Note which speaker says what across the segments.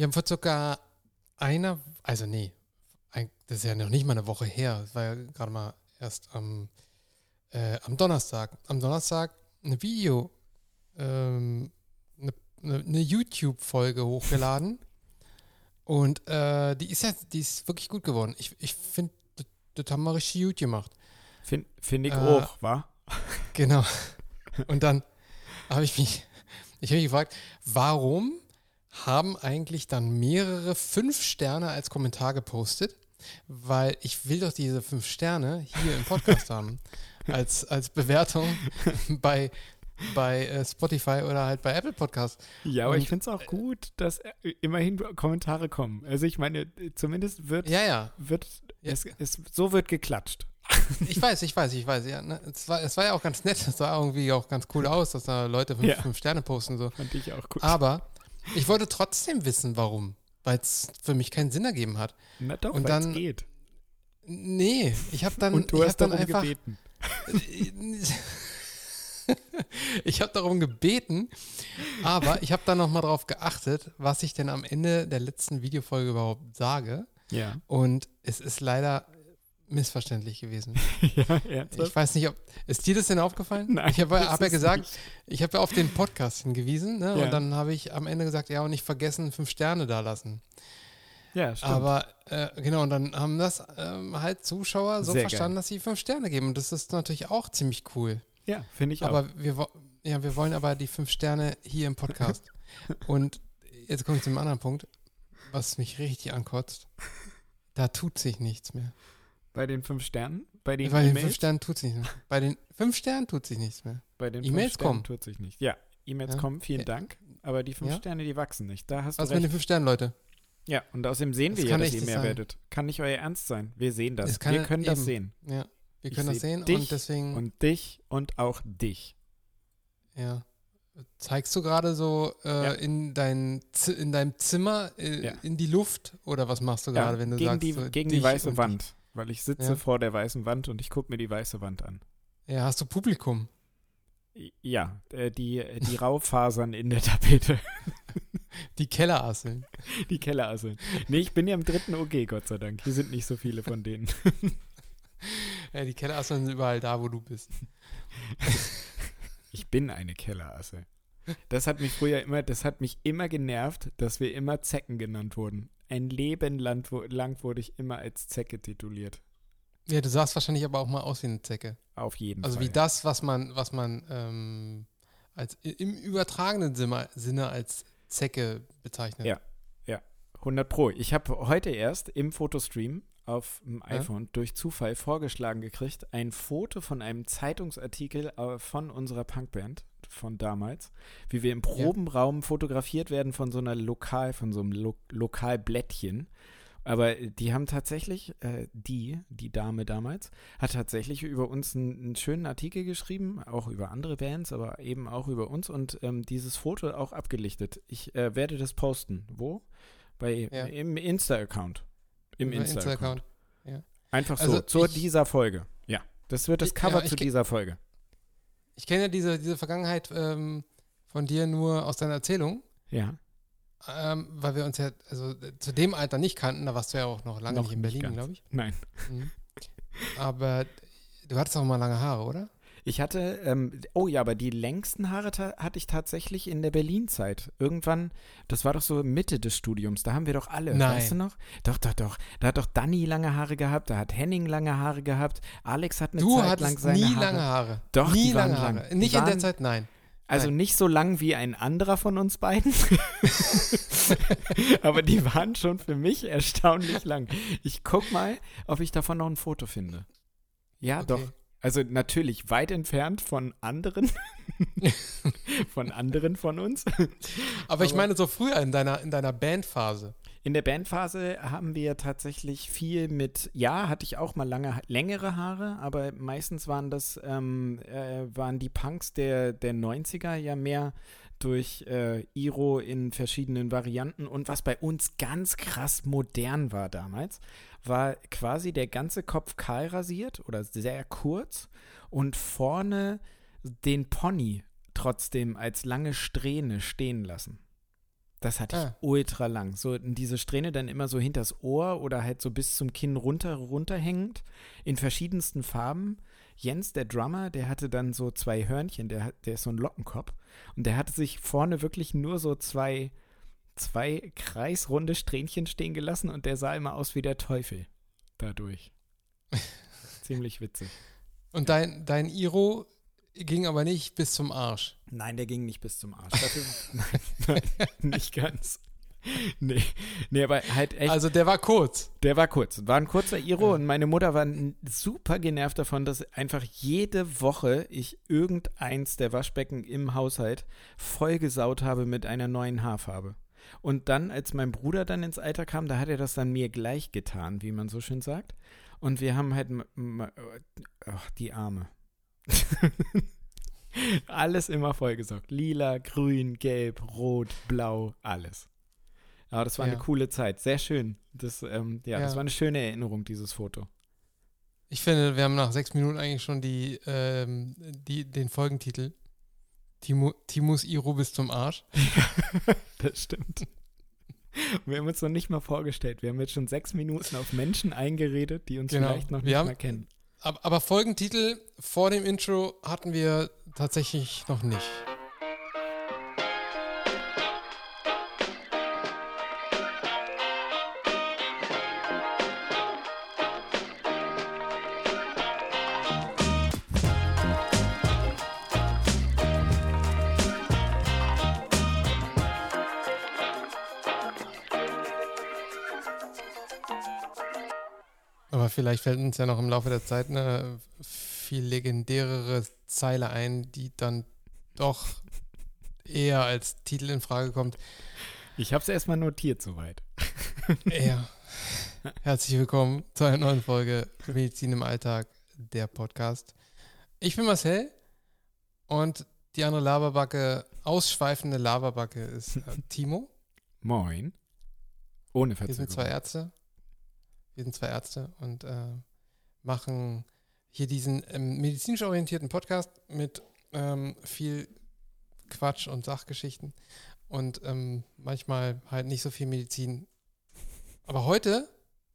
Speaker 1: Wir haben vor circa einer, also nee, ein, das ist ja noch nicht mal eine Woche her. Das war ja gerade mal erst am, äh, am Donnerstag. Am Donnerstag eine Video, ähm, eine, eine, YouTube-Folge hochgeladen. Und äh, die ist ja, die ist wirklich gut geworden. Ich, ich finde, das, das haben wir richtig gut gemacht.
Speaker 2: Finde find ich
Speaker 1: Äh,
Speaker 2: auch, wa?
Speaker 1: Genau. Und dann habe ich mich, ich habe mich gefragt, warum haben eigentlich dann mehrere fünf Sterne als Kommentar gepostet? Weil ich will doch diese fünf Sterne hier im Podcast haben. Als, als Bewertung bei, bei äh, Spotify oder halt bei Apple Podcast.
Speaker 2: Ja, aber
Speaker 1: Und-
Speaker 2: ich finde es auch gut, dass äh, immerhin Kommentare kommen. Also ich meine, zumindest wird,
Speaker 1: Ja, ja.
Speaker 2: wird
Speaker 1: Ja.
Speaker 2: es, es, so wird geklatscht.
Speaker 1: Ich weiß, ich weiß, ich weiß. Ja, ne? es, war, es war ja auch ganz nett. Es sah irgendwie auch ganz cool aus, dass da Leute fünf, fünf Sterne posten. So.
Speaker 2: Fand ich auch gut.
Speaker 1: Aber ich wollte trotzdem wissen, warum. Weil es für mich keinen Sinn ergeben hat.
Speaker 2: Na doch,
Speaker 1: und dann-
Speaker 2: geht.
Speaker 1: Nee, ich habe dann,
Speaker 2: Und du hast
Speaker 1: dann
Speaker 2: darum
Speaker 1: einfach,
Speaker 2: gebeten.
Speaker 1: ich habe darum gebeten, aber ich habe dann nochmal drauf geachtet, was ich denn am Ende der letzten Videofolge überhaupt sage.
Speaker 2: Ja.
Speaker 1: Und es ist leider missverständlich gewesen.
Speaker 2: ja,
Speaker 1: Ich
Speaker 2: ernsthaft?
Speaker 1: weiß nicht, ob. Ist dir das denn aufgefallen?
Speaker 2: Nein,
Speaker 1: ich habe hab ja gesagt,
Speaker 2: nicht.
Speaker 1: ich habe ja auf den Podcast hingewiesen, ne?
Speaker 2: Ja.
Speaker 1: Und dann habe ich am Ende gesagt, ja, und nicht vergessen, fünf Sterne da lassen.
Speaker 2: Ja, stimmt.
Speaker 1: Aber äh, genau, und dann haben das ähm, halt Zuschauer so
Speaker 2: Sehr
Speaker 1: verstanden, dass sie fünf Sterne geben. Und das ist natürlich auch ziemlich cool.
Speaker 2: ja, finde ich auch.
Speaker 1: Aber wir, ja, wir wollen aber die fünf Sterne hier im Podcast. und jetzt komme ich zum anderen Punkt, was mich richtig ankotzt. Da tut sich nichts mehr.
Speaker 2: Bei den fünf Sternen? Bei den
Speaker 1: Bei den fünf Sternen tut sich nichts mehr. Bei den fünf Sternen tut sich nichts mehr.
Speaker 2: Bei den
Speaker 1: E-Mails kommen.
Speaker 2: tut sich nicht. Ja, E-Mails
Speaker 1: Ja.
Speaker 2: kommen, vielen. Dank. Aber die fünf
Speaker 1: Ja.
Speaker 2: Sterne, die wachsen nicht. Da hast
Speaker 1: Was
Speaker 2: du
Speaker 1: mit
Speaker 2: recht.
Speaker 1: den fünf Sternen, Leute?
Speaker 2: Ja, und außerdem sehen
Speaker 1: Das
Speaker 2: wir ja, dass ihr
Speaker 1: nicht
Speaker 2: mehr
Speaker 1: sein.
Speaker 2: werdet. Kann nicht euer Ernst sein. Wir sehen das.
Speaker 1: Kann
Speaker 2: wir können das
Speaker 1: eben.
Speaker 2: sehen.
Speaker 1: Ja, wir
Speaker 2: Ich
Speaker 1: können das
Speaker 2: seh
Speaker 1: sehen und deswegen,
Speaker 2: Und dich und auch dich.
Speaker 1: ja. Zeigst du gerade so äh,
Speaker 2: Ja.
Speaker 1: in, dein, in deinem Zimmer äh,
Speaker 2: Ja.
Speaker 1: in die Luft oder was machst du gerade, wenn du
Speaker 2: gegen
Speaker 1: sagst,
Speaker 2: die,
Speaker 1: so
Speaker 2: gegen die weiße Wand. Weil ich sitze
Speaker 1: Ja.
Speaker 2: vor der weißen Wand und ich gucke mir die weiße Wand an.
Speaker 1: Ja, hast du Publikum?
Speaker 2: Ja, äh, die, äh, die Rauffasern in der Tapete.
Speaker 1: Die Kellerasseln.
Speaker 2: Die Kellerasseln. Nee, ich bin ja im dritten OG, Gott sei Dank. Hier sind nicht so viele von denen.
Speaker 1: Ja, die Kellerasseln sind überall da, wo du bist.
Speaker 2: Ich bin eine Kellerasse. Das hat mich früher immer, das hat mich immer genervt, dass wir immer Zecken genannt wurden. Ein Leben lang, wurde ich immer als Zecke tituliert.
Speaker 1: Ja, du sahst wahrscheinlich aber auch mal aus wie eine Zecke.
Speaker 2: Auf jeden
Speaker 1: Also
Speaker 2: Fall.
Speaker 1: wie das, was man, was man ähm, als im übertragenen Sinne, als Zecke bezeichnet.
Speaker 2: Ja. 100 Pro. Ich habe heute erst im Fotostream auf dem
Speaker 1: Ja.
Speaker 2: iPhone durch Zufall vorgeschlagen gekriegt, ein Foto von einem Zeitungsartikel äh, von unserer Punkband von damals, wie wir im Probenraum fotografiert werden von so einer Lokal, von so einem Lo Lokalblättchen. Aber die haben tatsächlich, äh, die, die Dame damals, hat tatsächlich über uns einen, einen schönen Artikel geschrieben, auch über andere Bands, aber eben auch über uns und ähm, dieses Foto auch abgelichtet. Ich äh, werde das posten. Wo? Bei,
Speaker 1: Ja.
Speaker 2: Im Insta-Account. Im Insta-Account.
Speaker 1: Insta-Account.
Speaker 2: Einfach so,
Speaker 1: Also
Speaker 2: zu
Speaker 1: ich-
Speaker 2: dieser Folge. Ja, das wird das
Speaker 1: Ich-
Speaker 2: Cover
Speaker 1: ja, ich
Speaker 2: zu
Speaker 1: ge-
Speaker 2: dieser Folge.
Speaker 1: Ich kenne ja diese, diese Vergangenheit ähm, von dir nur aus deiner Erzählung,
Speaker 2: Ja.
Speaker 1: ähm, weil wir uns ja also äh, zu dem Alter nicht kannten. Da warst du ja auch noch lange
Speaker 2: Noch
Speaker 1: nicht in Berlin, glaube ich.
Speaker 2: Nein.
Speaker 1: Mhm. Aber du hattest auch mal lange Haare, oder?
Speaker 2: Ich hatte, ähm, oh ja, aber die längsten Haare hatte ich tatsächlich in der Berlin-Zeit. Irgendwann, das war doch so Mitte des Studiums, da haben wir doch alle,
Speaker 1: Nein.
Speaker 2: weißt du noch? Doch, doch, doch. Da hat doch Danny lange Haare gehabt, da hat Henning lange Haare gehabt, Alex hat eine
Speaker 1: du
Speaker 2: Zeit lang seine
Speaker 1: nie
Speaker 2: Haare.
Speaker 1: lange Haare.
Speaker 2: Doch,
Speaker 1: nie
Speaker 2: waren
Speaker 1: lange
Speaker 2: lang.
Speaker 1: Haare.
Speaker 2: Die
Speaker 1: Nicht in der
Speaker 2: waren-
Speaker 1: Zeit, nein.
Speaker 2: Also
Speaker 1: Nein.
Speaker 2: nicht so lang wie ein anderer von uns beiden. Aber die waren schon für mich erstaunlich lang. Ich guck mal, ob ich davon noch ein Foto finde. Ja,
Speaker 1: Okay.
Speaker 2: doch. Also natürlich weit entfernt von anderen. von anderen von uns.
Speaker 1: Aber ich meine so früher in deiner, in deiner Bandphase.
Speaker 2: In der Bandphase haben wir tatsächlich viel mit, ja, hatte ich auch mal lange, längere Haare, aber meistens waren das, ähm, äh, waren die Punks der, der 90er ja mehr durch äh, Iro in verschiedenen Varianten. Und was bei uns ganz krass modern war damals, war quasi der ganze Kopf kahl rasiert oder sehr kurz und vorne den Pony trotzdem als lange Strähne stehen lassen. Das hatte ich
Speaker 1: Ah.
Speaker 2: ultra lang. So diese Strähne dann immer so hinters Ohr oder halt so bis zum Kinn runter, runterhängend. In verschiedensten Farben. Jens, der Drummer, der hatte dann so zwei Hörnchen, der, hat- der ist so ein Lockenkopf. Und der hatte sich vorne wirklich nur so zwei, zwei kreisrunde Strähnchen stehen gelassen und der sah immer aus wie der Teufel. Dadurch. Ziemlich witzig.
Speaker 1: Und dein, dein Iro ging aber nicht bis zum Arsch.
Speaker 2: Nein, der ging nicht bis zum Arsch. Dafür, nein, nein, nicht ganz. Nee, nee, aber halt echt,
Speaker 1: Also der war kurz.
Speaker 2: der war kurz. War ein kurzer Iro
Speaker 1: Ja.
Speaker 2: und meine Mutter war super genervt davon, dass einfach jede Woche ich irgendeins der Waschbecken im Haushalt vollgesaut habe mit einer neuen Haarfarbe. Und dann, als mein Bruder dann ins Alter kam, da hat er das dann mir gleich getan, wie man so schön sagt. Und wir haben halt, m- ach, die Arme. alles immer vollgesaugt. Lila, grün, gelb, rot, blau, alles. Aber das war
Speaker 1: Ja.
Speaker 2: eine coole Zeit. Sehr schön. Das, ähm, ja, das
Speaker 1: Ja.
Speaker 2: war eine schöne Erinnerung, dieses Foto.
Speaker 1: Ich finde, wir haben nach sechs Minuten eigentlich schon die, ähm, die, den Folgentitel. Timo, Timus Iro bis zum Arsch.
Speaker 2: das stimmt. Wir haben uns noch nicht mal vorgestellt. Wir haben jetzt schon sechs Minuten auf Menschen eingeredet, die uns
Speaker 1: Genau.
Speaker 2: vielleicht noch
Speaker 1: Wir
Speaker 2: nicht
Speaker 1: haben-
Speaker 2: mal kennen.
Speaker 1: Aber, aber Folgentitel vor dem Intro hatten wir tatsächlich noch nicht. Vielleicht fällt uns ja noch im Laufe der Zeit eine viel legendärere Zeile ein, die dann doch eher als Titel in Frage kommt.
Speaker 2: Ich habe es erstmal notiert soweit.
Speaker 1: Ja. Herzlich willkommen zu einer neuen Folge Medizin im Alltag, der Podcast. Ich bin Marcel und die andere Laberbacke, ausschweifende Laberbacke ist äh, Timo.
Speaker 2: Moin. Ohne
Speaker 1: Wir sind zwei
Speaker 2: Verzögerung.
Speaker 1: Ärzte. Wir sind zwei Ärzte und äh, machen hier diesen ähm, medizinisch orientierten Podcast mit ähm, viel Quatsch und Sachgeschichten und ähm, manchmal halt nicht so viel Medizin. Aber heute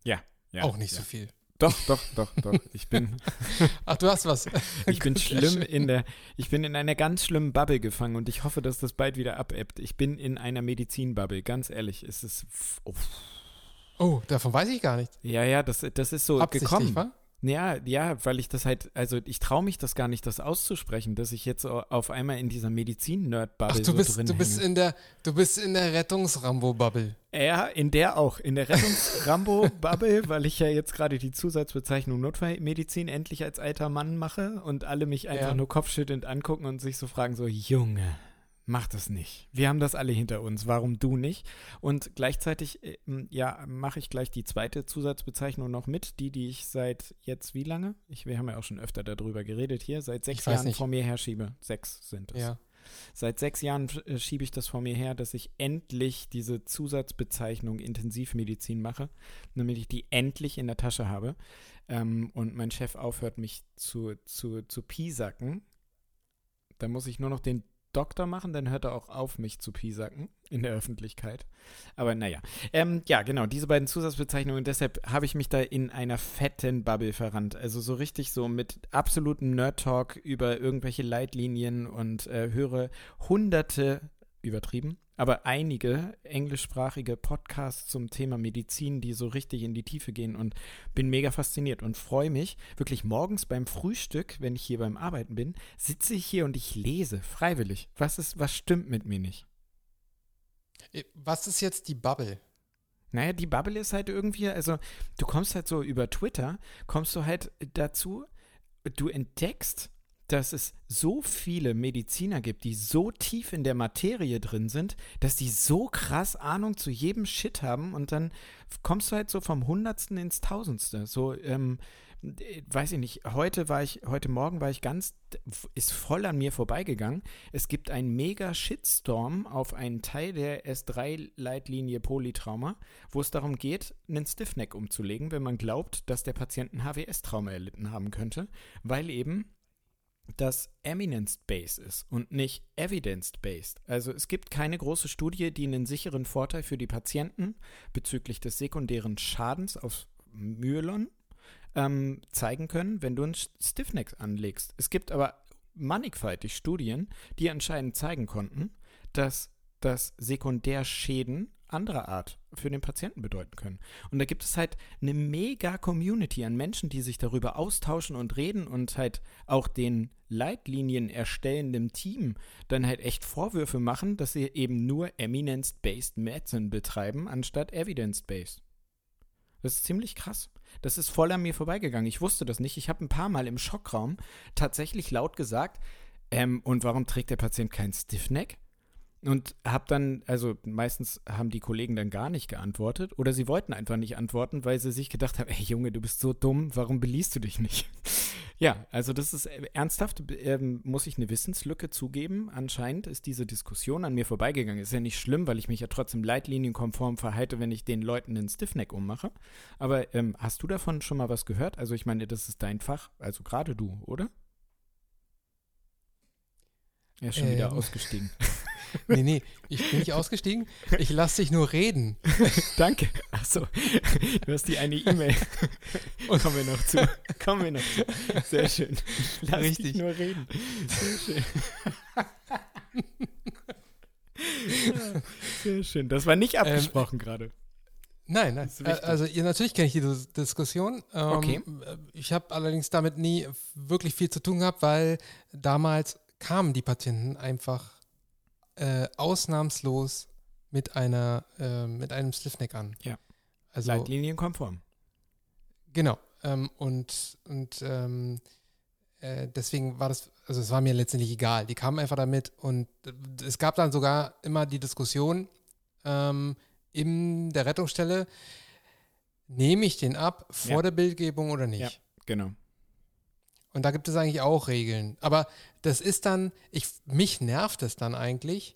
Speaker 2: Ja,
Speaker 1: auch nicht
Speaker 2: ja.
Speaker 1: so viel.
Speaker 2: Doch, doch, doch, doch. Ich bin,
Speaker 1: Ach, du hast was.
Speaker 2: ich bin schlimm in der, ich bin in einer ganz schlimmen Bubble gefangen und ich hoffe, dass das bald wieder abebbt. Ich bin in einer Medizinbubble, ganz ehrlich. Es ist, f- oh,
Speaker 1: davon weiß ich gar nicht.
Speaker 2: ja, ja, das, das ist so gekommen.
Speaker 1: wa?
Speaker 2: Ja, ja, weil ich das halt, also ich traue mich das gar nicht, das auszusprechen, dass ich jetzt so auf einmal in dieser Medizin-Nerd-Bubble so
Speaker 1: bist,
Speaker 2: drin
Speaker 1: du bist
Speaker 2: hänge.
Speaker 1: in der, du bist in der Rettungs-Rambo-Bubble.
Speaker 2: Ja, in der auch, in der Rettungs-Rambo-Bubble, weil ich ja jetzt gerade die Zusatzbezeichnung Notfallmedizin endlich als alter Mann mache und alle mich einfach
Speaker 1: Ja.
Speaker 2: nur kopfschüttelnd angucken und sich so fragen so, Junge, mach das nicht. Wir haben das alle hinter uns, warum du nicht? Und gleichzeitig, äh, m, ja, mache ich gleich die zweite Zusatzbezeichnung noch mit, die, die ich seit jetzt wie lange? Ich, wir haben ja auch schon öfter darüber geredet hier, seit sechs Jahren
Speaker 1: nicht.
Speaker 2: vor mir herschiebe. Sechs sind es.
Speaker 1: Ja.
Speaker 2: Seit sechs Jahren äh, schiebe ich das vor mir her, dass ich endlich diese Zusatzbezeichnung Intensivmedizin mache, damit ich die endlich in der Tasche habe ähm, und mein Chef aufhört, mich zu, zu, zu piesacken. Da muss ich nur noch den Doktor machen, dann hört er auch auf, mich zu piesacken in der Öffentlichkeit. Aber naja. Ähm, ja, genau, diese beiden Zusatzbezeichnungen. Deshalb habe ich mich da in einer fetten Bubble verrannt. Also so richtig so mit absolutem Nerd-Talk über irgendwelche Leitlinien und äh, höre hunderte, übertrieben, aber einige englischsprachige Podcasts zum Thema Medizin, die so richtig in die Tiefe gehen und bin mega fasziniert und freue mich wirklich morgens beim Frühstück, wenn ich hier beim Arbeiten bin, sitze ich hier und ich lese freiwillig. Was ist, was stimmt mit mir nicht?
Speaker 1: Äh, Was ist jetzt die Bubble?
Speaker 2: Naja, die Bubble ist halt irgendwie, also du kommst halt so über Twitter, kommst du halt dazu, du entdeckst, dass es so viele Mediziner gibt, die so tief in der Materie drin sind, dass die so krass Ahnung zu jedem Shit haben und dann kommst du halt so vom Hundertsten ins Tausendste. So, ähm, äh, weiß ich nicht, heute war ich, heute Morgen war ich ganz, ist voll an mir vorbeigegangen. Es gibt einen mega Shitstorm auf einen Teil der S3-Leitlinie Polytrauma, wo es darum geht, einen Stiffneck umzulegen, wenn man glaubt, dass der Patient ein HWS-Trauma erlitten haben könnte, weil eben das eminence-based ist und nicht evidence-based. Also es gibt keine große Studie, die einen sicheren Vorteil für die Patienten bezüglich des sekundären Schadens auf Myelon ähm, zeigen können, wenn du ein Stiffneck anlegst. Es gibt aber mannigfaltig Studien, die anscheinend zeigen konnten, dass das Sekundärschäden anderer Art für den Patienten bedeuten können. Und da gibt es halt eine mega Community an Menschen, die sich darüber austauschen und reden und halt auch den Leitlinien erstellenden Team dann halt echt Vorwürfe machen, dass sie eben nur Eminence-Based Medicine betreiben, anstatt Evidence-Based. Das ist ziemlich krass. Das ist voll an mir vorbeigegangen. Ich wusste das nicht. Ich habe ein paar Mal im Schockraum tatsächlich laut gesagt, ähm, und warum trägt der Patient kein Stiffneck? Und habe dann, also meistens haben die Kollegen dann gar nicht geantwortet oder sie wollten einfach nicht antworten, weil sie sich gedacht haben, ey Junge, du bist so dumm, warum beliest du dich nicht? ja, also das ist äh, ernsthaft, ähm, muss ich eine Wissenslücke zugeben. Anscheinend ist diese Diskussion an mir vorbeigegangen. Ist ja nicht schlimm, weil ich mich ja trotzdem leitlinienkonform verhalte, wenn ich den Leuten einen Stiffneck ummache. Aber ähm, hast du davon schon mal was gehört? Also ich meine, das ist dein Fach, also gerade du, oder? Er ist schon ähm. wieder ausgestiegen.
Speaker 1: Nee, nee, ich bin nicht ausgestiegen. Ich lasse dich nur reden.
Speaker 2: Danke. Achso, du hast die eine E-Mail. Und kommen wir noch zu. Kommen wir noch zu. Sehr schön. Lass Richtig. dich nur reden. Sehr schön. Sehr schön. Das war nicht abgesprochen ähm, gerade.
Speaker 1: Nein, nein. Also ja, natürlich kenne ich die Diskussion. Ähm, okay. Ich habe allerdings damit nie wirklich viel zu tun gehabt, weil damals kamen die Patienten einfach äh, ausnahmslos mit einer äh, mit einem Stiffneck an.
Speaker 2: Ja. Also, Leitlinienkonform.
Speaker 1: Genau. Ähm, und und ähm, äh, deswegen war das, also es war mir letztendlich egal. Die kamen einfach damit und es gab dann sogar immer die Diskussion ähm, in der Rettungsstelle, nehme ich den ab vor ja. der Bildgebung oder nicht? Ja,
Speaker 2: genau.
Speaker 1: Und da gibt es eigentlich auch Regeln. Aber das ist dann, ich, mich nervt es dann eigentlich,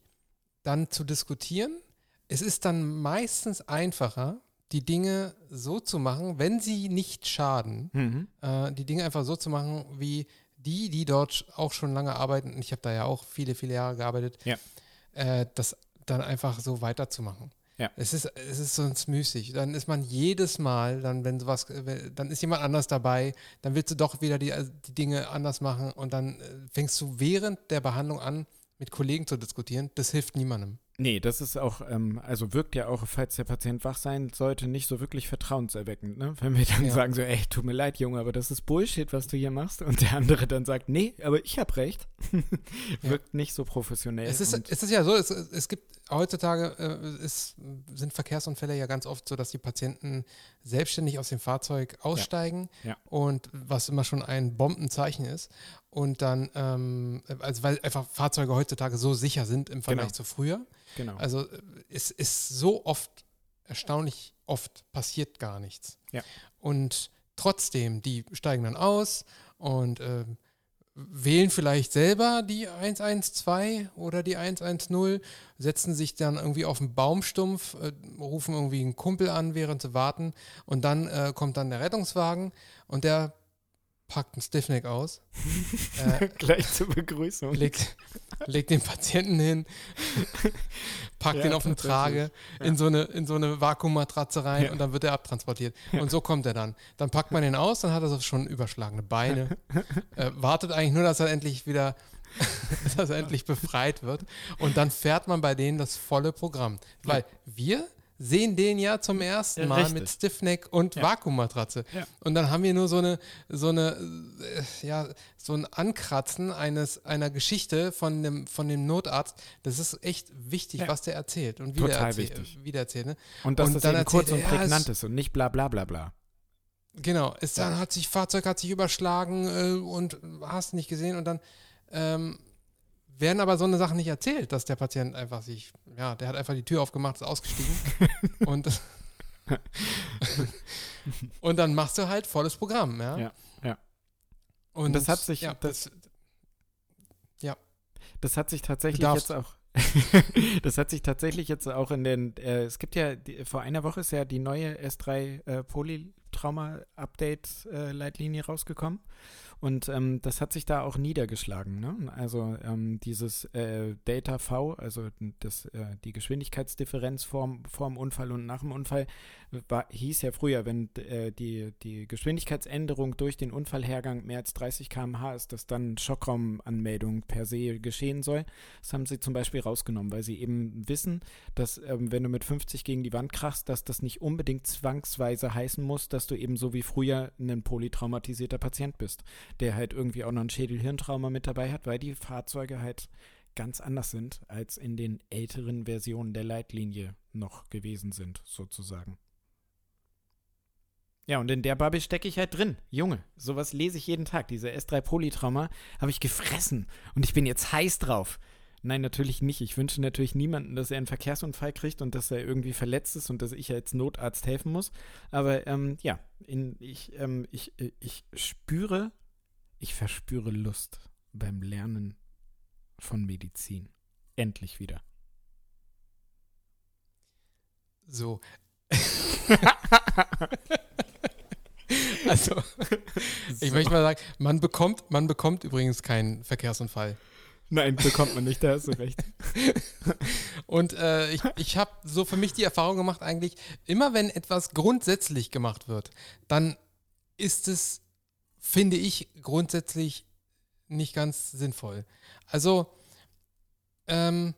Speaker 1: dann zu diskutieren. Es ist dann meistens einfacher, die Dinge so zu machen, wenn sie nicht schaden, mhm. äh, die Dinge einfach so zu machen, wie die, die dort auch schon lange arbeiten, und ich habe da ja auch viele, viele Jahre gearbeitet, ja. äh, das dann einfach so weiterzumachen. Ja. Es ist, es ist sonst müßig. Dann ist man jedes Mal, dann, wenn sowas, dann ist jemand anders dabei, dann willst du doch wieder die, die Dinge anders machen und dann äh, fängst du während der Behandlung an, mit Kollegen zu diskutieren. Das hilft niemandem.
Speaker 2: Nee, das ist auch, ähm, also wirkt ja auch, falls der Patient wach sein sollte, nicht so wirklich vertrauenserweckend, ne? Wenn wir dann ja. sagen so, ey, tut mir leid, Junge, aber das ist Bullshit, was du hier machst. Und der andere dann sagt, nee, aber ich habe recht. wirkt ja. nicht so professionell.
Speaker 1: Es ist, es ist ja so, es, es gibt heutzutage, äh, ist, sind Verkehrsunfälle ja ganz oft so, dass die Patienten selbstständig aus dem Fahrzeug aussteigen ja. und was immer schon ein Bombenzeichen ist. Und dann, ähm, also weil einfach Fahrzeuge heutzutage so sicher sind im Vergleich genau. zu früher. Genau. Also es ist so oft, erstaunlich oft passiert gar nichts. Ja. Und trotzdem, die steigen dann aus und äh, wählen vielleicht selber die 112 oder die 110, setzen sich dann irgendwie auf den Baumstumpf, äh, rufen irgendwie einen Kumpel an, während sie warten und dann äh, kommt dann der Rettungswagen und der packt einen Stiffneck aus.
Speaker 2: äh, Gleich zur Begrüßung.
Speaker 1: Legt, legt den Patienten hin, packt ja, ihn auf eine Trage, ja. in, so eine, in so eine Vakuummatratze rein ja. und dann wird er abtransportiert. Und so kommt er dann. Dann packt man ihn aus, dann hat er so schon überschlagene Beine, äh, wartet eigentlich nur, dass er endlich wieder dass er endlich befreit wird. Und dann fährt man bei denen das volle Programm. Weil wir sehen den ja zum ersten Mal Richtig. mit Stiffneck und ja. Vakuummatratze. Ja. Und dann haben wir nur so eine, so eine, äh, ja, so ein Ankratzen eines, einer Geschichte von dem, von dem Notarzt. Das ist echt wichtig, ja. was der erzählt und wie Total der erzählt.
Speaker 2: Wichtig.
Speaker 1: Wie der erzählt ne?
Speaker 2: Und dass und das dann eben kurz und prägnant ist und nicht bla bla bla bla.
Speaker 1: Genau, ist dann hat sich, Fahrzeug hat sich überschlagen äh, und hast nicht gesehen und dann ähm, werden aber so eine Sache nicht erzählt, dass der Patient einfach sich, ja, der hat einfach die Tür aufgemacht, ist ausgestiegen und, und dann machst du halt volles Programm, ja.
Speaker 2: Ja, ja. Und, und das hat sich, ja, das, das,
Speaker 1: ja.
Speaker 2: Das hat sich tatsächlich jetzt auch das hat sich tatsächlich jetzt auch in den, äh, es gibt ja, die, vor einer Woche ist ja die neue S3 äh, Polytrauma-Update-Leitlinie äh, rausgekommen. Und ähm, das hat sich da auch niedergeschlagen. Ne? Also ähm, dieses äh, Data V, also das, äh, die Geschwindigkeitsdifferenz vorm, vorm Unfall und nach dem Unfall, war, hieß ja früher, wenn äh, die, die Geschwindigkeitsänderung durch den Unfallhergang mehr als 30 km/h ist, dass dann Schockraumanmeldung per se geschehen soll. Das haben sie zum Beispiel rausgenommen, weil sie eben wissen, dass ähm, wenn du mit 50 gegen die Wand krachst, dass das nicht unbedingt zwangsweise heißen muss, dass du eben so wie früher ein polytraumatisierter Patient bist der halt irgendwie auch noch ein Schädel-Hirntrauma mit dabei hat, weil die Fahrzeuge halt ganz anders sind, als in den älteren Versionen der Leitlinie noch gewesen sind, sozusagen. Ja, und in der Bubble stecke ich halt drin. Junge, sowas lese ich jeden Tag. Diese S3 Polytrauma habe ich gefressen und ich bin jetzt heiß drauf. Nein, natürlich nicht. Ich wünsche natürlich niemanden, dass er einen Verkehrsunfall kriegt und dass er irgendwie verletzt ist und dass ich als Notarzt helfen muss. Aber ähm, ja, in, ich, ähm, ich, äh, ich spüre ich verspüre Lust beim Lernen von Medizin. Endlich wieder.
Speaker 1: So. also, ich möchte mal sagen, man bekommt, man bekommt übrigens keinen Verkehrsunfall.
Speaker 2: Nein, bekommt man nicht, da hast du recht.
Speaker 1: Und äh, ich, ich habe so für mich die Erfahrung gemacht, eigentlich, immer wenn etwas grundsätzlich gemacht wird, dann ist es finde ich grundsätzlich nicht ganz sinnvoll. Also, ähm,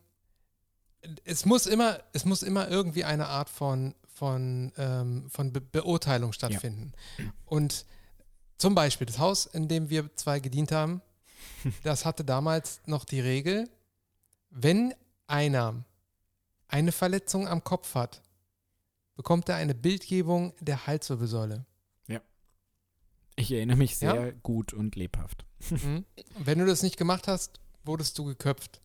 Speaker 1: es muss immer, es muss immer irgendwie eine Art von, von, ähm, von Be Beurteilung stattfinden. Ja. Und zum Beispiel das Haus, in dem wir zwei gedient haben, das hatte damals noch die Regel, wenn einer eine Verletzung am Kopf hat, bekommt er eine Bildgebung der Halswirbelsäule.
Speaker 2: Ich erinnere mich sehr ja? gut und lebhaft.
Speaker 1: Mhm. Wenn du das nicht gemacht hast, wurdest du geköpft.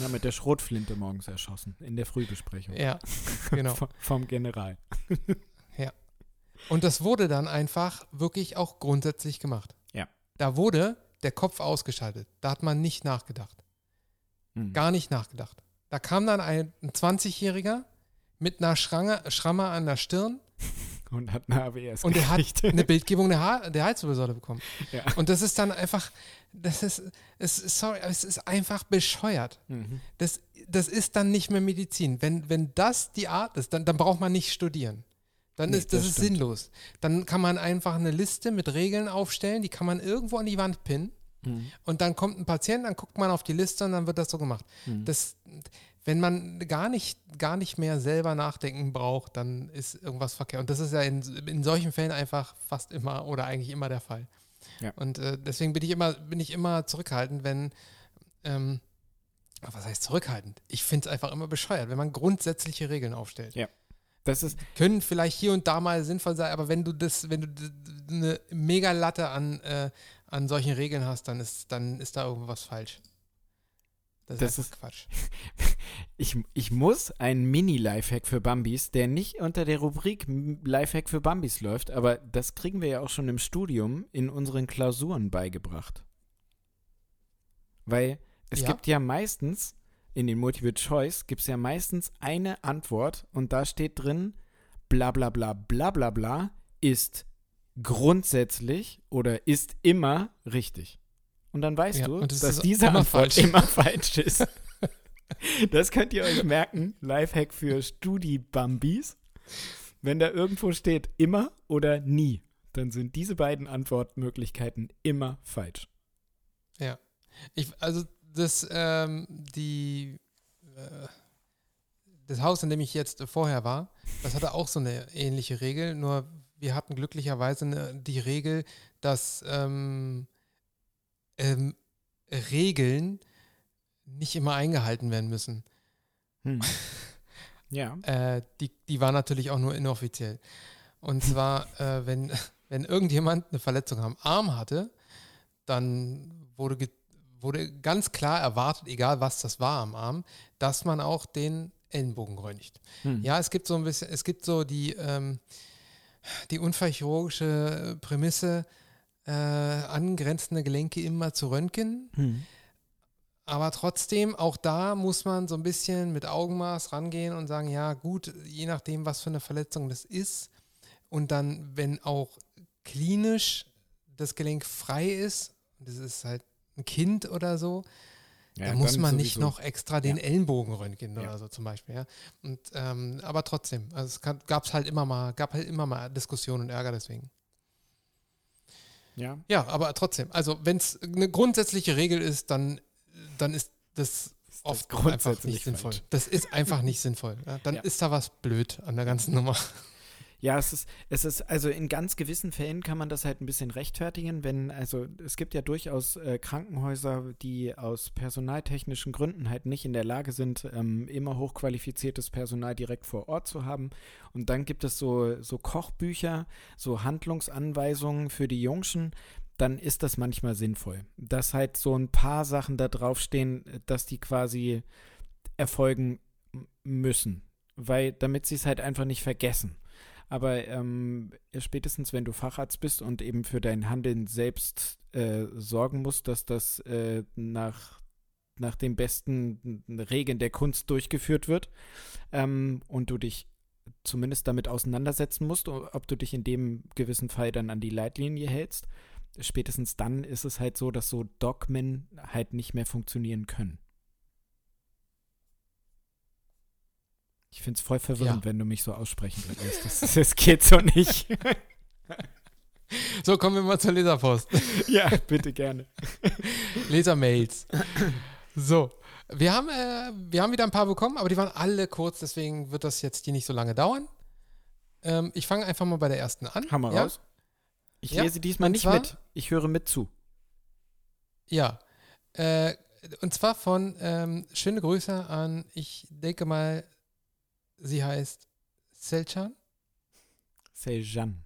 Speaker 2: Ja, mit der Schrotflinte morgens erschossen, in der Frühbesprechung.
Speaker 1: Ja, genau.
Speaker 2: V vom General.
Speaker 1: ja. Und das wurde dann einfach wirklich auch grundsätzlich gemacht.
Speaker 2: Ja.
Speaker 1: Da wurde der Kopf ausgeschaltet. Da hat man nicht nachgedacht. Hm. Gar nicht nachgedacht. Da kam dann ein 20-Jähriger mit einer Schrange, Schramme an der Stirn
Speaker 2: und hat eine AWS
Speaker 1: Und er hat eine Bildgebung der, ha der Halswirbelsäule bekommen. Ja. Und das ist dann einfach, das ist, es sorry, es ist einfach bescheuert. Mhm. Das, das ist dann nicht mehr Medizin. Wenn, wenn das die Art ist, dann, dann braucht man nicht studieren. Dann nee, ist das, das ist sinnlos. Dann kann man einfach eine Liste mit Regeln aufstellen, die kann man irgendwo an die Wand pinnen. Mhm. Und dann kommt ein Patient, dann guckt man auf die Liste und dann wird das so gemacht. Mhm. Das, wenn man gar nicht, gar nicht mehr selber nachdenken braucht, dann ist irgendwas verkehrt. Und das ist ja in, in solchen Fällen einfach fast immer oder eigentlich immer der Fall. Ja. Und äh, deswegen bin ich immer, bin ich immer zurückhaltend, wenn, ähm, was heißt zurückhaltend? Ich finde es einfach immer bescheuert, wenn man grundsätzliche Regeln aufstellt.
Speaker 2: Ja. Das ist
Speaker 1: können vielleicht hier und da mal sinnvoll sein, aber wenn du das, wenn du eine mega Latte an, äh, an solchen Regeln hast, dann ist, dann ist da irgendwas falsch.
Speaker 2: Das, das ist Quatsch. ich, ich muss einen Mini-Lifehack für Bambis, der nicht unter der Rubrik Lifehack für Bambis läuft, aber das kriegen wir ja auch schon im Studium in unseren Klausuren beigebracht. Weil es ja. gibt ja meistens, in den Multiple Choice, gibt es ja meistens eine Antwort und da steht drin, bla bla bla bla bla bla ist grundsätzlich oder ist immer richtig. Und dann weißt ja, du, das dass diese Antwort falsch. immer falsch ist. das könnt ihr euch merken. Lifehack für Studi-Bambis. Wenn da irgendwo steht immer oder nie, dann sind diese beiden Antwortmöglichkeiten immer falsch.
Speaker 1: Ja. Ich, also das, ähm, die, äh, das Haus, in dem ich jetzt vorher war, das hatte auch so eine ähnliche Regel, nur wir hatten glücklicherweise die Regel, dass ähm, ähm, Regeln nicht immer eingehalten werden müssen.
Speaker 2: Hm. Ja.
Speaker 1: äh, die, die war natürlich auch nur inoffiziell. Und zwar, äh, wenn, wenn irgendjemand eine Verletzung am Arm hatte, dann wurde, wurde ganz klar erwartet, egal was das war am Arm, dass man auch den Ellenbogen röntgt. Hm. Ja, es gibt so ein bisschen, es gibt so die, ähm, die unfallchirurgische Prämisse, äh, angrenzende Gelenke immer zu röntgen. Hm. Aber trotzdem, auch da muss man so ein bisschen mit Augenmaß rangehen und sagen, ja gut, je nachdem, was für eine Verletzung das ist. Und dann, wenn auch klinisch das Gelenk frei ist, das ist halt ein Kind oder so,
Speaker 2: Ja,
Speaker 1: da muss man nicht
Speaker 2: sowieso.
Speaker 1: noch extra den
Speaker 2: Ja.
Speaker 1: Ellenbogen röntgen
Speaker 2: Ja.
Speaker 1: oder so zum Beispiel, ja. Und, ähm, aber trotzdem, also es gab es halt immer mal, gab halt immer mal Diskussionen und Ärger deswegen.
Speaker 2: Ja,
Speaker 1: Ja, aber trotzdem, also wenn es eine grundsätzliche Regel ist, dann, dann ist das oft
Speaker 2: das grundsätzlich
Speaker 1: nicht sinnvoll.
Speaker 2: falsch.
Speaker 1: Das ist einfach nicht sinnvoll. Ja? Dann
Speaker 2: Ja.
Speaker 1: ist da was blöd an der ganzen Nummer.
Speaker 2: Ja, es ist, es ist, also in ganz gewissen Fällen kann man das halt ein bisschen rechtfertigen, wenn, also es gibt ja durchaus äh, Krankenhäuser, die aus personaltechnischen Gründen halt nicht in der Lage sind, ähm, immer hochqualifiziertes Personal direkt vor Ort zu haben. Und dann gibt es so, so Kochbücher, so Handlungsanweisungen für die Jungschen, dann ist das manchmal sinnvoll. Dass halt so ein paar Sachen da draufstehen, dass die quasi erfolgen müssen. Weil, damit sie es halt einfach nicht vergessen. Aber ähm, spätestens, wenn du Facharzt bist und eben für dein Handeln selbst äh, sorgen musst, dass das äh, nach, nach den besten Regeln der Kunst durchgeführt wird ähm, und du dich zumindest damit auseinandersetzen musst, ob du dich in dem gewissen Fall dann an die Leitlinie hältst, spätestens dann ist es halt so, dass so Dogmen halt nicht mehr funktionieren können. Ich finde es voll verwirrend,
Speaker 1: Ja.
Speaker 2: wenn du mich so aussprechen lässt. Das, das geht so nicht.
Speaker 1: So, kommen wir mal zur Leserpost.
Speaker 2: ja, bitte gerne.
Speaker 1: Lesermails. So, wir haben, äh, wir haben wieder ein paar bekommen, aber die waren alle kurz, deswegen wird das jetzt hier nicht so lange dauern. Ähm, ich fange einfach mal bei der ersten an.
Speaker 2: Hammer
Speaker 1: ja?
Speaker 2: raus. Ich
Speaker 1: Ja,
Speaker 2: lese diesmal nicht
Speaker 1: zwar-
Speaker 2: mit. Ich höre mit zu.
Speaker 1: Ja. Äh, und zwar von ähm, schöne Grüße an, ich denke mal, sie heißt Selcan.
Speaker 2: Seljan.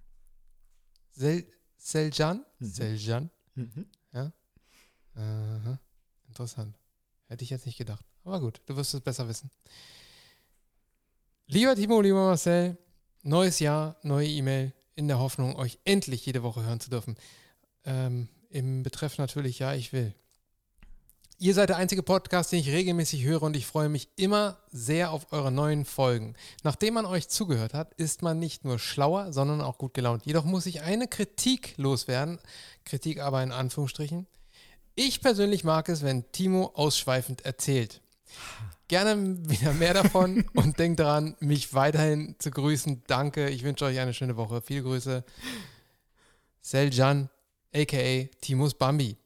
Speaker 1: Sel, Seljan.
Speaker 2: Mhm.
Speaker 1: Seljan. Aha. Interessant. Hätte ich jetzt nicht gedacht. Aber gut, du wirst es besser wissen. Lieber Timo, lieber Marcel, neues Jahr, neue E-Mail, in der Hoffnung, euch endlich jede Woche hören zu dürfen. Ähm, Im Betreff natürlich, ja, ich will. Ihr seid der einzige Podcast, den ich regelmäßig höre und ich freue mich immer sehr auf eure neuen Folgen. Nachdem man euch zugehört hat, ist man nicht nur schlauer, sondern auch gut gelaunt. Jedoch muss ich eine Kritik loswerden. Kritik aber in Anführungsstrichen. Ich persönlich mag es, wenn Timo ausschweifend erzählt. Gerne wieder mehr davon und denkt daran, mich weiterhin zu grüßen. Danke, ich wünsche euch eine schöne Woche. Viele Grüße. Seljan, aka Timos Bambi.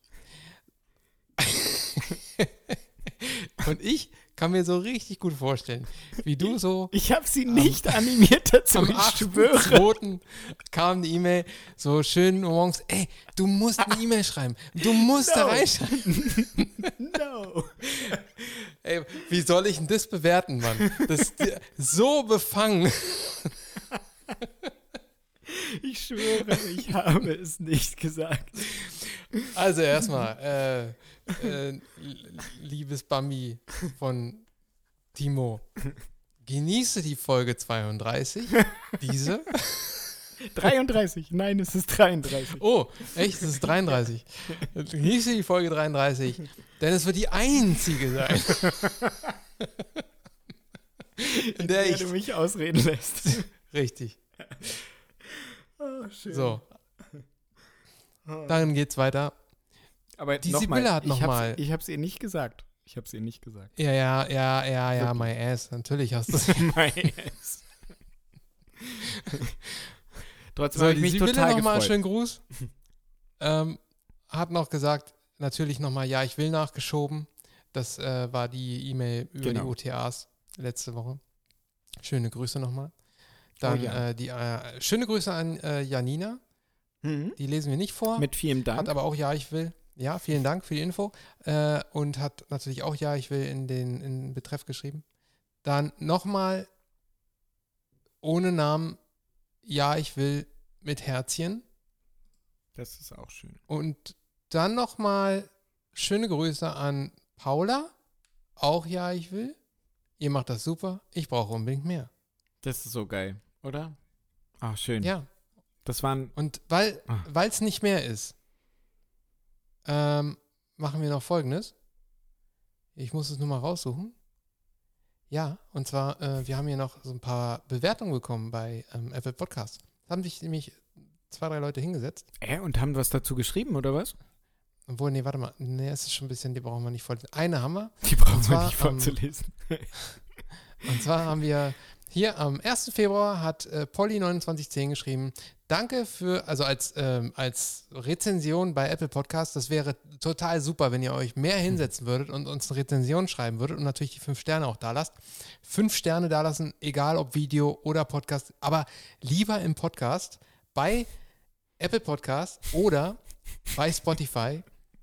Speaker 1: Und ich kann mir so richtig gut vorstellen, wie du so
Speaker 2: Ich habe sie nicht animiert dazu,
Speaker 1: am
Speaker 2: ich schwöre.
Speaker 1: 8.2. kam die E-Mail, so schön morgens, ey, du musst eine E-Mail schreiben. Du musst da
Speaker 2: No.
Speaker 1: reinschreiben.
Speaker 2: No.
Speaker 1: Ey, wie soll ich denn das bewerten, Mann? Das ist so befangen.
Speaker 2: Ich schwöre, ich habe es nicht gesagt.
Speaker 1: Also erstmal, äh, äh, liebes Bambi von Timo, genieße die Folge 32, diese.
Speaker 2: 33, nein, es ist 33.
Speaker 1: Oh, echt, es ist 33. Genieße die Folge 33, denn es wird die einzige sein, in der ich...
Speaker 2: du mich ausreden lässt.
Speaker 1: Richtig,
Speaker 2: Oh, schön.
Speaker 1: so, dann geht's weiter.
Speaker 2: Aber
Speaker 1: Die
Speaker 2: noch mal,
Speaker 1: hat noch
Speaker 2: ich habe es ihr nicht gesagt. Ich habe es ihr nicht gesagt.
Speaker 1: Ja, ja, ja, ja, ja, my ass, natürlich hast du es.
Speaker 2: Meins. Trotzdem
Speaker 1: So,
Speaker 2: habe ich mich
Speaker 1: Sibylle
Speaker 2: total
Speaker 1: nochmal einen schönen Gruß. ähm, hat noch gesagt, natürlich nochmal, ja, ich will nachgeschoben. Das äh, war die E-Mail über
Speaker 2: Genau.
Speaker 1: die OTAs letzte Woche. Schöne Grüße nochmal. Dann
Speaker 2: Oh ja.
Speaker 1: äh, die äh, schöne Grüße an äh, Janina.
Speaker 2: Mhm.
Speaker 1: Die lesen wir nicht vor.
Speaker 2: Mit vielen Dank.
Speaker 1: Hat aber auch Ja, ich will. Ja, vielen Dank für die Info. Äh, und hat natürlich auch Ja, ich will in den, in den Betreff geschrieben. Dann nochmal ohne Namen Ja, ich will mit Herzchen.
Speaker 2: das ist auch schön.
Speaker 1: Und dann nochmal schöne Grüße an Paula. Auch Ja, ich will. Ihr macht das super. Ich brauche unbedingt mehr.
Speaker 2: Das ist so geil, oder? Ach, schön.
Speaker 1: Ja.
Speaker 2: Das waren.
Speaker 1: Und weil
Speaker 2: Ah.
Speaker 1: es nicht mehr ist, ähm, machen wir noch Folgendes. Ich muss es nur mal raussuchen. Ja, und zwar, äh, wir haben hier noch so ein paar Bewertungen bekommen bei ähm, Apple Podcast. Es haben sich nämlich zwei, drei Leute hingesetzt.
Speaker 2: Äh, und haben was dazu geschrieben, oder was?
Speaker 1: Obwohl, nee, warte mal. Nee, es ist schon ein bisschen, die brauchen wir nicht voll. Eine haben wir.
Speaker 2: Die brauchen
Speaker 1: zwar,
Speaker 2: wir nicht
Speaker 1: ähm,
Speaker 2: vorzulesen.
Speaker 1: Und zwar haben wir hier am 1. Februar hat äh, Polly2910 geschrieben, danke für, also als, ähm, als Rezension bei Apple Podcasts, das wäre total super, wenn ihr euch mehr hinsetzen würdet und uns eine Rezension schreiben würdet und natürlich die fünf Sterne auch da lasst. Fünf Sterne da lassen, egal ob Video oder Podcast, aber lieber im Podcast bei Apple Podcast oder bei Spotify.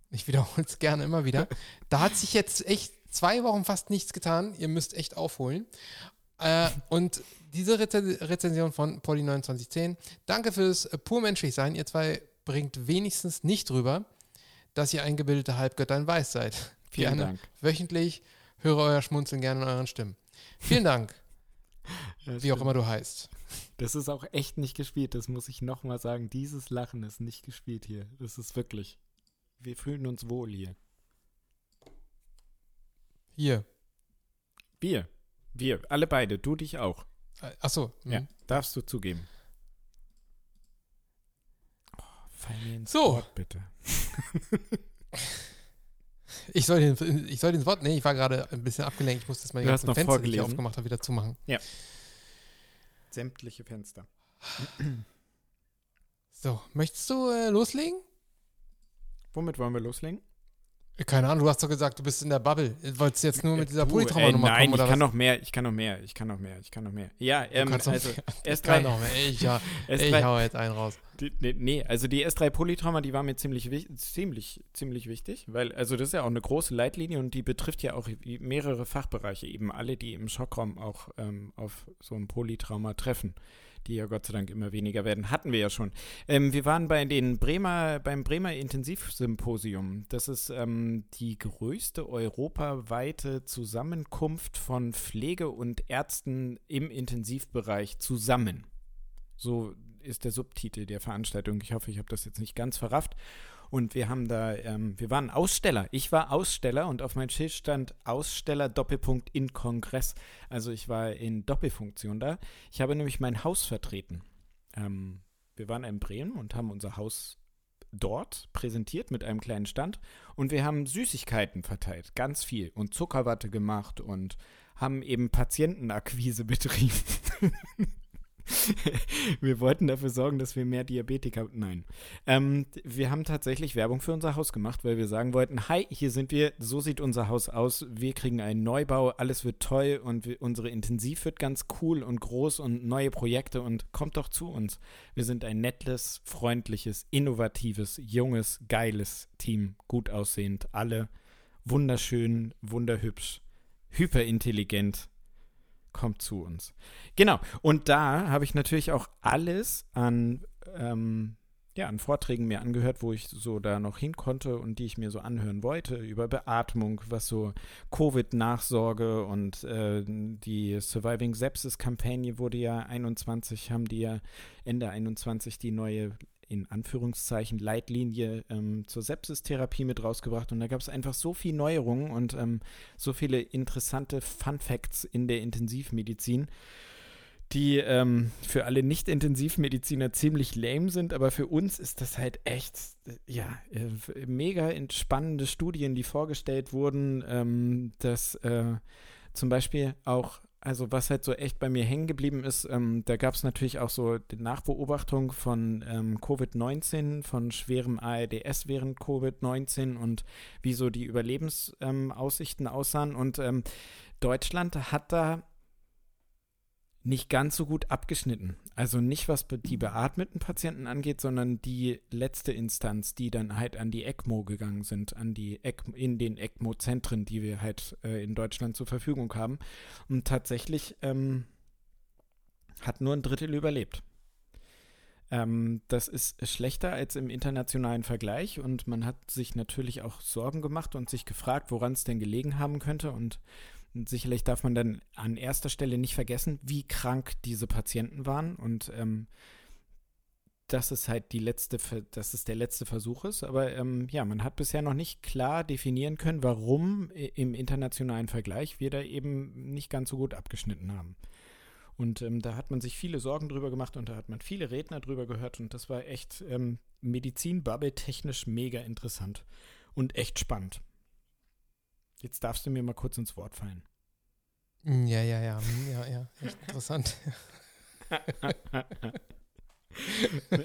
Speaker 1: Ich wiederhole es gerne immer wieder. Da hat sich jetzt echt zwei Wochen fast nichts getan. Ihr müsst echt aufholen. Äh, und diese Reze Rezension von Polly2910, danke fürs äh, pur menschlich sein. Ihr zwei bringt wenigstens nicht rüber, dass ihr eingebildete Halbgötter in Weiß seid.
Speaker 2: Vielen
Speaker 1: gerne
Speaker 2: Dank.
Speaker 1: wöchentlich höre euer Schmunzeln gerne in euren Stimmen. Vielen Dank,
Speaker 2: Ja,
Speaker 1: wie auch immer du heißt.
Speaker 2: Das ist auch echt nicht gespielt, das muss ich nochmal sagen. Dieses Lachen ist nicht gespielt hier. Das ist wirklich. Wir fühlen uns wohl hier.
Speaker 1: Hier.
Speaker 2: Wir. Wir. Alle beide. Du dich auch.
Speaker 1: Äh, Achso.
Speaker 2: Ja.
Speaker 1: mhm.
Speaker 2: Darfst du zugeben. Oh, fall mir ins
Speaker 1: So.
Speaker 2: Wort, bitte.
Speaker 1: Ich soll, den, ich soll den Wort. Nee, ich war gerade ein bisschen abgelenkt. Ich musste das mal die
Speaker 2: Du hast
Speaker 1: ganzen Fenster, die ich
Speaker 2: vorgelesen.
Speaker 1: aufgemacht habe, wieder zumachen.
Speaker 2: Sämtliche Fenster.
Speaker 1: So, möchtest du äh, loslegen?
Speaker 2: Womit wollen wir loslegen?
Speaker 1: Keine Ahnung, du hast doch gesagt, du bist in der Bubble. Wolltest du jetzt nur mit dieser
Speaker 2: Du,
Speaker 1: Polytrauma-Nummer
Speaker 2: äh, Nein,
Speaker 1: kommen oder
Speaker 2: ich kann
Speaker 1: was?
Speaker 2: noch mehr, ich kann noch mehr, ich kann noch mehr, ich kann noch mehr. Ja, ähm,
Speaker 1: noch
Speaker 2: also
Speaker 1: mehr.
Speaker 2: S3
Speaker 1: kann noch mehr. Ich, ja, ich
Speaker 2: S3,
Speaker 1: hau jetzt einen raus.
Speaker 2: Die, nee, nee, also die S3 Polytrauma, die war mir ziemlich, ziemlich, ziemlich wichtig, weil, also das ist ja auch eine große Leitlinie und die betrifft ja auch mehrere Fachbereiche, eben alle, die im Schockraum auch ähm, auf so ein Polytrauma treffen, die ja Gott sei Dank immer weniger werden, hatten wir ja schon. Ähm, wir waren bei den Bremer, beim Bremer Intensivsymposium. Das ist ähm, die größte europaweite Zusammenkunft von Pflege und Ärzten im Intensivbereich zusammen. So ist der Subtitel der Veranstaltung. Ich hoffe, ich habe das jetzt nicht ganz verrafft. Und wir haben da, ähm, wir waren Aussteller. Ich war Aussteller und auf meinem Schild stand Aussteller Doppelpunkt in Kongress. Also ich war in Doppelfunktion da. Ich habe nämlich mein Haus vertreten. Ähm, wir waren in Bremen und haben unser Haus dort präsentiert mit einem kleinen Stand und wir haben Süßigkeiten verteilt, ganz viel und Zuckerwatte gemacht und haben eben Patientenakquise betrieben. wir wollten dafür sorgen, dass wir mehr Diabetiker. Nein. Ähm, wir haben tatsächlich Werbung für unser Haus gemacht, weil wir sagen wollten: Hi, hier sind wir, so sieht unser Haus aus. Wir kriegen einen Neubau, alles wird toll und wir, unsere Intensiv wird ganz cool und groß und neue Projekte und kommt doch zu uns. Wir sind ein nettes, freundliches, innovatives, junges, geiles Team, gut aussehend, alle wunderschön, wunderhübsch, hyperintelligent. Kommt zu uns. Genau. Und da habe ich natürlich auch alles an, ähm, ja, an Vorträgen mir angehört, wo ich so da noch hin konnte und die ich mir so anhören wollte, über Beatmung, was so Covid-Nachsorge und äh, die Surviving Sepsis-Kampagne wurde ja 21, haben die ja Ende 21 die neue in Anführungszeichen Leitlinie ähm, zur Sepsistherapie mit rausgebracht. Und da gab es einfach so viel Neuerungen und ähm, so viele interessante Fun Facts in der Intensivmedizin, die ähm, für alle Nicht-Intensivmediziner ziemlich lame sind, aber für uns ist das halt echt, äh, ja, äh, mega spannende Studien, die vorgestellt wurden, ähm, dass äh, zum Beispiel auch also was halt so echt bei mir hängen geblieben ist, ähm, da gab es natürlich auch so die Nachbeobachtung von ähm, Covid-19, von schwerem ARDS während Covid-19 und wie so die Überlebensaussichten ähm, aussahen. Und ähm, Deutschland hat da nicht ganz so gut abgeschnitten. Also nicht, was die beatmeten Patienten angeht, sondern die letzte Instanz, die dann halt an die ECMO gegangen sind, an die ECMO, in den ECMO-Zentren, die wir halt äh, in Deutschland zur Verfügung haben. Und tatsächlich ähm, hat nur ein Drittel überlebt. Ähm, das ist schlechter als im internationalen Vergleich und man hat sich natürlich auch Sorgen gemacht und sich gefragt, woran es denn gelegen haben könnte. Und sicherlich darf man dann an erster Stelle nicht vergessen, wie krank diese Patienten waren und ähm, dass es halt die letzte, dass es der letzte Versuch ist. Aber ähm, ja, man hat bisher noch nicht klar definieren können, warum im internationalen Vergleich wir da eben nicht ganz so gut abgeschnitten haben. Und ähm, da hat man sich viele Sorgen drüber gemacht und da hat man viele Redner drüber gehört und das war echt ähm, Medizin-Bubble technisch mega interessant und echt spannend. Jetzt darfst du mir mal kurz ins Wort fallen.
Speaker 1: Ja, ja, ja, ja, ja, echt interessant.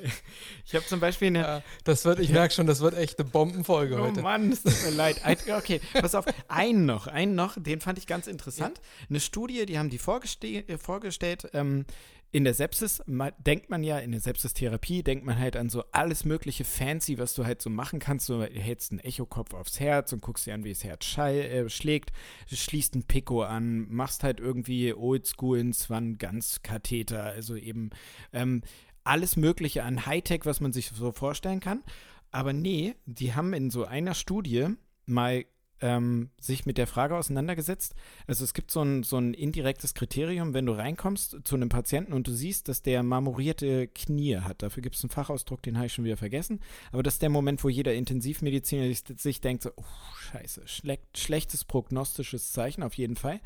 Speaker 2: ich habe zum Beispiel eine. Ja,
Speaker 1: das wird, ich merke schon, das wird echt eine Bombenfolge
Speaker 2: oh
Speaker 1: heute.
Speaker 2: Oh Mann, es tut mir leid. Okay, pass auf, einen noch, einen noch, den fand ich ganz interessant. Ja. Eine Studie, die haben die vorgeste vorgestellt. Ähm, in der Sepsis denkt man ja, in der Sepsis-Therapie denkt man halt an so alles mögliche fancy, was du halt so machen kannst. Du hältst einen Echokopf aufs Herz und guckst dir an, wie das Herz äh, schlägt, schließt ein Pico an, machst halt irgendwie oldschool einen Swan-Ganz-Katheter, also eben ähm, alles Mögliche an Hightech, was man sich so vorstellen kann. Aber nee, die haben in so einer Studie mal ähm, sich mit der Frage auseinandergesetzt. Also es gibt so ein, so ein indirektes Kriterium, wenn du reinkommst zu einem Patienten und du siehst, dass der marmorierte Knie hat. Dafür gibt es einen Fachausdruck, den habe ich schon wieder vergessen. Aber das ist der Moment, wo jeder Intensivmediziner sich, sich denkt, so, oh, scheiße, schle schlechtes prognostisches Zeichen auf jeden Fall.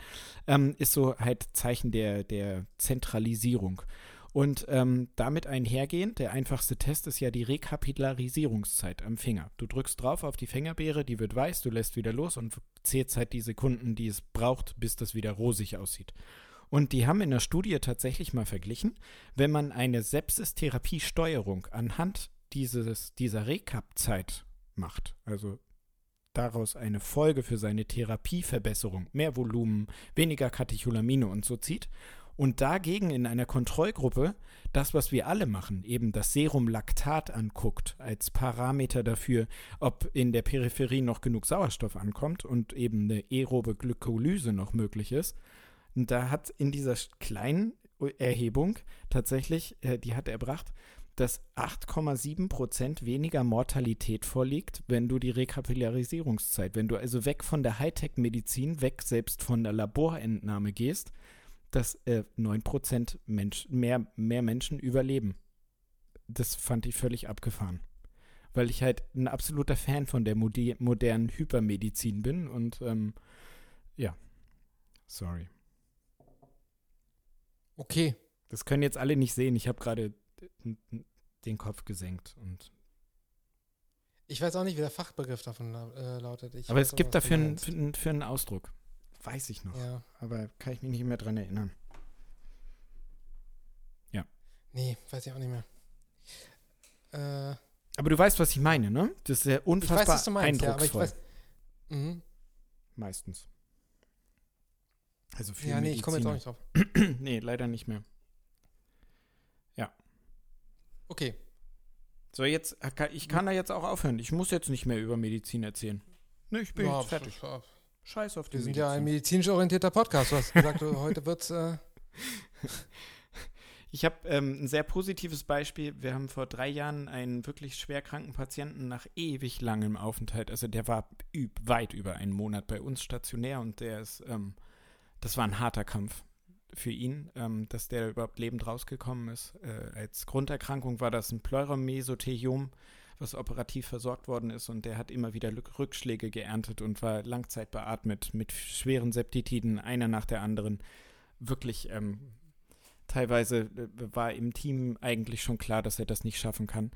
Speaker 2: Ähm, ist so halt Zeichen der, der Zentralisierung. Und ähm, damit einhergehend, der einfachste Test ist ja die Rekapitularisierungszeit am Finger. Du drückst drauf auf die Fingerbeere, die wird weiß, du lässt wieder los und zählst halt die Sekunden, die es braucht, bis das wieder rosig aussieht. Und die haben in der Studie tatsächlich mal verglichen, wenn man eine Sepsis-Therapiesteuerung anhand dieses, dieser Rekap-Zeit macht, also daraus eine Folge für seine Therapieverbesserung, mehr Volumen, weniger Katecholamine und so zieht und dagegen in einer Kontrollgruppe das, was wir alle machen, eben das Serumlaktat anguckt als Parameter dafür, ob in der Peripherie noch genug Sauerstoff ankommt und eben eine aerobe Glykolyse noch möglich ist. Und da hat in dieser kleinen Erhebung tatsächlich, äh, die hat erbracht, dass 8,7 Prozent weniger Mortalität vorliegt, wenn du die Rekapitularisierungszeit, wenn du also weg von der Hightech-Medizin, weg selbst von der Laborentnahme gehst, dass äh, 9% Mensch, mehr, mehr Menschen überleben. Das fand ich völlig abgefahren. Weil ich halt ein absoluter Fan von der modernen Hypermedizin bin und ähm, ja, sorry.
Speaker 1: Okay.
Speaker 2: Das können jetzt alle nicht sehen. Ich habe gerade den Kopf gesenkt und
Speaker 1: ich weiß auch nicht, wie der Fachbegriff davon äh, lautet. Ich
Speaker 2: Aber es gibt dafür einen, für einen Ausdruck. Weiß ich noch. Ja. Aber kann ich mich nicht mehr dran erinnern. Ja.
Speaker 1: Nee, weiß ich auch nicht mehr.
Speaker 2: Äh, aber du weißt, was ich meine, ne? Das ist ja unfassbar ich weiß, was du meinst, eindrucksvoll. Ja, weiß, mhm. Meistens. Also für Ja, nee, ich komme jetzt auch nicht drauf. nee, leider nicht mehr. Ja.
Speaker 1: Okay.
Speaker 2: So, jetzt, ich kann da jetzt auch aufhören. Ich muss jetzt nicht mehr über Medizin erzählen. Ne, ich bin ja, jetzt fertig. Scheiß auf die
Speaker 1: Wir sind ja ein medizinisch orientierter Podcast. Du hast gesagt, heute wird's. Äh
Speaker 2: ich habe ähm, ein sehr positives Beispiel. Wir haben vor drei Jahren einen wirklich schwer kranken Patienten nach ewig langem Aufenthalt, also der war üb, weit über einen Monat bei uns stationär und der ist, ähm, das war ein harter Kampf für ihn, ähm, dass der überhaupt lebend rausgekommen ist. Äh, als Grunderkrankung war das ein Pleuromesoteliom was operativ versorgt worden ist und der hat immer wieder Rückschläge geerntet und war Langzeit beatmet mit schweren Septitiden, einer nach der anderen. Wirklich ähm, teilweise äh, war im Team eigentlich schon klar, dass er das nicht schaffen kann.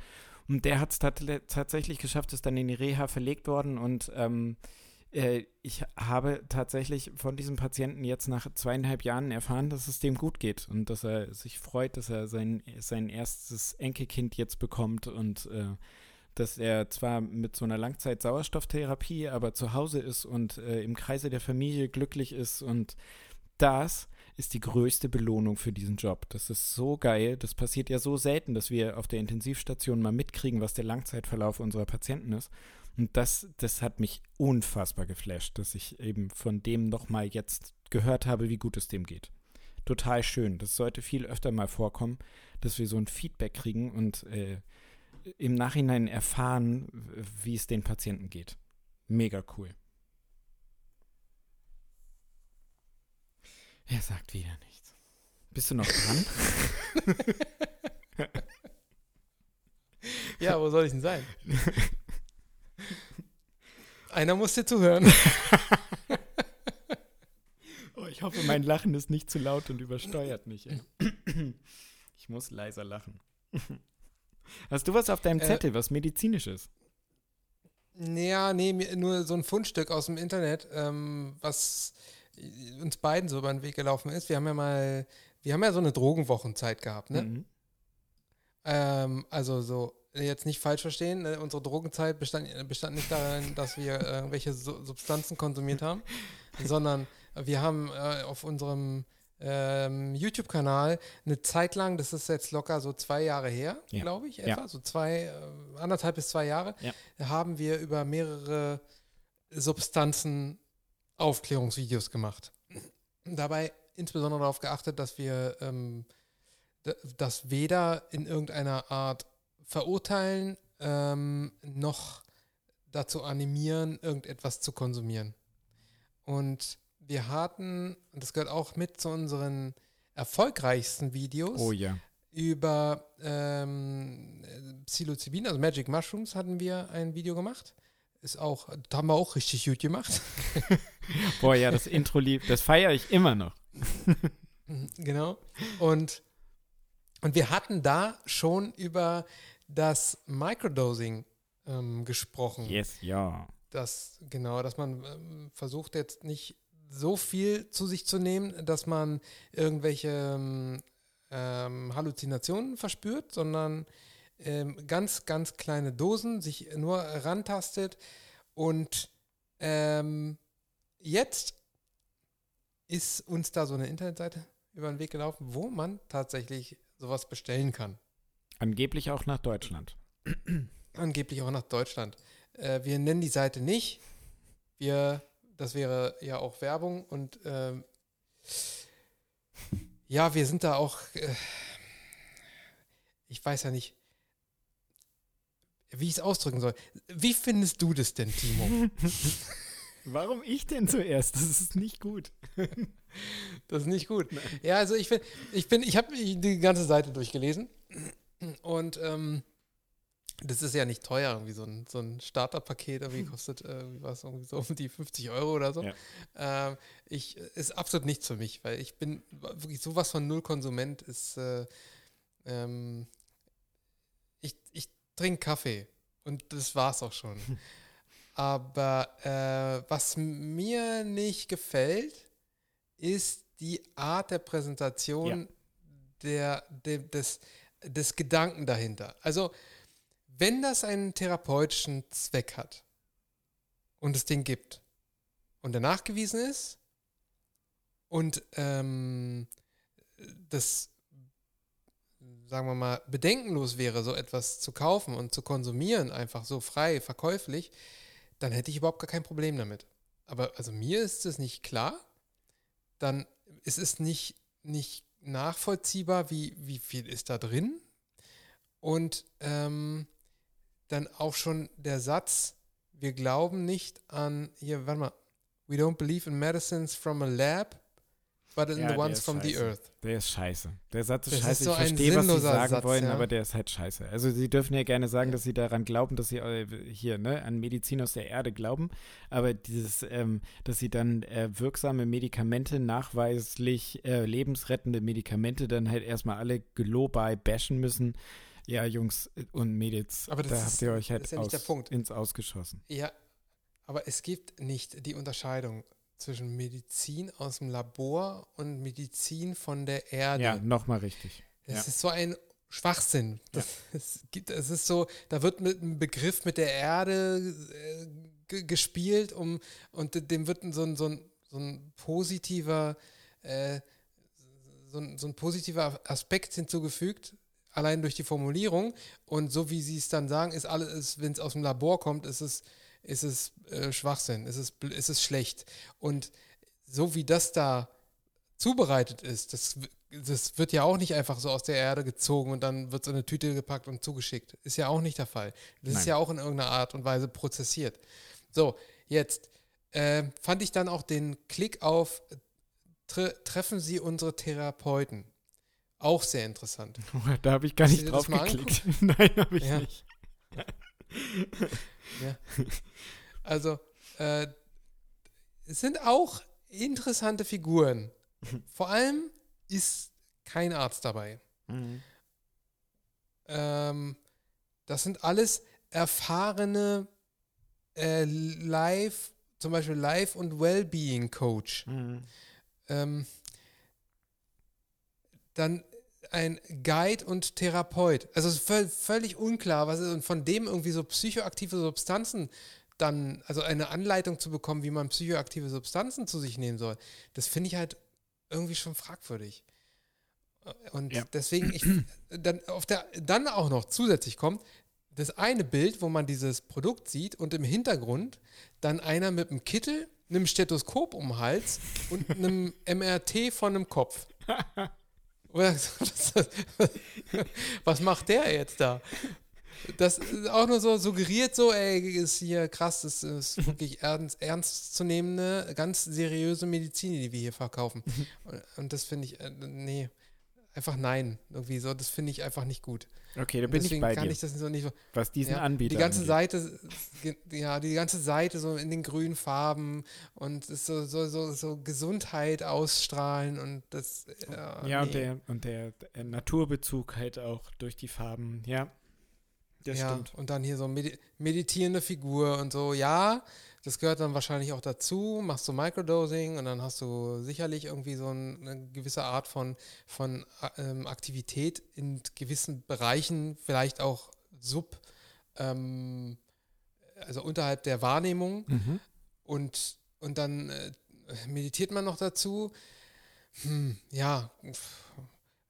Speaker 2: Und der hat es tatsächlich geschafft, ist dann in die Reha verlegt worden und ähm, äh, ich habe tatsächlich von diesem Patienten jetzt nach zweieinhalb Jahren erfahren, dass es dem gut geht und dass er sich freut, dass er sein, sein erstes Enkelkind jetzt bekommt und äh, dass er zwar mit so einer Langzeit-Sauerstofftherapie, aber zu Hause ist und äh, im Kreise der Familie glücklich ist. Und das ist die größte Belohnung für diesen Job. Das ist so geil. Das passiert ja so selten, dass wir auf der Intensivstation mal mitkriegen, was der Langzeitverlauf unserer Patienten ist. Und das, das hat mich unfassbar geflasht, dass ich eben von dem nochmal jetzt gehört habe, wie gut es dem geht. Total schön. Das sollte viel öfter mal vorkommen, dass wir so ein Feedback kriegen und äh, im Nachhinein erfahren, wie es den Patienten geht. Mega cool. Er sagt wieder nichts. Bist du noch dran?
Speaker 1: ja, wo soll ich denn sein? Einer muss dir zuhören.
Speaker 2: oh, Ich hoffe, mein Lachen ist nicht zu laut und übersteuert mich. Ey. Ich muss leiser lachen. Hast du was auf deinem
Speaker 1: Äh,
Speaker 2: Zettel, was medizinisches?
Speaker 1: Ja, nee, nur so ein Fundstück aus dem Internet, ähm, was uns beiden so über den Weg gelaufen ist. Wir haben ja mal, wir haben ja so eine Drogenwochenzeit gehabt, ne?
Speaker 2: Mhm.
Speaker 1: Ähm, also so, jetzt nicht falsch verstehen, ne? unsere Drogenzeit bestand, bestand nicht darin, dass wir irgendwelche Su Substanzen konsumiert haben, sondern wir haben äh, auf unserem ähm, YouTube-Kanal eine Zeit lang, das ist jetzt locker so zwei Jahre her,
Speaker 2: Ja.
Speaker 1: glaube ich,
Speaker 2: Ja.
Speaker 1: etwa, so zwei, äh, anderthalb bis zwei Jahre,
Speaker 2: Ja.
Speaker 1: haben wir über mehrere Substanzen Aufklärungsvideos gemacht. Dabei insbesondere darauf geachtet, dass wir ähm, das weder in irgendeiner Art verurteilen ähm, noch dazu animieren, irgendetwas zu konsumieren. Und wir hatten, und das gehört auch mit zu unseren erfolgreichsten Videos,
Speaker 2: Oh ja.
Speaker 1: über ähm, äh, Psilocybin, also Magic Mushrooms, hatten wir ein Video gemacht. Ist auch, da haben wir auch richtig gut gemacht.
Speaker 2: Boah, ja, das Intro lieb. Das feiere ich immer noch.
Speaker 1: Mhm, Genau. Und, und wir hatten da schon über das Microdosing ähm, gesprochen.
Speaker 2: Yes, ja.
Speaker 1: Das, genau, dass man ähm, versucht jetzt nicht so viel zu sich zu nehmen, dass man irgendwelche ähm, ähm, Halluzinationen verspürt, sondern ähm, ganz, ganz kleine Dosen sich nur rantastet. Und ähm, jetzt ist uns da so eine Internetseite über den Weg gelaufen, wo man tatsächlich sowas bestellen kann.
Speaker 2: Angeblich auch nach Deutschland.
Speaker 1: Angeblich auch nach Deutschland. Äh, wir nennen die Seite nicht. Wir, das wäre ja auch Werbung und ähm, ja, wir sind da auch, äh, ich weiß ja nicht, wie ich es ausdrücken soll. Wie findest du das denn, Timo?
Speaker 2: Warum ich denn zuerst? Das ist nicht gut.
Speaker 1: Das ist nicht gut. Ja, also ich bin, ich bin, ich habe die ganze Seite durchgelesen und ähm, das ist ja nicht teuer, irgendwie so ein, so ein Starterpaket irgendwie kostet äh, wie war's, irgendwie so um die 50 Euro oder so.
Speaker 2: Ja.
Speaker 1: Ähm, ich ist absolut nichts für mich, weil ich bin wirklich sowas von null Konsument ist. Äh, ähm, ich ich trinke Kaffee und das war's auch schon. Aber äh, was mir nicht gefällt, ist die Art der Präsentation der, der, des, des Gedanken dahinter. Also, wenn das einen therapeutischen Zweck hat und es den gibt und der nachgewiesen ist und ähm, das, sagen wir mal, bedenkenlos wäre, so etwas zu kaufen und zu konsumieren, einfach so frei, verkäuflich, dann hätte ich überhaupt gar kein Problem damit. Aber also mir ist es nicht klar, dann ist es nicht, nicht nachvollziehbar, wie, wie viel ist da drin. Und ähm, dann auch schon der Satz, wir glauben nicht an, hier, warte mal, we don't believe in medicines from a lab, but in
Speaker 2: Ja,
Speaker 1: the ones
Speaker 2: ist
Speaker 1: from the
Speaker 2: scheiße.
Speaker 1: earth.
Speaker 2: Der ist scheiße. Der Satz ist
Speaker 1: Das ist
Speaker 2: scheiße.
Speaker 1: so
Speaker 2: ich verstehe, was Sie sagen
Speaker 1: Satz,
Speaker 2: wollen,
Speaker 1: ja.
Speaker 2: aber der ist halt scheiße. Also Sie dürfen ja gerne sagen, dass Sie daran glauben, dass Sie äh, hier ne, an Medizin aus der Erde glauben, aber dieses, ähm, dass Sie dann äh, wirksame Medikamente, nachweislich äh, lebensrettende Medikamente dann halt erstmal alle global bashen müssen. Ja, Jungs und Mädels,
Speaker 1: Aber das
Speaker 2: da
Speaker 1: ist-
Speaker 2: habt ihr euch halt
Speaker 1: ja
Speaker 2: aus,
Speaker 1: Punkt.
Speaker 2: ins Ausgeschossen.
Speaker 1: Ja, aber es gibt nicht die Unterscheidung zwischen Medizin aus dem Labor und Medizin von der Erde.
Speaker 2: Ja, nochmal richtig.
Speaker 1: Das
Speaker 2: Ja.
Speaker 1: ist so ein Schwachsinn. Das, es, gibt, es ist so, da wird mit einem Begriff mit der Erde äh, ge- gespielt, um und dem wird so ein, so ein, so ein positiver, äh, so, ein, so ein positiver Aspekt hinzugefügt, allein durch die Formulierung. Und so wie sie es dann sagen, ist alles, wenn es aus dem Labor kommt, ist es, ist es äh, Schwachsinn, ist es, ist es schlecht. Und so wie das da zubereitet ist, das, das wird ja auch nicht einfach so aus der Erde gezogen und dann wird so eine Tüte gepackt und zugeschickt. Ist ja auch nicht der Fall. Das ist
Speaker 2: Nein.
Speaker 1: ja auch in irgendeiner Art und Weise prozessiert. So, jetzt äh, fand ich dann auch den Klick auf tre treffen Sie unsere Therapeuten. Auch sehr interessant.
Speaker 2: Da habe ich gar
Speaker 1: Hast
Speaker 2: nicht drauf geklickt. Nein, habe ich
Speaker 1: Ja.
Speaker 2: nicht.
Speaker 1: Also, äh, es sind auch interessante Figuren. Vor allem ist kein Arzt dabei.
Speaker 2: Mhm.
Speaker 1: Ähm, das sind alles erfahrene äh, Live, zum Beispiel Life- und Wellbeing-Coach.
Speaker 2: Mhm.
Speaker 1: Ähm, dann ein Guide und Therapeut. Also es ist völ völlig unklar, was ist, und von dem irgendwie so psychoaktive Substanzen dann, also eine Anleitung zu bekommen, wie man psychoaktive Substanzen zu sich nehmen soll, das finde ich halt irgendwie schon fragwürdig. Und
Speaker 2: Ja.
Speaker 1: deswegen, ich, dann, auf der, dann auch noch zusätzlich kommt, das eine Bild, wo man dieses Produkt sieht und im Hintergrund dann einer mit einem Kittel, einem Stethoskop um den Hals und einem MRT von einem Kopf. Oder, was, macht der jetzt da? Das ist auch nur so suggeriert, so, ey, ist hier krass, das ist wirklich ernst, ernstzunehmende, ganz seriöse Medizin, die wir hier verkaufen. Und, und das finde ich, äh, nee, einfach nein, irgendwie so, das finde ich einfach nicht gut.
Speaker 2: Okay, da bin
Speaker 1: Deswegen
Speaker 2: ich bei
Speaker 1: kann
Speaker 2: dir,
Speaker 1: ich das so nicht so.
Speaker 2: was diesen
Speaker 1: Ja,
Speaker 2: Anbieter
Speaker 1: die ganze
Speaker 2: angeht.
Speaker 1: Seite, ja, die ganze Seite so in den grünen Farben und so, so, so, so Gesundheit ausstrahlen und das, ja,
Speaker 2: Ja, und,
Speaker 1: nee.
Speaker 2: der, und der, der Naturbezug halt auch durch die Farben, ja. Das
Speaker 1: ja,
Speaker 2: stimmt.
Speaker 1: und dann hier so medi meditierende Figur und so, ja, das gehört dann wahrscheinlich auch dazu, machst du Microdosing und dann hast du sicherlich irgendwie so ein, eine gewisse Art von, von ähm, Aktivität in gewissen Bereichen, vielleicht auch sub, ähm, also unterhalb der Wahrnehmung
Speaker 2: Mhm.
Speaker 1: und, und dann äh, meditiert man noch dazu. Hm, ja,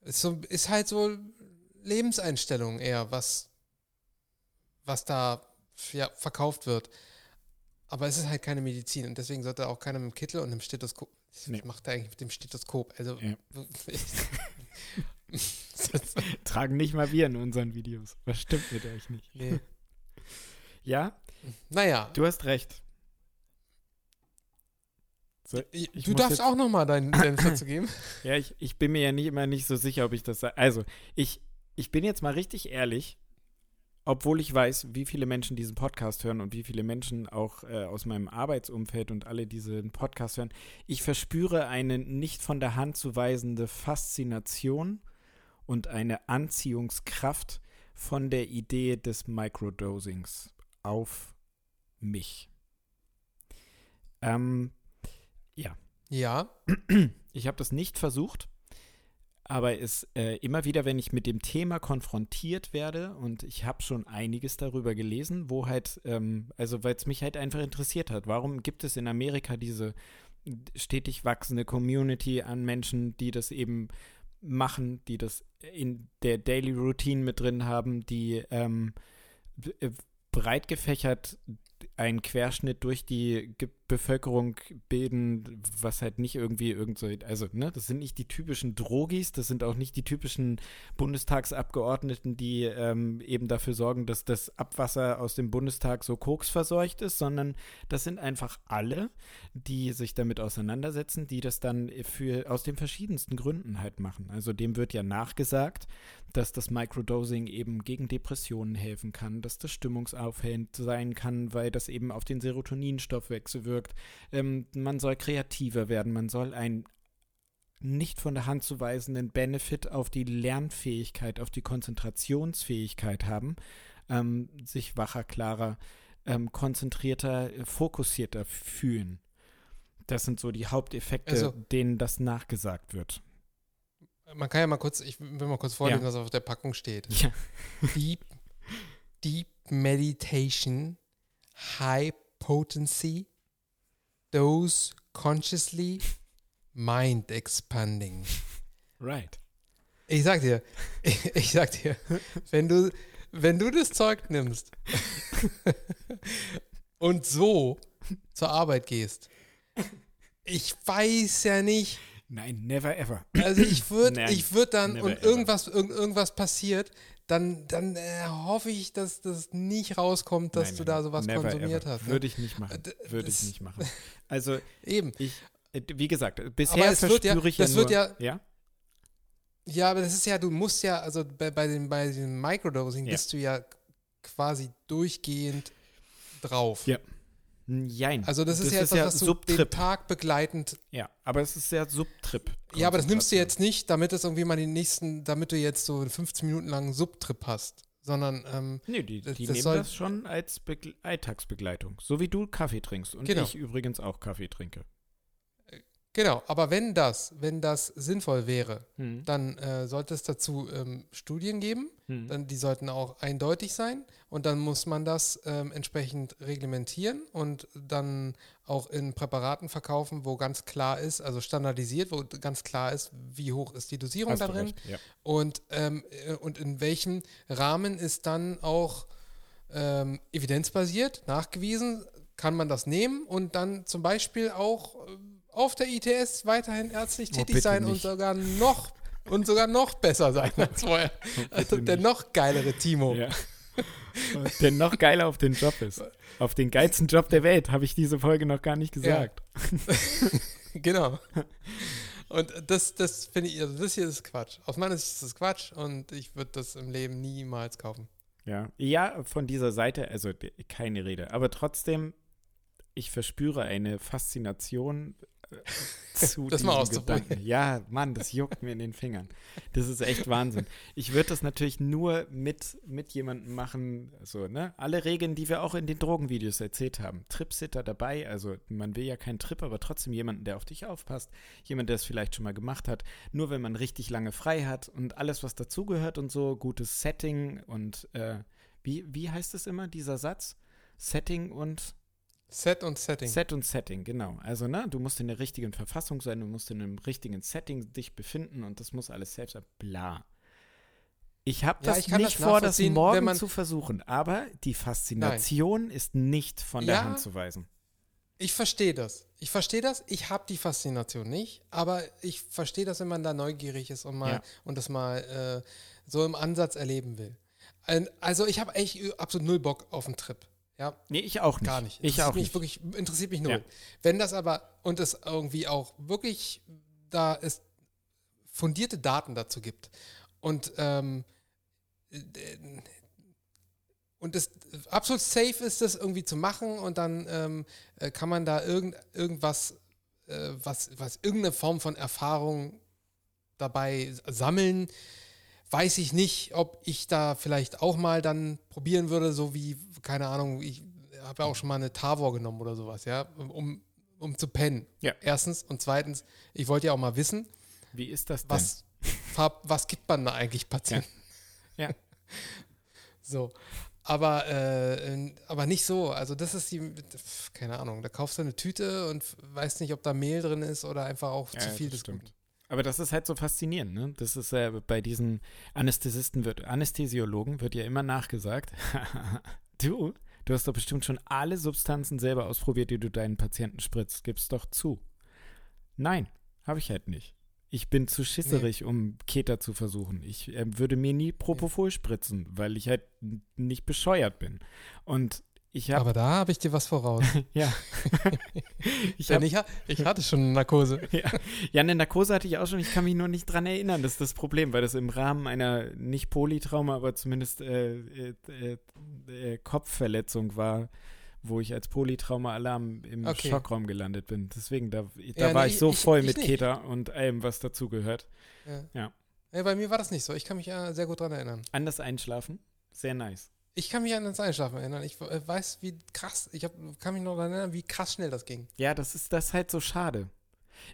Speaker 1: ist, so, ist halt so Lebenseinstellung eher, was, was da ja, verkauft wird. Aber es ist halt keine Medizin und deswegen sollte auch keiner mit dem Kittel und einem Stethoskop. Was
Speaker 2: Nee.
Speaker 1: macht er eigentlich mit dem Stethoskop? Also,
Speaker 2: Ja. Tragen nicht mal wir in unseren Videos. Was stimmt mit euch nicht?
Speaker 1: nee.
Speaker 2: Ja,
Speaker 1: Naja,
Speaker 2: du hast recht. So,
Speaker 1: du darfst auch nochmal deinen Senf dazu geben.
Speaker 2: Ja, ich, ich bin mir ja nicht immer nicht so sicher, ob ich das sage. Also, ich, ich bin jetzt mal richtig ehrlich, obwohl ich weiß, wie viele Menschen diesen Podcast hören und wie viele Menschen auch äh, aus meinem Arbeitsumfeld und alle diesen Podcast hören. Ich verspüre eine nicht von der Hand zu weisende Faszination und eine Anziehungskraft von der Idee des Microdosings auf mich. Ähm,
Speaker 1: Ja,
Speaker 2: ich habe das nicht versucht, aber es äh, immer wieder, wenn ich mit dem Thema konfrontiert werde und ich habe schon einiges darüber gelesen, wo halt, ähm, also weil es mich halt einfach interessiert hat, warum gibt es in Amerika diese stetig wachsende Community an Menschen, die das eben machen, die das in der Daily Routine mit drin haben, die ähm, äh, breit gefächert einen Querschnitt durch die Ge Bevölkerung bilden, was halt nicht irgendwie irgend so, also, ne, das sind nicht die typischen Drogis, das sind auch nicht die typischen Bundestagsabgeordneten, die ähm, eben dafür sorgen, dass das Abwasser aus dem Bundestag so koksverseucht ist, sondern das sind einfach alle, die sich damit auseinandersetzen, die das dann für aus den verschiedensten Gründen halt machen. Also dem wird ja nachgesagt, dass das Microdosing eben gegen Depressionen helfen kann, dass das stimmungsaufhellend sein kann, weil das eben auf den Serotoninstoffwechsel wirkt. Ähm, man soll kreativer werden, man soll einen nicht von der Hand zu weisenden Benefit auf die Lernfähigkeit, auf die Konzentrationsfähigkeit haben, ähm, sich wacher, klarer, ähm, konzentrierter, äh, fokussierter fühlen. Das sind so die Haupteffekte,
Speaker 1: Also-
Speaker 2: denen das nachgesagt wird.
Speaker 1: man kann ja mal kurz, ich will mal kurz vorlesen,
Speaker 2: Ja.
Speaker 1: was auf der Packung steht.
Speaker 2: Ja.
Speaker 1: Deep, deep Meditation, High Potency, Dose Consciously, Mind Expanding.
Speaker 2: Right.
Speaker 1: Ich sag dir, ich, ich sag dir, wenn du, wenn du das Zeug nimmst und so zur Arbeit gehst, ich weiß ja nicht,
Speaker 2: Nein, never ever.
Speaker 1: also ich würde, ich würde dann
Speaker 2: never
Speaker 1: und irgendwas, irgend, irgendwas passiert, dann, dann äh, hoffe ich, dass das nicht rauskommt, dass
Speaker 2: Nein,
Speaker 1: du
Speaker 2: nein,
Speaker 1: da sowas
Speaker 2: never
Speaker 1: konsumiert
Speaker 2: ever.
Speaker 1: hast. Ne?
Speaker 2: Würde ich nicht machen.
Speaker 1: D-
Speaker 2: Würde ich
Speaker 1: das-
Speaker 2: nicht machen. Also,
Speaker 1: Eben.
Speaker 2: ich, äh, wie gesagt, bisher
Speaker 1: wird ja-
Speaker 2: ich
Speaker 1: das
Speaker 2: ja
Speaker 1: wird
Speaker 2: nur,
Speaker 1: ja-
Speaker 2: ja?
Speaker 1: Ja, aber das ist ja, du musst ja, also bei, bei, dem, bei dem Microdosing
Speaker 2: Ja.
Speaker 1: bist du ja quasi durchgehend drauf.
Speaker 2: Ja. Jein.
Speaker 1: Also das, ist
Speaker 2: Das
Speaker 1: ja
Speaker 2: ist
Speaker 1: etwas,
Speaker 2: ja
Speaker 1: was du den. Tag begleitend.
Speaker 2: Ja, aber es ist sehr Subtrip.
Speaker 1: Ja, aber das nimmst du jetzt nicht, damit es irgendwie mal die nächsten, damit du jetzt so einen 15 Minuten langen Subtrip hast, sondern ähm,
Speaker 2: Nee, die,
Speaker 1: Das-
Speaker 2: die
Speaker 1: das
Speaker 2: nehmen
Speaker 1: soll-
Speaker 2: das schon als Begle Alltagsbegleitung. So wie du Kaffee trinkst. Und
Speaker 1: Genau.
Speaker 2: ich übrigens auch Kaffee trinke.
Speaker 1: Genau. Aber wenn das, wenn das sinnvoll wäre,
Speaker 2: Hm.
Speaker 1: dann äh, sollte es dazu ähm, Studien geben.
Speaker 2: Hm.
Speaker 1: Dann, die sollten auch eindeutig sein und dann muss man das ähm, entsprechend reglementieren und dann auch in Präparaten verkaufen, wo ganz klar ist, also standardisiert, wo ganz klar ist, wie hoch ist die Dosierung
Speaker 2: Hast
Speaker 1: da
Speaker 2: du
Speaker 1: drin
Speaker 2: recht, Ja.
Speaker 1: und, ähm, äh, und in welchem Rahmen ist dann auch ähm, evidenzbasiert, nachgewiesen, kann man das nehmen und dann zum Beispiel auch äh, auf der ITS weiterhin ärztlich
Speaker 2: Oh,
Speaker 1: tätig sein und
Speaker 2: nicht.
Speaker 1: sogar noch und sogar noch besser sein als vorher. Also der noch geilere Timo.
Speaker 2: Ja. Und der noch geiler auf den Job ist. Auf den geilsten Job der Welt, habe ich diese Folge noch gar nicht gesagt.
Speaker 1: Genau. Und das, das finde ich, also das hier ist Quatsch. Aus meiner Sicht ist das Quatsch und ich würde das im Leben niemals kaufen.
Speaker 2: Ja. ja, von dieser Seite, also keine Rede. Aber trotzdem, ich verspüre eine Faszination zu
Speaker 1: Das mal.
Speaker 2: Gedanken. Ja, Mann, das juckt mir in den Fingern. Das ist echt Wahnsinn. Ich würde das natürlich nur mit, mit jemandem machen, so, ne? Alle Regeln, die wir auch in den Drogenvideos erzählt haben. Tripsitter dabei, also man will ja keinen Trip, aber trotzdem jemanden, der auf dich aufpasst. Jemand, der es vielleicht schon mal gemacht hat. Nur wenn man richtig lange frei hat und alles, was dazugehört und so, gutes Setting und äh, wie, wie heißt es immer, dieser Satz? Setting und
Speaker 1: Set und Setting.
Speaker 2: Set und Setting, genau. Also, ne, du musst in der richtigen Verfassung sein, du musst in einem richtigen Setting dich befinden und das muss alles selbst sein. Bla. Ich habe
Speaker 1: Ja,
Speaker 2: das
Speaker 1: ich
Speaker 2: nicht
Speaker 1: das
Speaker 2: vor, das morgen zu versuchen, aber die Faszination ist nicht von der
Speaker 1: Ja.
Speaker 2: Hand zu weisen.
Speaker 1: Ich verstehe das. Ich verstehe das. Ich habe die Faszination nicht, aber ich verstehe das, wenn man da neugierig ist und mal
Speaker 2: Ja.
Speaker 1: und das mal äh, so im Ansatz erleben will. Also ich habe echt absolut null Bock auf einen Trip. Ja,
Speaker 2: Nee, ich auch nicht.
Speaker 1: gar nicht.
Speaker 2: Ich auch nicht.
Speaker 1: Wirklich, interessiert mich null.
Speaker 2: Ja.
Speaker 1: Wenn das aber und es irgendwie auch wirklich da ist fundierte Daten dazu gibt und ähm, äh, und es absolut safe ist, das irgendwie zu machen und dann ähm, äh, kann man da irgend, irgendwas, äh, was, was irgendeine Form von Erfahrung dabei sammeln. Weiß ich nicht, ob ich da vielleicht auch mal dann probieren würde, so wie, keine Ahnung, ich habe ja auch schon mal eine Tavor genommen oder sowas, ja, um, um zu pennen.
Speaker 2: Ja.
Speaker 1: Erstens und zweitens, ich wollte ja auch mal wissen,
Speaker 2: Wie ist das denn?
Speaker 1: was, was gibt man da eigentlich Patienten?
Speaker 2: Ja.
Speaker 1: So. Aber, äh, aber nicht so. Also, das ist die, keine Ahnung, da kaufst du eine Tüte und weißt nicht, ob da Mehl drin ist oder einfach auch
Speaker 2: Ja,
Speaker 1: zu
Speaker 2: ja,
Speaker 1: viel
Speaker 2: das
Speaker 1: Guten.
Speaker 2: Aber das ist halt so faszinierend, ne? Das ist äh, bei diesen Anästhesisten wird, Anästhesiologen wird ja immer nachgesagt, du, du hast doch bestimmt schon alle Substanzen selber ausprobiert, die du deinen Patienten spritzt. Gib's doch zu. Nein, habe ich halt nicht. Ich bin zu schisserig, um Keter zu versuchen. Ich äh, würde mir nie Propofol spritzen, weil ich halt nicht bescheuert bin. Und habe
Speaker 1: Aber da habe ich dir was voraus.
Speaker 2: ja, ich habe
Speaker 1: ich, ich hatte schon eine Narkose.
Speaker 2: ja. ja, eine Narkose hatte ich auch schon. Ich kann mich nur nicht dran erinnern. Das ist das Problem, weil das im Rahmen einer nicht Polytrauma, aber zumindest äh, äh, äh, äh, Kopfverletzung war, wo ich als Polytrauma-Alarm im
Speaker 1: Okay.
Speaker 2: Schockraum gelandet bin. Deswegen, da, da
Speaker 1: Ja,
Speaker 2: war
Speaker 1: nee,
Speaker 2: ich so
Speaker 1: ich-
Speaker 2: voll mit. Keter und allem, was dazugehört.
Speaker 1: Ja.
Speaker 2: Ja.
Speaker 1: Ja, bei mir war das nicht so. Ich kann mich ja sehr gut dran erinnern.
Speaker 2: Anders einschlafen, sehr nice.
Speaker 1: Ich kann mich an das Einschlafen erinnern. Ich äh, weiß, wie krass, ich hab, kann mich noch daran erinnern, wie krass schnell das ging.
Speaker 2: Ja, das ist das ist halt so schade.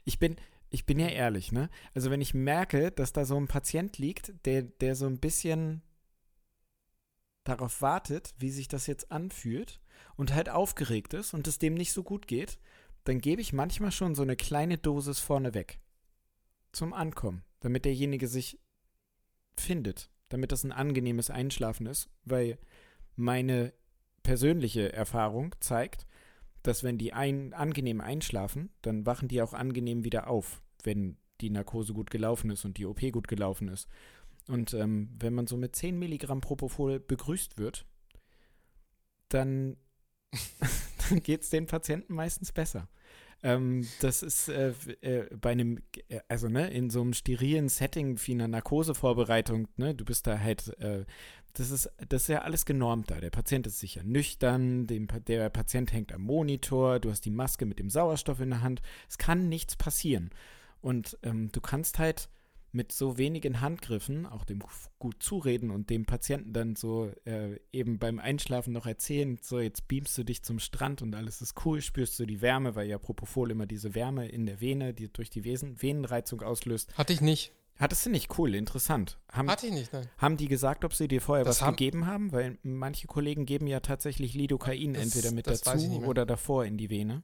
Speaker 2: Ich bin, ich bin ja ehrlich, ne? Also wenn ich merke, dass da so ein Patient liegt, der, der so ein bisschen darauf wartet, wie sich das jetzt anfühlt und halt aufgeregt ist und es dem nicht so gut geht, dann gebe ich manchmal schon so eine kleine Dosis vorne weg. Zum Ankommen, damit derjenige sich findet, damit das ein angenehmes Einschlafen ist, weil meine persönliche Erfahrung zeigt, dass wenn die ein, angenehm einschlafen, dann wachen die auch angenehm wieder auf, wenn die Narkose gut gelaufen ist und die OP gut gelaufen ist. Und ähm, wenn man so mit 10 Milligramm Propofol begrüßt wird, dann, dann geht es den Patienten meistens besser. Ähm, das ist äh, äh, bei einem, äh, also ne, in so einem sterilen Setting wie einer Narkosevorbereitung, ne, du bist da halt, äh, das ist, das ist ja alles genormt da. Der Patient ist sicher nüchtern, dem, der Patient hängt am Monitor, du hast die Maske mit dem Sauerstoff in der Hand. Es kann nichts passieren. Und ähm, du kannst halt mit so wenigen Handgriffen auch dem gut zureden und dem Patienten dann so äh, eben beim Einschlafen noch erzählen, so jetzt beamst du dich zum Strand und alles ist cool, spürst du die Wärme, weil ja Propofol immer diese Wärme in der Vene, die durch die Vesen Venenreizung auslöst.
Speaker 1: Hatte ich nicht.
Speaker 2: Hattest du nicht? Cool, interessant.
Speaker 1: Haben, Hatte ich nicht, nein.
Speaker 2: Haben die gesagt, ob sie dir vorher das was haben, gegeben haben? Weil manche Kollegen geben ja tatsächlich Lidocain das, entweder mit dazu oder davor in die Vene.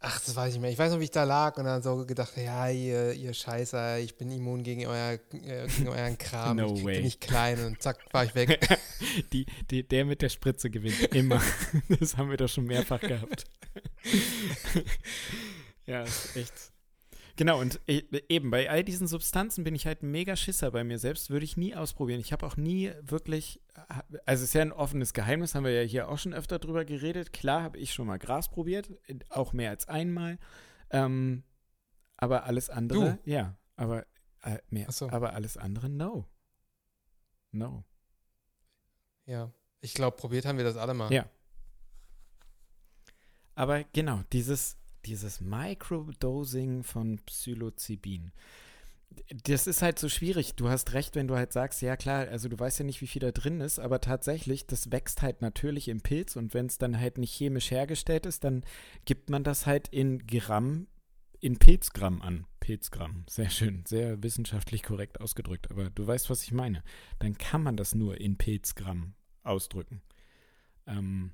Speaker 1: Ach, das weiß ich nicht mehr. Ich weiß noch, wie ich da lag und dann so gedacht, ja, ihr, ihr Scheißer, ich bin immun gegen, euer, äh, gegen euren Kram. No ich way. nicht klein und zack, war ich weg.
Speaker 2: die, die, der mit der Spritze gewinnt. Immer. das haben wir doch schon mehrfach gehabt. ja, ist echt Genau, und e, eben bei all diesen Substanzen bin ich halt mega Schisser bei mir selbst, würde ich nie ausprobieren. Ich habe auch nie wirklich, also es ist ja ein offenes Geheimnis, haben wir ja hier auch schon öfter drüber geredet. Klar habe ich schon mal Gras probiert, auch mehr als einmal. Ähm, aber alles andere, du? ja, aber äh, mehr, so. aber alles andere, no. No.
Speaker 1: Ja, ich glaube, probiert haben wir das alle mal.
Speaker 2: Ja. Aber genau, dieses, dieses Microdosing von Psilocybin. Das ist halt so schwierig. Du hast recht, wenn du halt sagst, ja klar, also du weißt ja nicht, wie viel da drin ist, aber tatsächlich, das wächst halt natürlich im Pilz und wenn es dann halt nicht chemisch hergestellt ist, dann gibt man das halt in Gramm, in Pilzgramm an. Pilzgramm, sehr schön, sehr wissenschaftlich korrekt ausgedrückt, aber du weißt, was ich meine. Dann kann man das nur in Pilzgramm ausdrücken. Ähm,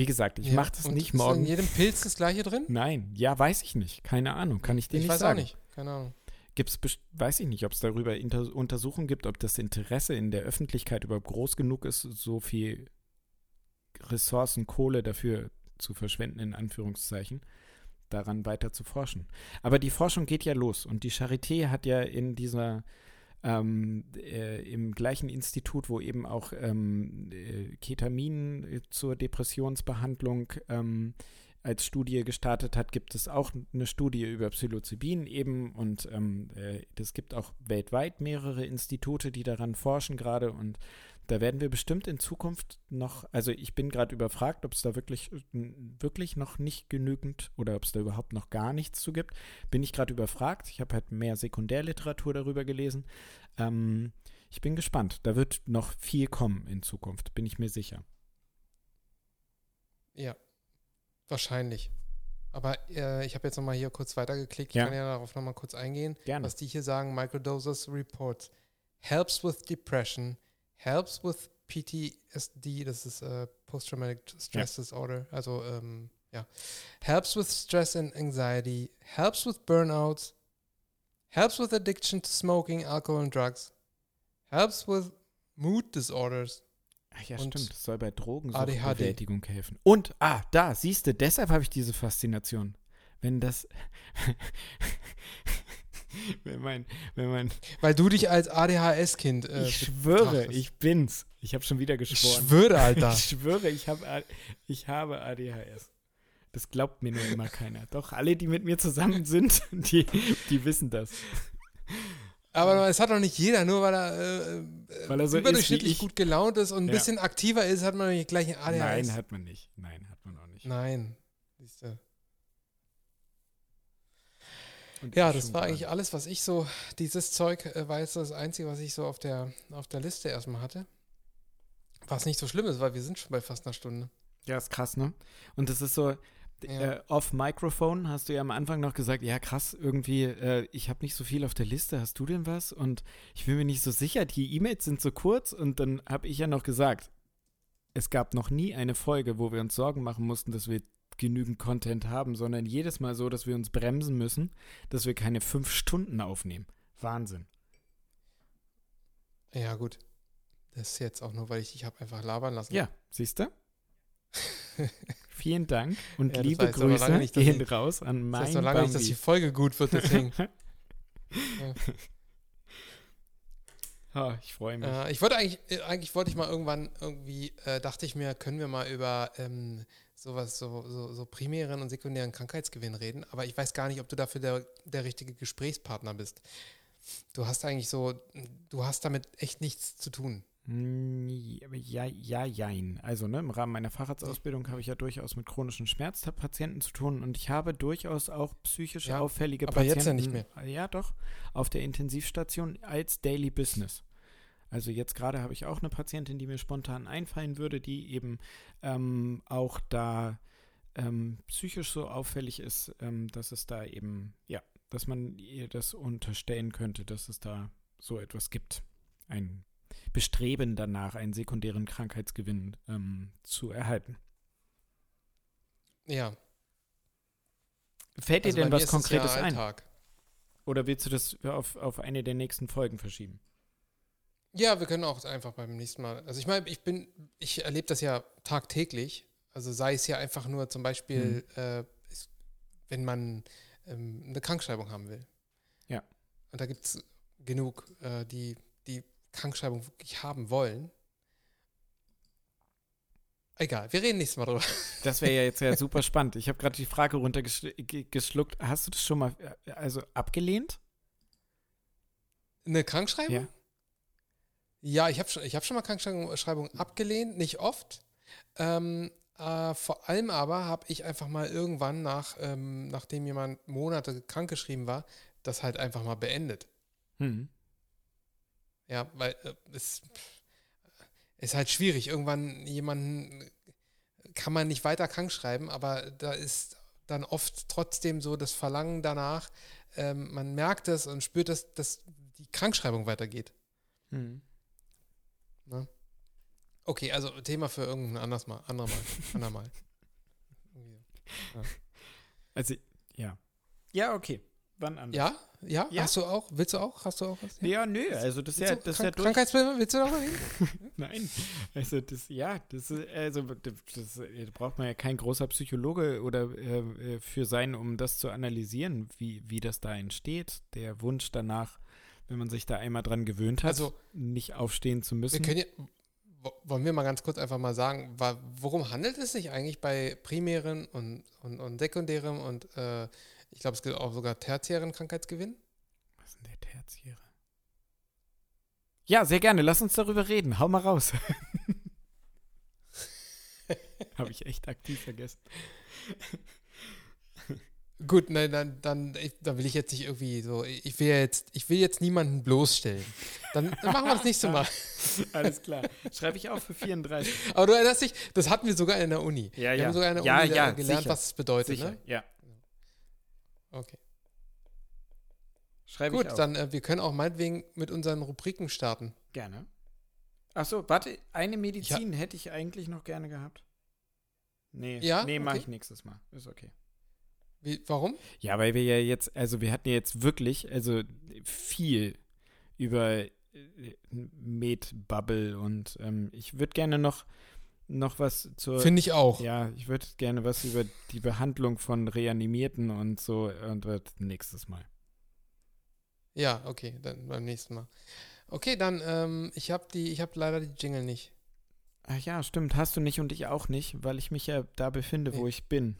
Speaker 2: wie gesagt, ich ja, mache das nicht morgen.
Speaker 1: Ist in jedem Pilz das gleiche drin?
Speaker 2: Nein, ja, weiß ich nicht. Keine Ahnung, kann ich dir ich nicht sagen. Ich weiß auch nicht,
Speaker 1: keine Ahnung.
Speaker 2: Gibt's, weiß ich nicht, ob es darüber Inter Untersuchungen gibt, ob das Interesse in der Öffentlichkeit überhaupt groß genug ist, so viel Ressourcen, Kohle dafür zu verschwenden, in Anführungszeichen, daran weiter zu forschen. Aber die Forschung geht ja los und die Charité hat ja in dieser ähm, äh, im gleichen Institut, wo eben auch ähm, äh, Ketamin äh, zur Depressionsbehandlung ähm, als Studie gestartet hat, gibt es auch eine Studie über Psilocybin eben und ähm, äh, es gibt auch weltweit mehrere Institute, die daran forschen gerade und da werden wir bestimmt in Zukunft noch, also ich bin gerade überfragt, ob es da wirklich, wirklich noch nicht genügend oder ob es da überhaupt noch gar nichts zu gibt. Bin ich gerade überfragt. Ich habe halt mehr Sekundärliteratur darüber gelesen. Ähm, ich bin gespannt. Da wird noch viel kommen in Zukunft, bin ich mir sicher.
Speaker 1: Ja, wahrscheinlich. Aber äh, ich habe jetzt nochmal hier kurz weitergeklickt. Ich ja. kann ja darauf nochmal kurz eingehen.
Speaker 2: Gerne.
Speaker 1: Was die hier sagen, Microdoses Reports helps with depression, helps with PTSD, das ist uh, Post-Traumatic Stress ja. Disorder, also ähm, ja, helps with stress and anxiety, helps with burnouts, helps with addiction to smoking, alcohol and drugs, helps with mood disorders.
Speaker 2: Ach ja, stimmt. Das soll bei Drogenbewältigung helfen. Und, ah, da, siehst du, deshalb habe ich diese Faszination. Wenn das, wenn man, wenn man.
Speaker 1: Weil du dich als ADHS-Kind.
Speaker 2: Äh, ich schwöre, betrachtest. ich bin's. Ich habe schon wieder geschworen.
Speaker 1: Ich schwöre, Alter.
Speaker 2: ich schwöre, ich, hab, ich habe ADHS. Das glaubt mir nur immer keiner. Doch alle, die mit mir zusammen sind, die, die wissen das.
Speaker 1: Aber es hat doch nicht jeder, nur weil er, äh,
Speaker 2: weil er so
Speaker 1: überdurchschnittlich gut gelaunt ist und ein ja. bisschen aktiver ist, hat man nicht gleich ein ADHS.
Speaker 2: Nein, hat man nicht. Nein, hat man auch nicht.
Speaker 1: Nein. Siehst du. Und ja, das war eigentlich alles, was ich so, dieses Zeug äh, war jetzt das Einzige, was ich so auf der, auf der Liste erstmal hatte. Was nicht so schlimm ist, weil wir sind schon bei fast einer Stunde.
Speaker 2: Ja, ist krass, ne? Und das ist so, ja. äh, off Microphone hast du ja am Anfang noch gesagt, ja krass, irgendwie, äh, ich habe nicht so viel auf der Liste, hast du denn was? Und ich bin mir nicht so sicher, die E-Mails sind so kurz und dann habe ich ja noch gesagt, es gab noch nie eine Folge, wo wir uns Sorgen machen mussten, dass wir genügend Content haben, sondern jedes Mal so, dass wir uns bremsen müssen, dass wir keine fünf Stunden aufnehmen. Wahnsinn.
Speaker 1: Ja, gut. Das ist jetzt auch nur, weil ich dich habe einfach labern lassen.
Speaker 2: Ja, siehst du? Vielen Dank und ja, liebe Grüße nicht, gehen ich, raus an meinen Das heißt so
Speaker 1: lange nicht, dass die Folge gut wird, deswegen. ja.
Speaker 2: Oh, ich freue mich.
Speaker 1: Äh, ich wollte eigentlich, äh, eigentlich wollte ich mal irgendwann irgendwie, äh, dachte ich mir, können wir mal über ähm, sowas, so, so, so primären und sekundären Krankheitsgewinn reden, aber ich weiß gar nicht, ob du dafür der, der richtige Gesprächspartner bist. Du hast eigentlich so, du hast damit echt nichts zu tun.
Speaker 2: Mm, ja, ja, jein. Also ne, im Rahmen meiner Facharztausbildung habe ich ja durchaus mit chronischen Schmerzpatienten zu tun und ich habe durchaus auch psychisch
Speaker 1: Ja,
Speaker 2: auffällige
Speaker 1: aber
Speaker 2: Patienten.
Speaker 1: jetzt ja nicht mehr.
Speaker 2: Ja, doch. Auf der Intensivstation als Daily Business. Also jetzt gerade habe ich auch eine Patientin, die mir spontan einfallen würde, die eben ähm, auch da ähm, psychisch so auffällig ist, ähm, dass es da eben, ja, dass man ihr das unterstellen könnte, dass es da so etwas gibt. Ein Bestreben danach, einen sekundären Krankheitsgewinn ähm, zu erhalten.
Speaker 1: Ja.
Speaker 2: Fällt dir
Speaker 1: Also
Speaker 2: denn was Konkretes
Speaker 1: ja
Speaker 2: ein? Oder willst du das auf, auf eine der nächsten Folgen verschieben?
Speaker 1: Ja, wir können auch einfach beim nächsten Mal. Also ich meine, ich bin, ich erlebe das ja tagtäglich. Also sei es ja einfach nur zum Beispiel,
Speaker 2: Mhm.
Speaker 1: äh, wenn man ähm, eine Krankschreibung haben will.
Speaker 2: Ja.
Speaker 1: Und da gibt es genug, äh, die die Krankschreibung wirklich haben wollen. Egal, wir reden nächstes Mal drüber.
Speaker 2: Das wäre ja jetzt ja super spannend. Ich habe gerade die Frage runtergeschluckt. Hast du das schon mal äh, also abgelehnt?
Speaker 1: Eine Krankschreibung?
Speaker 2: Ja.
Speaker 1: Ja, ich habe schon, ich hab schon mal Krankschreibung abgelehnt, nicht oft. Ähm, äh, vor allem aber habe ich einfach mal irgendwann, nach, ähm, nachdem jemand Monate krankgeschrieben war, das halt einfach mal beendet.
Speaker 2: Hm.
Speaker 1: Ja, weil äh, es ist halt schwierig. Irgendwann jemanden kann man nicht weiter krank schreiben, aber da ist dann oft trotzdem so das Verlangen danach. Ähm, man merkt es und spürt, dass, dass die Krankschreibung weitergeht.
Speaker 2: Hm.
Speaker 1: Okay, also Thema für irgendein anderes Mal, andermal, andermal.
Speaker 2: Also, ja. Ja, okay. Wann anders?
Speaker 1: Ja, ja,
Speaker 2: Ja.
Speaker 1: hast du auch? Willst du auch? Hast du auch was?
Speaker 2: Ja, nö, also das ist ja,
Speaker 1: Willst du
Speaker 2: das ist ja durch.
Speaker 1: Krankheitsbilder, willst du noch mal?
Speaker 2: Nein, also das, ja, das ist, also das, das braucht man ja kein großer Psychologe oder äh, äh, für sein, um das zu analysieren, wie, wie das da entsteht. Der Wunsch danach, wenn man sich da einmal dran gewöhnt hat,
Speaker 1: Also,
Speaker 2: nicht aufstehen zu
Speaker 1: Wir
Speaker 2: müssen.
Speaker 1: können ja, wo- wollen wir mal ganz kurz einfach mal sagen, worum handelt es sich eigentlich bei primären und, und, und sekundärem und äh, ich glaube, es gibt auch sogar tertiären Krankheitsgewinn?
Speaker 2: Was ist denn der Tertiäre? Ja, sehr gerne. Lass uns darüber reden. Hau mal raus. Habe ich echt aktiv vergessen.
Speaker 1: Gut, nein, dann, dann, ich, dann will ich jetzt nicht irgendwie so, ich will jetzt, ich will jetzt niemanden bloßstellen. Dann, dann machen wir das nächste Mal.
Speaker 2: Alles klar. Schreibe ich auf für 34.
Speaker 1: Aber du erinnerst dich, das hatten wir sogar in der Uni.
Speaker 2: Ja,
Speaker 1: wir
Speaker 2: ja.
Speaker 1: haben sogar in der
Speaker 2: Ja,
Speaker 1: Uni
Speaker 2: ja,
Speaker 1: gelernt,
Speaker 2: sicher.
Speaker 1: was es bedeutet.
Speaker 2: Sicher,
Speaker 1: Ne?
Speaker 2: ja.
Speaker 1: Okay.
Speaker 2: Schreibe
Speaker 1: Gut,
Speaker 2: ich auf.
Speaker 1: dann äh, wir können auch meinetwegen mit unseren Rubriken starten.
Speaker 2: Gerne. Achso, warte, eine Medizin hätte ich eigentlich noch gerne gehabt. Nee,
Speaker 1: Ja?
Speaker 2: nee, mache
Speaker 1: Okay.
Speaker 2: ich nächstes Mal. Ist okay.
Speaker 1: Wie, warum?
Speaker 2: Ja, weil wir ja jetzt, also wir hatten ja jetzt wirklich, also viel über äh, Med-Bubble und ähm, ich würde gerne noch, noch was zur,
Speaker 1: Finde ich auch.
Speaker 2: ja, ich würde gerne was über die Behandlung von Reanimierten und so und wird nächstes Mal.
Speaker 1: Ja, okay, dann beim nächsten Mal. Okay, dann, ähm, ich habe die, ich habe leider die Jingle nicht.
Speaker 2: Ach ja, stimmt, hast du nicht und ich auch nicht, weil ich mich ja da befinde, wo
Speaker 1: Nee.
Speaker 2: ich bin.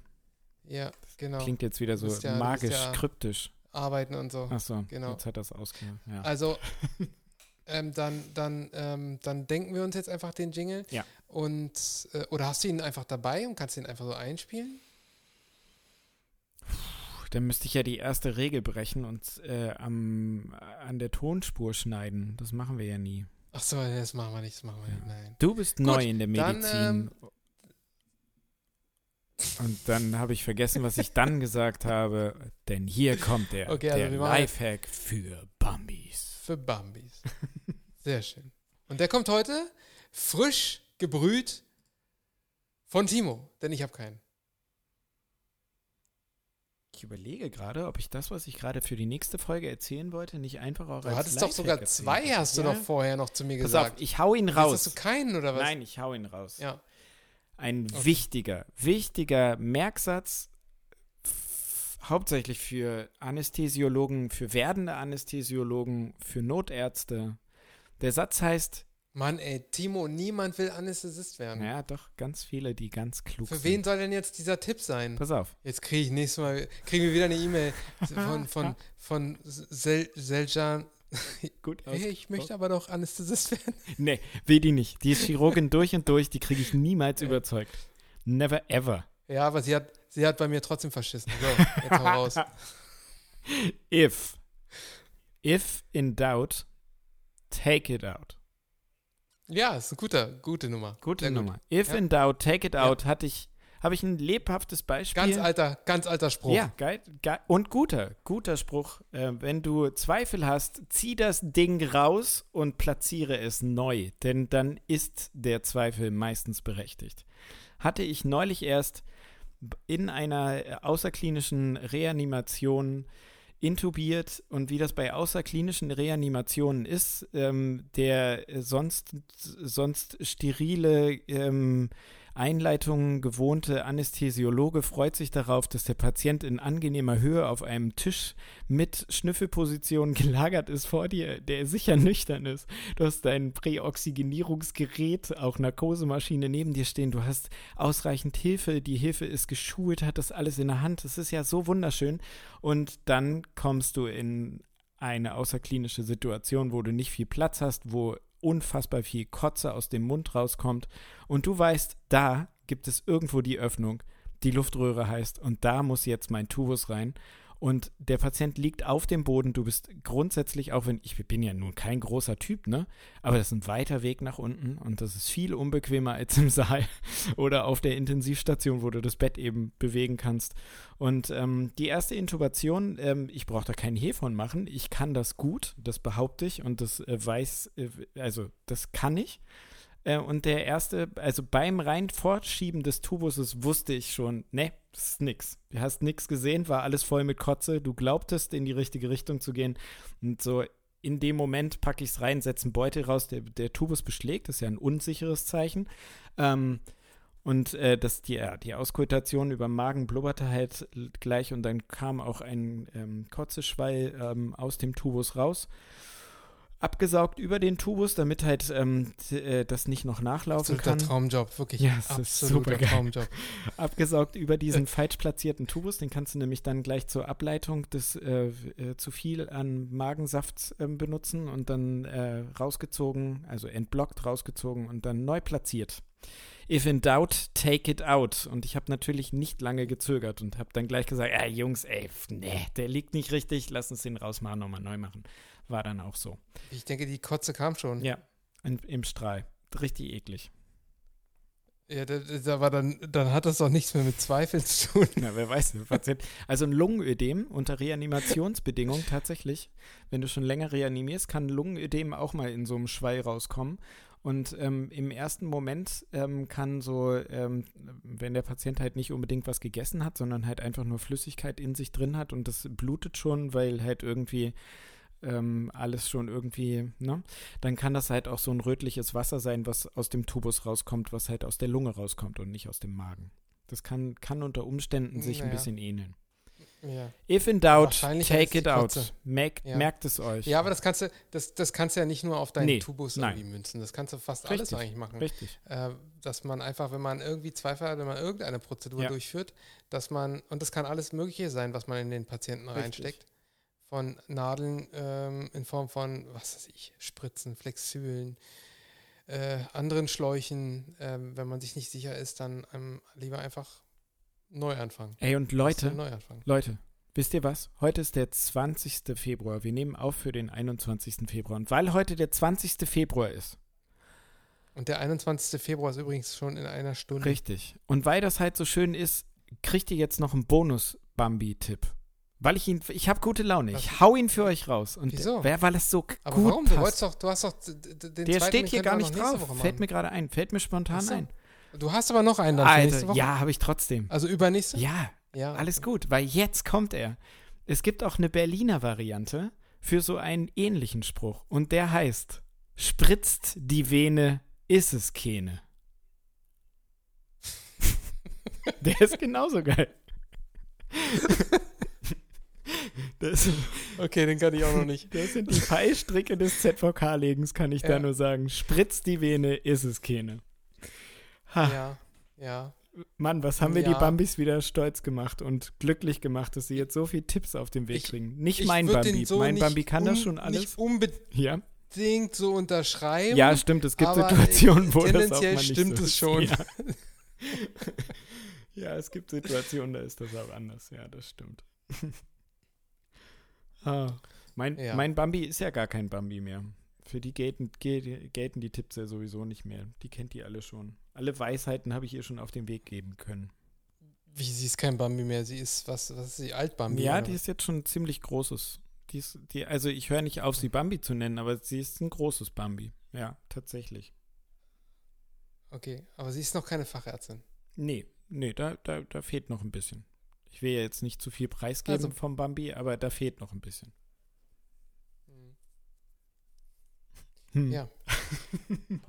Speaker 1: Ja, genau.
Speaker 2: Klingt jetzt wieder so
Speaker 1: ja-
Speaker 2: magisch,
Speaker 1: ja-
Speaker 2: kryptisch.
Speaker 1: Arbeiten und so.
Speaker 2: Achso,
Speaker 1: genau.
Speaker 2: jetzt hat das ausgemacht. Ja.
Speaker 1: Also, ähm, dann, dann, ähm, dann denken wir uns jetzt einfach den Jingle.
Speaker 2: Ja.
Speaker 1: Und, äh, oder hast du ihn einfach dabei und kannst ihn einfach so einspielen?
Speaker 2: Dann müsste ich ja die erste Regel brechen und äh, am, an der Tonspur schneiden. Das machen wir ja nie.
Speaker 1: Ach so, das machen wir nicht, das machen wir nicht. Nein.
Speaker 2: Du bist neu in der
Speaker 1: dann,
Speaker 2: Medizin.
Speaker 1: ähm,
Speaker 2: und dann habe ich vergessen, was ich dann gesagt habe. Denn hier kommt der,
Speaker 1: Okay, also
Speaker 2: der Lifehack für Bambis.
Speaker 1: Für Bambis. Sehr schön. Und der kommt heute frisch gebrüht von Timo, denn ich habe keinen.
Speaker 2: Ich überlege gerade, ob ich das, was ich gerade für die nächste Folge erzählen wollte, nicht einfach auch
Speaker 1: Du
Speaker 2: als
Speaker 1: hattest doch
Speaker 2: Lifehack
Speaker 1: sogar
Speaker 2: erzählen
Speaker 1: zwei, hast du
Speaker 2: ja?
Speaker 1: doch vorher noch zu mir
Speaker 2: Pass
Speaker 1: gesagt.
Speaker 2: auf, ich hau ihn raus.
Speaker 1: Hast du keinen oder was?
Speaker 2: Nein, ich hau ihn raus.
Speaker 1: Ja.
Speaker 2: Ein
Speaker 1: Okay.
Speaker 2: wichtiger, wichtiger Merksatz, hauptsächlich für Anästhesiologen, für werdende Anästhesiologen, für Notärzte. Der Satz heißt,
Speaker 1: Mann, ey, Timo, niemand will Anästhesist werden.
Speaker 2: Ja, doch, ganz viele, die ganz klug
Speaker 1: Für
Speaker 2: sind.
Speaker 1: wen soll denn jetzt dieser Tipp sein?
Speaker 2: Pass auf.
Speaker 1: Jetzt kriege ich nächstes Mal, kriegen wir wieder eine E-Mail von, von, von Sel, Seljan.
Speaker 2: Gut
Speaker 1: Hey, ich möchte aber doch Anästhesist werden.
Speaker 2: Nee, will die nicht. Die ist Chirurgin durch und durch, die kriege ich niemals überzeugt. Never ever.
Speaker 1: Ja, aber sie hat, sie hat bei mir trotzdem verschissen. So, jetzt hau raus.
Speaker 2: If. If in doubt, take it out.
Speaker 1: Ja, ist eine gute, gute Nummer.
Speaker 2: Gute
Speaker 1: Sehr gut.
Speaker 2: Nummer. If
Speaker 1: Ja.
Speaker 2: in doubt, take it
Speaker 1: Ja.
Speaker 2: out, hatte ich, habe ich ein lebhaftes Beispiel.
Speaker 1: Ganz alter, ganz alter Spruch.
Speaker 2: Ja, geil, geil. Und guter, guter Spruch. Äh, wenn du Zweifel hast, zieh das Ding raus und platziere es neu, denn dann ist der Zweifel meistens berechtigt. Hatte ich neulich erst in einer außerklinischen Reanimation intubiert und wie das bei außerklinischen Reanimationen ist, ähm, der sonst, sonst sterile ähm, Einleitungen gewohnte Anästhesiologe freut sich darauf, dass der Patient in angenehmer Höhe auf einem Tisch mit Schnüffelposition gelagert ist vor dir, der sicher nüchtern ist. Du hast dein Präoxygenierungsgerät, auch Narkosemaschine neben dir stehen. Du hast ausreichend Hilfe. Die Hilfe ist geschult, hat das alles in der Hand. Das ist ja so wunderschön. Und dann kommst du in eine außerklinische Situation, wo du nicht viel Platz hast, wo unfassbar viel Kotze aus dem Mund rauskommt. Und du weißt, da gibt es irgendwo die Öffnung, die Luftröhre heißt und da muss jetzt mein Tubus rein und der Patient liegt auf dem Boden, du bist grundsätzlich, auch wenn ich bin ja nun kein großer Typ, ne, aber das ist ein weiter Weg nach unten und das ist viel unbequemer als im Saal oder auf der Intensivstation, wo du das Bett eben bewegen kannst und ähm, die erste Intubation, ähm, ich brauche da keinen Hehl von machen. Ich kann das gut, das behaupte ich und das äh, weiß, äh, also das kann ich. Äh, und der erste, also beim rein Fortschieben des Tubuses wusste ich schon, ne, das ist nix. Du hast nix gesehen, war alles voll mit Kotze. Du glaubtest, in die richtige Richtung zu gehen. Und so in dem Moment packe ich es rein, setze einen Beutel raus, der, der Tubus beschlägt, das ist ja ein unsicheres Zeichen. Ähm, und äh, das, die, ja, die Auskultation über den Magen blubberte halt gleich und dann kam auch ein ähm, Kotzeschwall ähm, aus dem Tubus raus. Abgesaugt über den Tubus, damit halt ähm, äh, das nicht noch nachlaufen
Speaker 1: Absoluter
Speaker 2: kann.
Speaker 1: Traumjob, wirklich.
Speaker 2: Ja, es ist supergeil.
Speaker 1: Traumjob.
Speaker 2: Abgesaugt über diesen falsch platzierten Tubus. Den kannst du nämlich dann gleich zur Ableitung des äh, äh, zu viel an Magensaft ähm, benutzen und dann äh, rausgezogen, also entblockt, rausgezogen und dann neu platziert. If in doubt, take it out. Und ich habe natürlich nicht lange gezögert und habe dann gleich gesagt, ey Jungs, ey, nee, der liegt nicht richtig, lass uns den rausmachen, nochmal neu machen. War dann auch so.
Speaker 1: Ich denke, die Kotze kam schon.
Speaker 2: Ja, in, im Strahl. Richtig eklig.
Speaker 1: Ja, da, da war dann, dann hat das doch nichts mehr mit Zweifeln zu tun.
Speaker 2: Na, wer weiß, Patient. Also ein Lungenödem unter Reanimationsbedingungen tatsächlich. Wenn du schon länger reanimierst, kann Lungenödem auch mal in so einem Schwall rauskommen. Und ähm, im ersten Moment ähm, kann so, ähm, wenn der Patient halt nicht unbedingt was gegessen hat, sondern halt einfach nur Flüssigkeit in sich drin hat und das blutet schon, weil halt irgendwie ähm, alles schon irgendwie, ne? Dann kann das halt auch so ein rötliches Wasser sein, was aus dem Tubus rauskommt, was halt aus der Lunge rauskommt und nicht aus dem Magen. Das kann, kann unter Umständen sich ein
Speaker 1: Naja.
Speaker 2: bisschen ähneln.
Speaker 1: Ja.
Speaker 2: If in doubt, take it out. Merk,
Speaker 1: Ja.
Speaker 2: Merkt es euch.
Speaker 1: ja, aber das kannst du, das, das kannst du ja nicht nur auf deinen
Speaker 2: Nee,
Speaker 1: Tubus
Speaker 2: nein.
Speaker 1: irgendwie münzen. Das kannst du fast alles
Speaker 2: Richtig.
Speaker 1: eigentlich machen.
Speaker 2: Richtig.
Speaker 1: Äh, dass man einfach, wenn man irgendwie Zweifel hat, wenn man irgendeine Prozedur
Speaker 2: Ja.
Speaker 1: durchführt, dass man, und das kann alles Mögliche sein, was man in den Patienten
Speaker 2: Richtig.
Speaker 1: reinsteckt. Von Nadeln ähm, in Form von, was weiß ich, Spritzen, Flexülen, äh, anderen Schläuchen. Ähm, wenn man sich nicht sicher ist, dann ähm, lieber einfach neu anfangen.
Speaker 2: Ey, und
Speaker 1: Leute.
Speaker 2: Leute,
Speaker 1: Neu anfangen.
Speaker 2: Leute, wisst ihr was? Heute ist der 20. Februar. Wir nehmen auf für den 21. Februar. Und weil heute der 20. Februar ist,
Speaker 1: Und der 21. Februar ist übrigens schon in einer Stunde.
Speaker 2: richtig, und weil das halt so schön ist, kriegt ihr jetzt noch einen Bonus-Bambi-Tipp. Weil ich ihn, ich habe gute Laune. Ich hau ihn für euch raus. Und
Speaker 1: Wieso?
Speaker 2: Wer, weil es so
Speaker 1: Aber
Speaker 2: gut
Speaker 1: warum? Du,
Speaker 2: passt.
Speaker 1: wolltest doch, du hast doch den
Speaker 2: Der
Speaker 1: zweiten,
Speaker 2: steht hier gar nicht drauf. Fällt mir gerade ein. Fällt mir spontan
Speaker 1: so.
Speaker 2: ein.
Speaker 1: Du hast aber noch einen dann für nächste
Speaker 2: Alter,
Speaker 1: Woche.
Speaker 2: ja, habe ich trotzdem.
Speaker 1: Also übernächste?
Speaker 2: Ja,
Speaker 1: Ja.
Speaker 2: alles gut, weil jetzt kommt er. Es gibt auch eine Berliner Variante für so einen ähnlichen Spruch. Und der heißt: Spritzt die Vene, ist es keine. der ist genauso geil. Das,
Speaker 1: Okay, den kann ich auch noch nicht.
Speaker 2: das sind die Fallstricke des ZVK-Legens, kann ich
Speaker 1: Ja.
Speaker 2: da nur sagen. Spritzt die Vene, ist es keine. Ha,
Speaker 1: Ja, ja.
Speaker 2: Mann, was haben wir die
Speaker 1: Ja.
Speaker 2: Bambis wieder stolz gemacht und glücklich gemacht, dass sie jetzt so viele Tipps auf den Weg
Speaker 1: Ich-
Speaker 2: kriegen. Nicht
Speaker 1: Ich
Speaker 2: mein Bambi.
Speaker 1: so
Speaker 2: mein Bambi kann das schon alles.
Speaker 1: Nicht unbedingt
Speaker 2: Ja.
Speaker 1: so unterschreiben.
Speaker 2: ja, stimmt. Es gibt Situationen, wo das auch mal nicht
Speaker 1: stimmt
Speaker 2: so
Speaker 1: es
Speaker 2: ist.
Speaker 1: schon.
Speaker 2: Ja. ja, es gibt Situationen, da ist das auch anders. Ja, das stimmt. Ah, mein,
Speaker 1: Ja.
Speaker 2: mein Bambi ist ja gar kein Bambi mehr. Für die gelten, gel- gelten die Tipps ja sowieso nicht mehr. Die kennt die alle schon. Alle Weisheiten habe ich ihr schon auf den Weg geben können.
Speaker 1: Wie, sie ist kein Bambi mehr. Sie ist, was, was ist sie? Altbambi?
Speaker 2: ja,
Speaker 1: oder
Speaker 2: die ist jetzt schon ziemlich großes. Die ist, die, also ich höre nicht auf, sie Bambi zu nennen, aber sie ist ein großes Bambi. Ja, tatsächlich.
Speaker 1: Okay, aber sie ist noch keine Fachärztin.
Speaker 2: Nee, nee, da, da, da fehlt noch ein bisschen. Ich will ja jetzt nicht zu viel preisgeben
Speaker 1: Also-
Speaker 2: vom Bambi, aber da fehlt noch ein bisschen. Hm.
Speaker 1: Ja.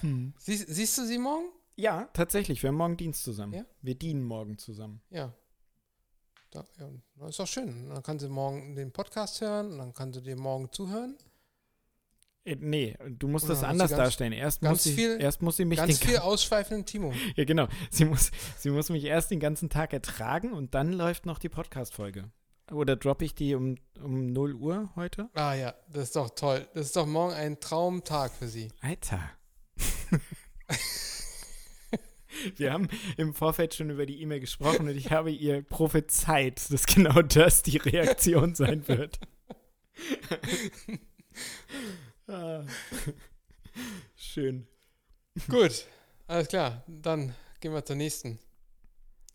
Speaker 2: Hm.
Speaker 1: Siehst, siehst du sie morgen?
Speaker 2: Ja, tatsächlich. Wir haben morgen Dienst zusammen.
Speaker 1: Ja?
Speaker 2: Wir dienen morgen zusammen.
Speaker 1: Ja. Da, ja. Das ist doch schön. Dann kann sie morgen den Podcast hören und dann kann sie dir morgen zuhören.
Speaker 2: Äh, nee, du musst
Speaker 1: Oder
Speaker 2: das
Speaker 1: sie
Speaker 2: anders
Speaker 1: ganz-
Speaker 2: darstellen. Erst muss, sie,
Speaker 1: viel-
Speaker 2: erst muss sie mich
Speaker 1: Ganz
Speaker 2: den
Speaker 1: viel ausschweifenden Timo.
Speaker 2: Ja, genau. Sie muss, sie muss mich erst den ganzen Tag ertragen und dann läuft noch die Podcast-Folge. Oder droppe ich die um, um 0 Uhr heute?
Speaker 1: Ah ja, das ist doch toll. Das ist doch morgen ein Traumtag für sie.
Speaker 2: Alter. Wir haben im Vorfeld schon über die E-Mail gesprochen und ich habe ihr prophezeit, dass genau das die Reaktion sein wird. ah. Schön.
Speaker 1: Gut, alles klar. Dann gehen wir zur nächsten.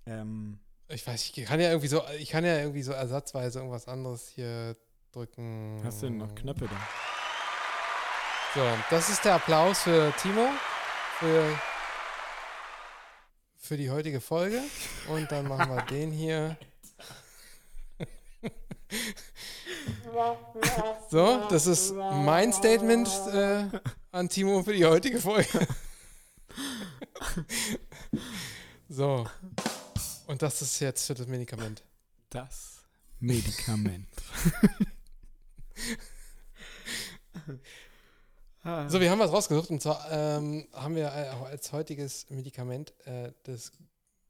Speaker 2: Ähm,
Speaker 1: Ich weiß, ich kann ja irgendwie so, ich kann ja irgendwie so ersatzweise irgendwas anderes hier drücken.
Speaker 2: hast du denn noch Knöpfe da?
Speaker 1: So, das ist der Applaus für Timo für, für die heutige Folge. Und dann machen wir den hier. So, das ist mein Statement äh, an Timo für die heutige Folge. So. Und das ist jetzt für das Medikament.
Speaker 2: Das Medikament.
Speaker 1: So, wir haben was rausgesucht und zwar ähm, haben wir äh, auch als heutiges Medikament, äh, das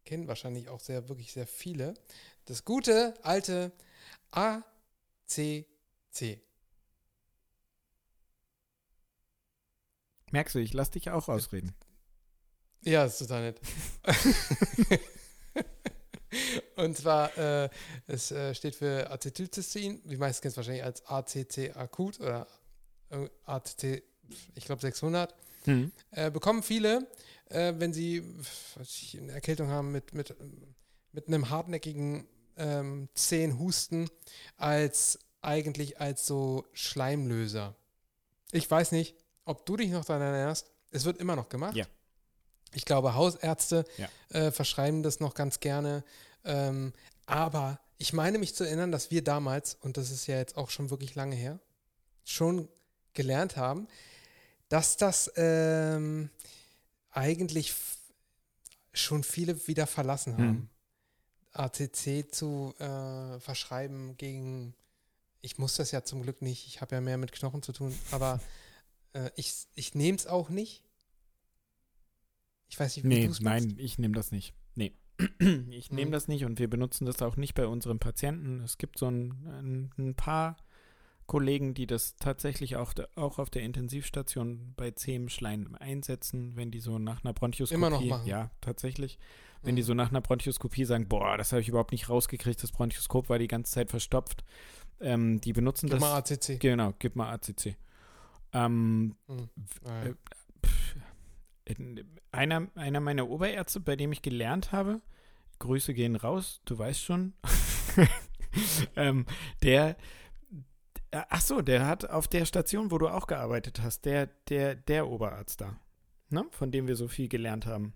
Speaker 1: kennen wahrscheinlich auch sehr, wirklich sehr viele, das gute alte ACC.
Speaker 2: Merkst du, ich lass dich auch ausreden.
Speaker 1: Ja, das ist total nett. und zwar, äh, es äh, steht für Acetylcystein, die meisten kennen es wahrscheinlich als ACC akut oder ACC, ich glaube 600.
Speaker 2: Hm.
Speaker 1: äh, bekommen viele, äh, wenn sie eine Erkältung haben mit, mit, mit einem hartnäckigen ähm, zähen Husten, als eigentlich als so Schleimlöser. Ich weiß nicht, ob du dich noch daran erinnerst. Es wird immer noch gemacht.
Speaker 2: Ja.
Speaker 1: Ich glaube, Hausärzte
Speaker 2: Ja.
Speaker 1: äh, verschreiben das noch ganz gerne. Ähm, aber ich meine mich zu erinnern, dass wir damals, und das ist ja jetzt auch schon wirklich lange her, schon gelernt haben, dass das ähm, eigentlich schon viele wieder verlassen
Speaker 2: Hm.
Speaker 1: ACC zu äh, verschreiben gegen, ich muss das ja zum Glück nicht, ich habe ja mehr mit Knochen zu tun, aber äh, ich, ich nehme es auch nicht. Ich weiß nicht, wie
Speaker 2: Nee,
Speaker 1: du es
Speaker 2: nein, ich nehme das nicht. Nee. Ich nehme
Speaker 1: Mhm.
Speaker 2: das nicht und wir benutzen das auch nicht bei unseren Patienten. Es gibt so ein, ein, ein paar Kollegen, die das tatsächlich auch, auch auf der Intensivstation bei zähem Schleim einsetzen, wenn die so nach einer Bronchoskopie.
Speaker 1: Immer noch machen.
Speaker 2: Ja, tatsächlich. Wenn die
Speaker 1: Mhm.
Speaker 2: so nach einer Bronchoskopie sagen, boah, das habe ich überhaupt nicht rausgekriegt, das Bronchoskop war die ganze Zeit verstopft. Ähm, die benutzen
Speaker 1: Gib
Speaker 2: das.
Speaker 1: mal ACC.
Speaker 2: Genau, gib mal ACC. Ähm,
Speaker 1: Mhm.
Speaker 2: äh, pff, äh, einer, einer meiner Oberärzte, bei dem ich gelernt habe, Grüße gehen raus, du weißt schon, ähm, der, äh, ach so, der hat auf der Station, wo du auch gearbeitet hast, der, der, der Oberarzt da, ne, von dem wir so viel gelernt haben.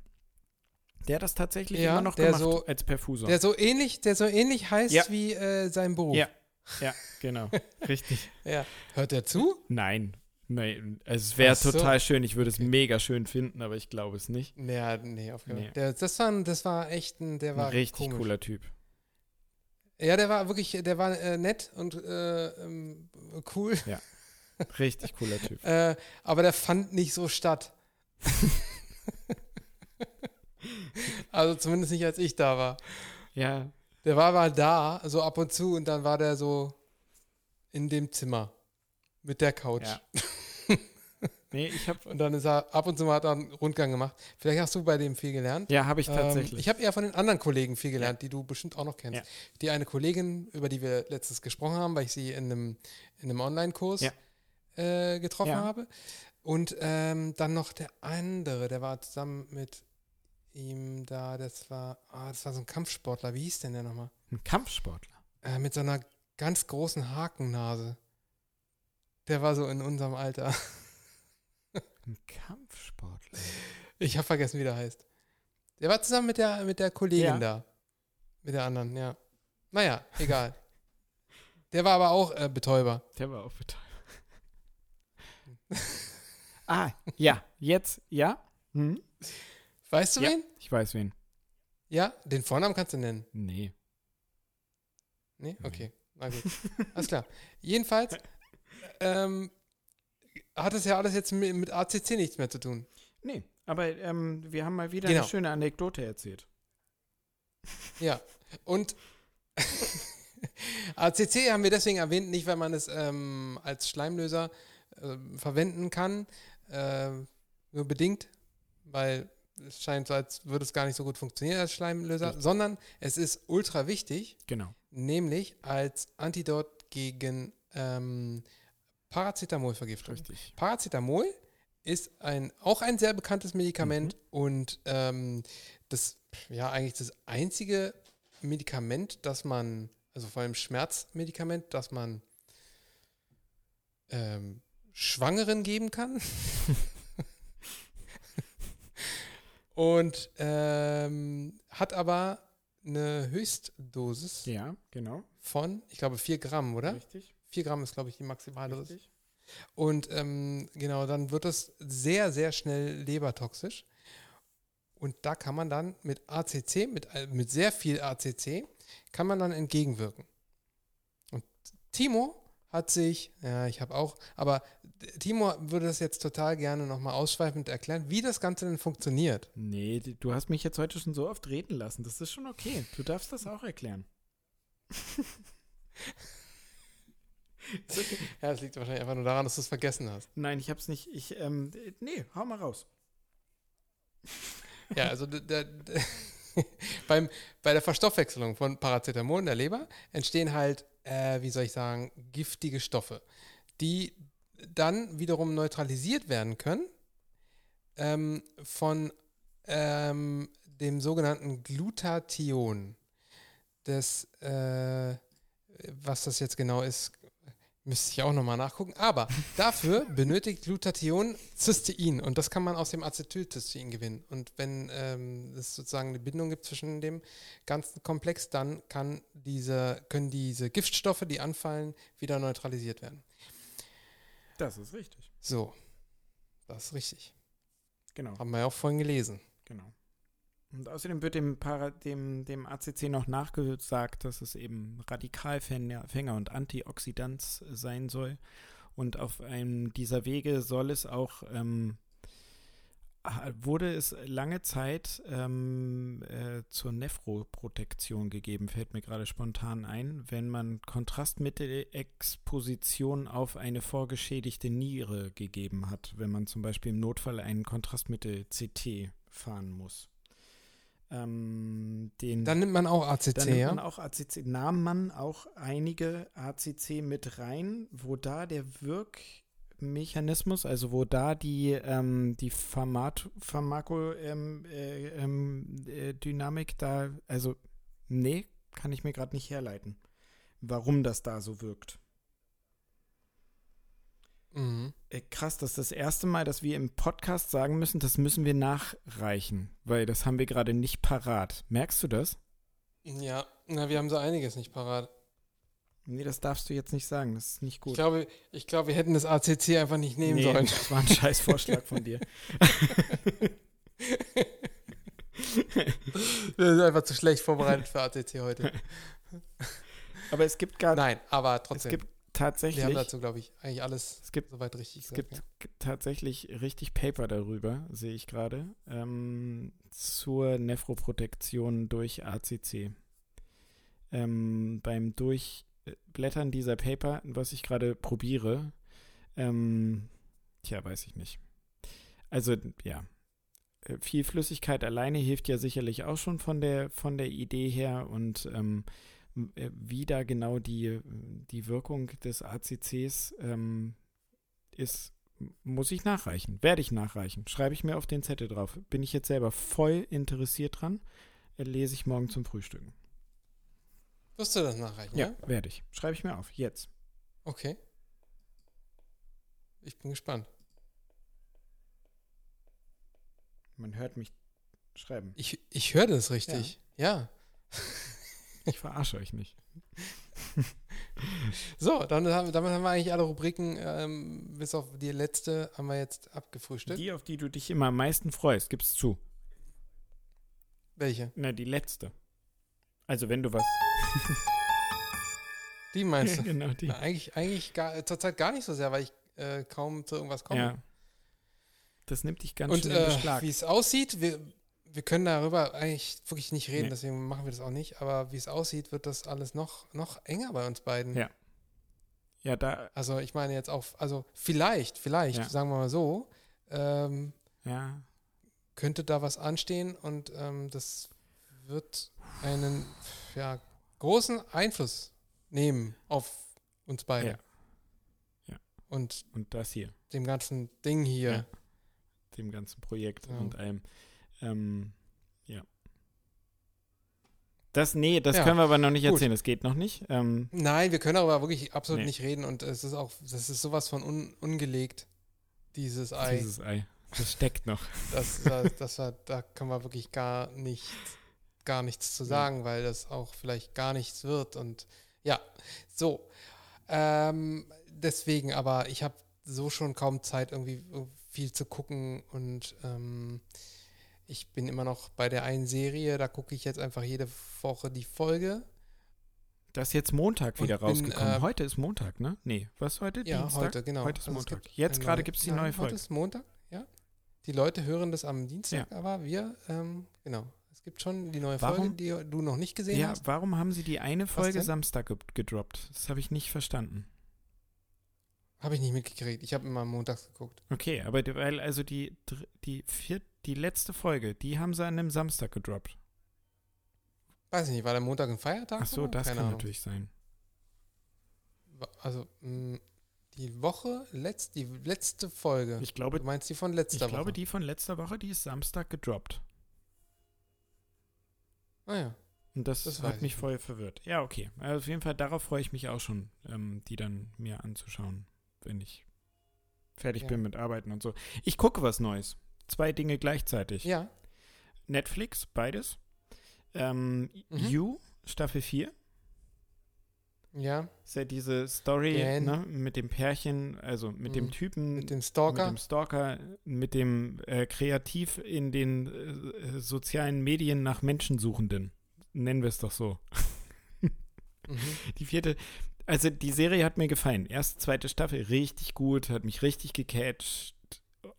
Speaker 2: Der das tatsächlich
Speaker 1: Ja,
Speaker 2: immer noch
Speaker 1: der
Speaker 2: gemacht
Speaker 1: so-
Speaker 2: als Perfusor.
Speaker 1: Der so ähnlich, der so ähnlich heißt
Speaker 2: Ja.
Speaker 1: wie äh, sein Beruf.
Speaker 2: Ja. ja, genau, richtig.
Speaker 1: Ja. Hört er zu?
Speaker 2: Nein, nein, es wäre
Speaker 1: so.
Speaker 2: total schön, ich würde es
Speaker 1: Okay.
Speaker 2: mega schön finden, aber ich glaube es nicht.
Speaker 1: Ja, nee, auf keinen
Speaker 2: Nee.
Speaker 1: Fall. Der, das, war, das war echt ein, der war
Speaker 2: Ein richtig
Speaker 1: komisch.
Speaker 2: cooler Typ.
Speaker 1: Ja, der war wirklich, der war äh, nett und äh, ähm, cool.
Speaker 2: Richtig cooler Typ.
Speaker 1: Äh, aber der fand nicht so statt. also zumindest nicht, als ich da war.
Speaker 2: Ja,
Speaker 1: Der war mal da, so ab und zu, und dann war der so in dem Zimmer mit der Couch.
Speaker 2: Ja. nee, ich habe
Speaker 1: Und dann ist er ab und zu mal hat er einen Rundgang gemacht. Vielleicht hast du bei dem viel gelernt.
Speaker 2: ja, habe ich
Speaker 1: Ähm,
Speaker 2: tatsächlich.
Speaker 1: ich habe eher von den anderen Kollegen viel gelernt, die du bestimmt auch noch kennst.
Speaker 2: Ja.
Speaker 1: Die eine Kollegin, über die wir letztes gesprochen haben, weil ich sie in einem, in einem Online-Kurs
Speaker 2: Ja.
Speaker 1: äh, getroffen
Speaker 2: Ja.
Speaker 1: habe. Und ähm, dann noch der andere, der war zusammen mit ihm da, das war, ah, das war so ein Kampfsportler. Wie hieß denn der nochmal?
Speaker 2: Ein Kampfsportler.
Speaker 1: Äh, mit so einer ganz großen Hakennase. Der war so in unserem Alter.
Speaker 2: Ein Kampfsportler.
Speaker 1: Ich habe vergessen, wie der heißt. Der war zusammen mit der, mit der Kollegin
Speaker 2: Ja.
Speaker 1: da. Mit der anderen, ja. Naja, egal. der war aber auch äh, Betäuber.
Speaker 2: Der war auch betäubt. ah, ja, jetzt, ja. Hm?
Speaker 1: Weißt du
Speaker 2: Ja.
Speaker 1: wen?
Speaker 2: Ich weiß wen.
Speaker 1: Ja, den Vornamen kannst du nennen.
Speaker 2: Nee.
Speaker 1: Nee?
Speaker 2: Nee.
Speaker 1: Okay, na gut. Alles klar. Jedenfalls ähm, hat es ja alles jetzt mit, mit ACC nichts mehr zu tun.
Speaker 2: Nee, aber ähm, wir haben mal wieder
Speaker 1: Genau.
Speaker 2: eine schöne Anekdote erzählt.
Speaker 1: Ja. Und ACC haben wir deswegen erwähnt, nicht weil man es ähm, als Schleimlöser äh, verwenden kann, äh, nur bedingt, weil es scheint so, als würde es gar nicht so gut funktionieren als Schleimlöser,
Speaker 2: Richtig.
Speaker 1: sondern es ist ultra wichtig,
Speaker 2: Genau.
Speaker 1: nämlich als Antidot gegen ähm, Paracetamolvergiftung.
Speaker 2: Richtig.
Speaker 1: Paracetamol ist ein, auch ein sehr bekanntes Medikament
Speaker 2: Mhm.
Speaker 1: und ähm, das, ja, eigentlich das einzige Medikament, das man, also vor allem Schmerzmedikament, das man ähm, Schwangeren geben kann. und ähm, hat aber eine Höchstdosis
Speaker 2: Ja, genau.
Speaker 1: von, ich glaube, 4 Gramm, oder?
Speaker 2: Richtig.
Speaker 1: 4 Gramm ist, glaube ich, die maximale Dosis.
Speaker 2: Richtig.
Speaker 1: Und ähm, genau, dann wird es sehr, sehr schnell lebertoxisch. Und da kann man dann mit ACC, mit, mit sehr viel ACC, kann man dann entgegenwirken. Und Timo hat sich, ja, ich habe auch, aber Timo würde das jetzt total gerne nochmal ausschweifend erklären, wie das Ganze denn funktioniert.
Speaker 2: Nee, du hast mich jetzt heute schon so oft reden lassen. Das ist schon okay. Du darfst das auch erklären. Okay.
Speaker 1: Ja, das liegt wahrscheinlich einfach nur daran, dass du es vergessen hast.
Speaker 2: Nein, ich hab's nicht. Ich, ähm, nee, hau mal raus.
Speaker 1: Ja, also d- d- d- beim, bei der Verstoffwechselung von Paracetamol in der Leber entstehen halt, äh, wie soll ich sagen, giftige Stoffe, die dann wiederum neutralisiert werden können ähm, von ähm, dem sogenannten Glutathion. Das, äh, was das jetzt genau ist, müsste ich auch nochmal nachgucken. Aber dafür benötigt Glutathion Cystein und das kann man aus dem Acetylcystein gewinnen. Und wenn ähm, es sozusagen eine Bindung gibt zwischen dem ganzen Komplex, dann kann diese, können diese Giftstoffe, die anfallen, wieder neutralisiert werden.
Speaker 2: Das ist richtig.
Speaker 1: So, das ist richtig.
Speaker 2: Genau,
Speaker 1: Haben wir ja auch vorhin gelesen.
Speaker 2: genau. Und außerdem wird dem, dem, dem ACC noch nachgesagt, dass es eben Radikalfänger Fänger und Antioxidant sein soll. Und auf einem dieser Wege soll es auch, ähm, wurde es lange Zeit ähm, äh, zur Nephroprotektion gegeben, fällt mir gerade spontan ein, wenn man Kontrastmittelexposition auf eine vorgeschädigte Niere gegeben hat, wenn man zum Beispiel im Notfall einen Kontrastmittel-CT fahren muss. Ähm, den
Speaker 1: Dann nimmt man auch ACC,
Speaker 2: dann nimmt
Speaker 1: ja?
Speaker 2: man auch ACC, nahm man auch einige ACC mit rein, wo da der Wirkmechanismus, also wo da die, ähm, die Pharmat Pharmakodynamik äh, ähm, äh, Dynamik da, also nee, kann ich mir gerade nicht herleiten, warum das da so wirkt.
Speaker 1: Mhm.
Speaker 2: Äh, krass, das ist das erste Mal, dass wir im Podcast sagen müssen, das müssen wir nachreichen, weil das haben wir gerade nicht parat. Merkst du das?
Speaker 1: Ja, na, wir haben so einiges nicht parat.
Speaker 2: Nee, das darfst du jetzt nicht sagen, das ist nicht gut.
Speaker 1: Ich glaube, ich glaube, wir hätten das ACC einfach nicht nehmen
Speaker 2: Nee,
Speaker 1: sollen.
Speaker 2: Das war ein scheiß Vorschlag von dir.
Speaker 1: Wir sind einfach zu schlecht vorbereitet für ACC heute.
Speaker 2: Aber es gibt gar
Speaker 1: Nein, aber
Speaker 2: es
Speaker 1: trotzdem.
Speaker 2: Gibt
Speaker 1: wir haben
Speaker 2: tatsächlich
Speaker 1: dazu, glaube ich, eigentlich alles
Speaker 2: es gibt
Speaker 1: soweit richtig
Speaker 2: Es
Speaker 1: gesagt.
Speaker 2: gibt g- tatsächlich richtig Paper darüber, sehe ich gerade, ähm, zur Nephroprotektion durch ACC. Ähm, beim Durchblättern dieser Paper, was ich gerade probiere, ähm, tja, weiß ich nicht. Also, ja. Äh, Viel Flüssigkeit alleine hilft ja sicherlich auch schon von der, von der Idee her und ähm, äh, wie da genau die, die Wirkung des ACCs ähm, ist, muss ich nachreichen. Werde ich nachreichen. Schreibe ich mir auf den Zettel drauf. Bin ich jetzt selber voll interessiert dran. Äh, Lese ich morgen zum Frühstücken.
Speaker 1: Wirst du das nachreichen, ja?
Speaker 2: werde ich. Schreibe ich mir auf. Jetzt.
Speaker 1: Okay. Ich bin gespannt.
Speaker 2: Man hört mich schreiben.
Speaker 1: Ich, ich höre das richtig. Ja.
Speaker 2: Ich verarsche euch nicht.
Speaker 1: So, dann haben, damit haben wir eigentlich alle Rubriken, ähm, bis auf die letzte, haben wir jetzt abgefrühstückt.
Speaker 2: Die, auf die du dich immer am meisten freust, gib's zu.
Speaker 1: Welche?
Speaker 2: Na, die letzte. Also, wenn du was.
Speaker 1: Die meinst du?
Speaker 2: genau, die.
Speaker 1: Na, eigentlich eigentlich gar, zurzeit gar nicht so sehr, weil ich äh, kaum zu irgendwas komme.
Speaker 2: Ja. Das nimmt dich ganz
Speaker 1: Und
Speaker 2: schön in
Speaker 1: äh,
Speaker 2: Beschlag.
Speaker 1: wie es aussieht, wir, wir können darüber eigentlich wirklich nicht reden,
Speaker 2: Nee.
Speaker 1: deswegen machen wir das auch nicht. Aber wie es aussieht, wird das alles noch, noch enger bei uns beiden.
Speaker 2: Ja. Ja, da.
Speaker 1: Also ich meine jetzt auch, also vielleicht, vielleicht,
Speaker 2: Ja.
Speaker 1: sagen wir mal so, ähm,
Speaker 2: Ja.
Speaker 1: könnte da was anstehen und ähm, das wird einen ja, großen Einfluss nehmen auf uns beide.
Speaker 2: Ja. Ja.
Speaker 1: Und
Speaker 2: Und das hier.
Speaker 1: dem ganzen Ding hier.
Speaker 2: Dem ganzen Projekt und allem. Ähm, ja. Das, nee, das
Speaker 1: Ja,
Speaker 2: können wir aber noch nicht
Speaker 1: gut.
Speaker 2: erzählen. Das geht noch nicht. Ähm,
Speaker 1: Nein, wir können darüber wirklich absolut
Speaker 2: Nee.
Speaker 1: nicht reden und es ist auch, das ist sowas von un, ungelegt, dieses Ei.
Speaker 2: dieses Ei. Das steckt noch.
Speaker 1: Das, das, das, war- da können wir wirklich gar nicht, gar nichts zu sagen, weil das auch vielleicht gar nichts wird. Und ja, so. Ähm, deswegen, aber ich habe so schon kaum Zeit, irgendwie viel zu gucken und ähm, ich bin immer noch bei der einen Serie, da gucke ich jetzt einfach jede Woche die Folge.
Speaker 2: Das ist jetzt Montag wieder
Speaker 1: bin,
Speaker 2: rausgekommen.
Speaker 1: äh,
Speaker 2: heute ist Montag, ne? Nee, was heute?
Speaker 1: Ja,
Speaker 2: Dienstag?
Speaker 1: heute, genau.
Speaker 2: Heute ist
Speaker 1: Also
Speaker 2: Montag.
Speaker 1: gibt
Speaker 2: Jetzt
Speaker 1: eine
Speaker 2: gerade gibt es die neue Folge.
Speaker 1: Heute ist Montag, ja. Die Leute hören das am Dienstag, aber wir, ähm, genau. Es gibt schon die neue Folge,
Speaker 2: Warum?
Speaker 1: die du noch nicht gesehen
Speaker 2: Ja,
Speaker 1: hast.
Speaker 2: warum haben sie die eine Folge? Samstag ge gedroppt? Das habe ich nicht verstanden.
Speaker 1: Habe ich nicht mitgekriegt. Ich habe immer montags geguckt.
Speaker 2: Okay, aber die- weil also die die vier, die letzte Folge, die haben sie an einem Samstag gedroppt.
Speaker 1: Weiß ich nicht, war der Montag ein Feiertag?
Speaker 2: Ach so,
Speaker 1: oder?
Speaker 2: das
Speaker 1: Keine
Speaker 2: kann
Speaker 1: Ahnung.
Speaker 2: natürlich sein.
Speaker 1: Also, mh, die Woche, letzt, die letzte Folge.
Speaker 2: Ich glaube,
Speaker 1: du meinst die von
Speaker 2: ich
Speaker 1: letzter
Speaker 2: glaube,
Speaker 1: Woche?
Speaker 2: die von letzter Woche, die ist Samstag gedroppt.
Speaker 1: Ah ja.
Speaker 2: Und das,
Speaker 1: Das
Speaker 2: hat
Speaker 1: ich
Speaker 2: mich voll verwirrt. Ja, okay. Also auf jeden Fall, darauf freue ich mich auch schon, ähm, die dann mir anzuschauen, wenn ich fertig
Speaker 1: Ja.
Speaker 2: bin mit Arbeiten und so. Ich gucke was Neues. Zwei Dinge gleichzeitig.
Speaker 1: Ja.
Speaker 2: Netflix, beides. Ähm,
Speaker 1: Mhm.
Speaker 2: You, Staffel 4.
Speaker 1: Ja.
Speaker 2: Ist ja diese Story ne, mit dem Pärchen, also mit dem
Speaker 1: Mhm.
Speaker 2: Typen,
Speaker 1: Mit dem
Speaker 2: mit
Speaker 1: Stalker.
Speaker 2: dem Stalker, mit dem äh, kreativ in den äh, sozialen Medien nach Menschensuchenden. Nennen wir es doch so.
Speaker 1: Mhm.
Speaker 2: Die vierte, also die Serie hat mir gefallen. Erste, zweite Staffel richtig gut, hat mich richtig gecatcht.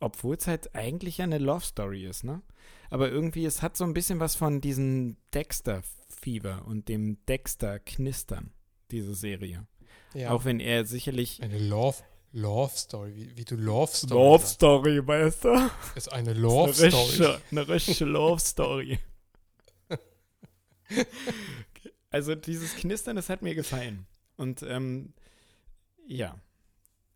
Speaker 2: Obwohl es halt eigentlich ja eine Love Story ist, ne? Aber irgendwie, es hat so ein bisschen was von diesem Dexter-Fever und dem Dexter-Knistern, diese Serie.
Speaker 1: Ja.
Speaker 2: Auch wenn er sicherlich.
Speaker 1: eine Love, Love Story. Wie, wie du Love Story sagst.
Speaker 2: Story, weißt du?
Speaker 1: Ist eine Love
Speaker 2: eine
Speaker 1: Story.
Speaker 2: richtige, eine richtige Love Story. also dieses Knistern, das hat mir gefallen. Und ähm, ja,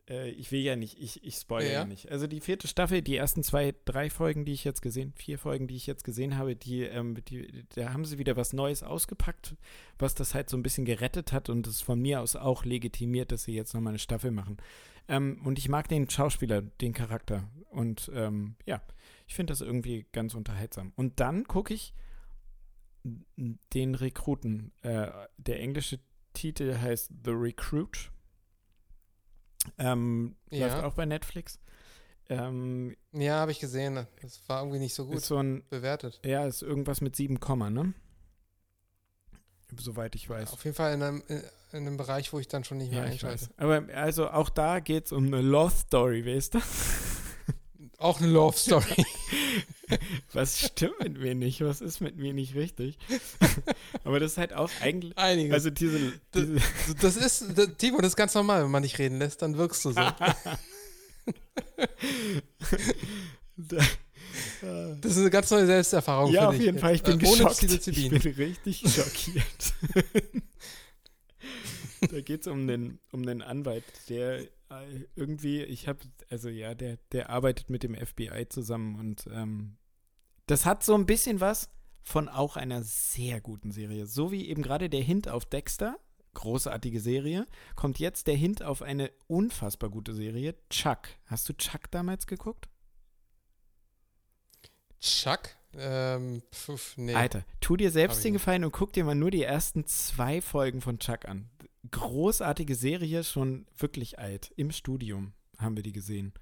Speaker 2: äh, ich will ja nicht, ich, ich spoilere ja.
Speaker 1: Ja.
Speaker 2: nicht. Also die vierte Staffel, die ersten zwei, drei Folgen, die ich jetzt gesehen, vier Folgen, die ich jetzt gesehen habe, die, ähm, die, da haben sie wieder was Neues ausgepackt, was das halt so ein bisschen gerettet hat und es von mir aus auch legitimiert, dass sie jetzt nochmal eine Staffel machen. Ähm, und ich mag den Schauspieler, den Charakter. Und ähm, ja, ich finde das irgendwie ganz unterhaltsam. Und dann gucke ich den Rekruten. Äh, der englische Titel heißt The Recruit. Ähm,
Speaker 1: Ja.
Speaker 2: Läuft auch bei Netflix. Ähm,
Speaker 1: Ja, habe ich gesehen. Das war irgendwie nicht so gut
Speaker 2: ist so ein,
Speaker 1: bewertet.
Speaker 2: ja, ist irgendwas mit 7 Komma, ne? Soweit ich weiß.
Speaker 1: Auf jeden Fall in einem, in einem Bereich, wo ich dann schon nicht mehr
Speaker 2: Ja,
Speaker 1: einschalte.
Speaker 2: weiß. Aber also auch da geht es um eine Love Story, weißt du?
Speaker 1: Auch eine Love Story.
Speaker 2: Was stimmt mit mir nicht? Was ist mit mir nicht richtig? Aber das ist halt auch eigentlich.
Speaker 1: Einiges.
Speaker 2: Also diese.
Speaker 1: Das-
Speaker 2: diese
Speaker 1: das ist, das, Timo, das ist ganz normal, wenn man dich reden lässt, dann wirkst du so.
Speaker 2: da,
Speaker 1: Das ist eine ganz neue Selbsterfahrung
Speaker 2: ja, auf jeden Fall. Ich bin
Speaker 1: Äh, Ohne
Speaker 2: geschockt. Ich bin richtig schockiert. da geht es um den, um den Anwalt, der äh, irgendwie, ich habe, also ja, der, der arbeitet mit dem FBI zusammen und ähm, das hat so ein bisschen was von auch einer sehr guten Serie. So wie eben gerade der Hint auf Dexter, großartige Serie, kommt jetzt der Hint auf eine unfassbar gute Serie, Chuck. Hast du Chuck damals geguckt?
Speaker 1: Chuck? Ähm, pf, nee.
Speaker 2: Alter, tu dir selbst den. Gefallen und guck dir mal nur die ersten zwei Folgen von Chuck an. Großartige Serie, schon wirklich alt. Im Studium haben wir die gesehen.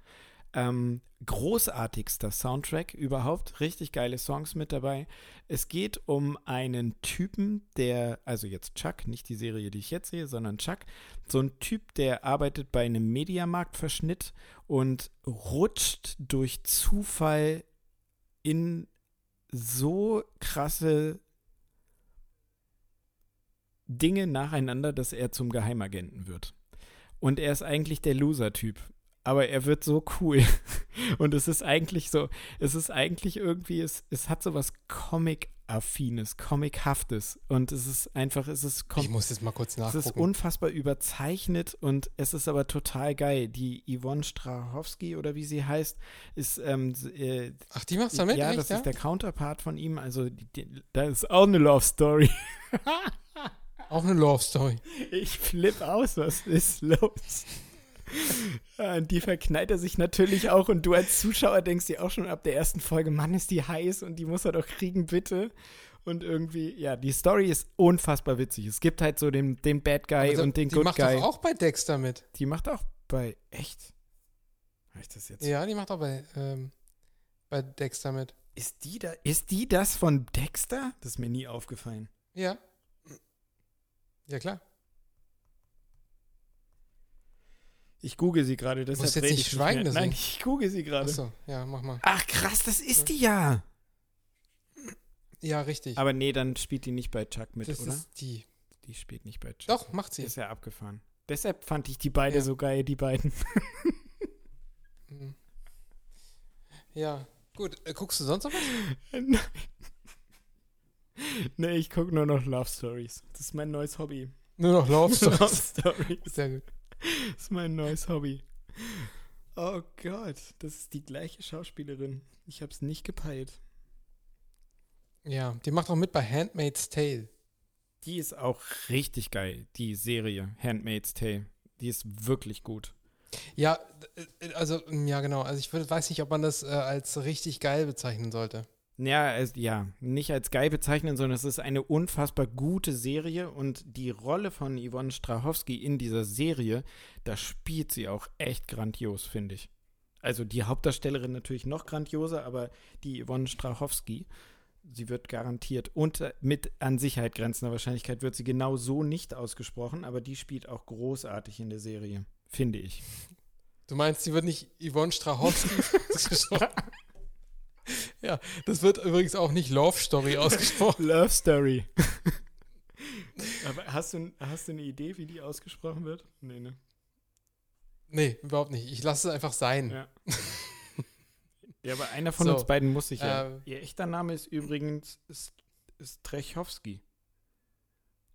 Speaker 2: Ähm, großartigster Soundtrack überhaupt. Richtig geile Songs mit dabei. Es geht um einen Typen, der, also jetzt Chuck, nicht die Serie, die ich jetzt sehe, sondern Chuck. So ein Typ, der arbeitet bei einem Mediamarktverschnitt und rutscht durch Zufall in so krasse Dinge nacheinander, dass er zum Geheimagenten wird. Und er ist eigentlich der Loser-Typ. Aber er wird so cool. Und es ist eigentlich so, es ist eigentlich irgendwie, es, es hat so was Comic-affines, Comic-haftes. Und es ist einfach, es ist
Speaker 1: ich muss jetzt mal kurz
Speaker 2: es ist
Speaker 1: nachgucken.
Speaker 2: unfassbar überzeichnet und es ist aber total geil. Die Yvonne Strachowski oder wie sie heißt, ist ähm, äh,
Speaker 1: Ach, die machst du damit?
Speaker 2: ja,
Speaker 1: echt,
Speaker 2: das
Speaker 1: ja?
Speaker 2: ist der Counterpart von ihm. Also, die, die, da ist auch eine Love Story.
Speaker 1: Auch eine Love Story.
Speaker 2: Ich flipp aus, was ist los? Ja, und die verknallt er sich natürlich auch und du als Zuschauer denkst dir auch schon ab der ersten Folge, Mann, ist die heiß und die muss er doch kriegen, bitte. Und irgendwie, ja, die Story ist unfassbar witzig. Es gibt halt so den, den Bad Guy
Speaker 1: Also,
Speaker 2: und den
Speaker 1: die
Speaker 2: Good
Speaker 1: macht
Speaker 2: Guy.
Speaker 1: doch auch bei Dexter mit.
Speaker 2: Die macht auch bei, echt? Habe ich das jetzt?
Speaker 1: Ja, die macht auch bei, ähm, bei Dexter mit.
Speaker 2: Ist die da, ist die das von Dexter? Das ist mir nie aufgefallen.
Speaker 1: Ja. Ja, klar.
Speaker 2: Ich google sie gerade, deshalb
Speaker 1: musst jetzt nicht
Speaker 2: ich
Speaker 1: schweigen,
Speaker 2: mehr. Nein, ich google sie gerade.
Speaker 1: Achso, ja, mach mal.
Speaker 2: Ach krass, das ist die ja.
Speaker 1: Ja, richtig.
Speaker 2: Aber nee, dann spielt die nicht bei Chuck mit,
Speaker 1: das
Speaker 2: oder?
Speaker 1: ist die.
Speaker 2: Die spielt nicht bei Chuck.
Speaker 1: Doch, macht sie.
Speaker 2: Ist ja abgefahren. Deshalb fand ich die beide
Speaker 1: Ja.
Speaker 2: so geil, die beiden.
Speaker 1: Mhm. Ja, gut. Äh, guckst du sonst noch was?
Speaker 2: Nein. Nee, ich gucke nur noch Love Stories. Das ist mein neues Hobby.
Speaker 1: Nur noch Love
Speaker 2: Love
Speaker 1: Stories.
Speaker 2: Stories.
Speaker 1: Sehr gut.
Speaker 2: Das ist mein neues Hobby. Oh Gott, das ist die gleiche Schauspielerin. Ich hab's nicht gepeilt.
Speaker 1: Ja, die macht auch mit bei Handmaid's Tale.
Speaker 2: Die ist auch richtig geil, die Serie Handmaid's Tale. Die ist wirklich gut.
Speaker 1: Ja, äh, also, ja, genau. Also, ich weiß nicht, ob man das äh, als richtig geil bezeichnen sollte.
Speaker 2: Ja, es, ja, nicht als geil bezeichnen, sondern es ist eine unfassbar gute Serie und die Rolle von Yvonne Strachowski in dieser Serie, da spielt sie auch echt grandios, finde ich. Also die Hauptdarstellerin natürlich noch grandioser, aber die Yvonne Strachowski, sie wird garantiert unter mit an Sicherheit grenzender Wahrscheinlichkeit wird sie genau so nicht ausgesprochen, aber die spielt auch großartig in der Serie, finde ich.
Speaker 1: Du meinst, sie wird nicht Yvonne Strachowski ausgesprochen? ja, das wird übrigens auch nicht Love Story ausgesprochen.
Speaker 2: Love Story. aber hast du, hast du eine Idee, wie die ausgesprochen wird? Nee, ne?
Speaker 1: Nee, überhaupt nicht. Ich lasse es einfach sein.
Speaker 2: Ja. ja, aber einer von
Speaker 1: So,
Speaker 2: uns beiden muss sich ja.
Speaker 1: ähm,
Speaker 2: Ihr echter Name ist übrigens St- Strechowski.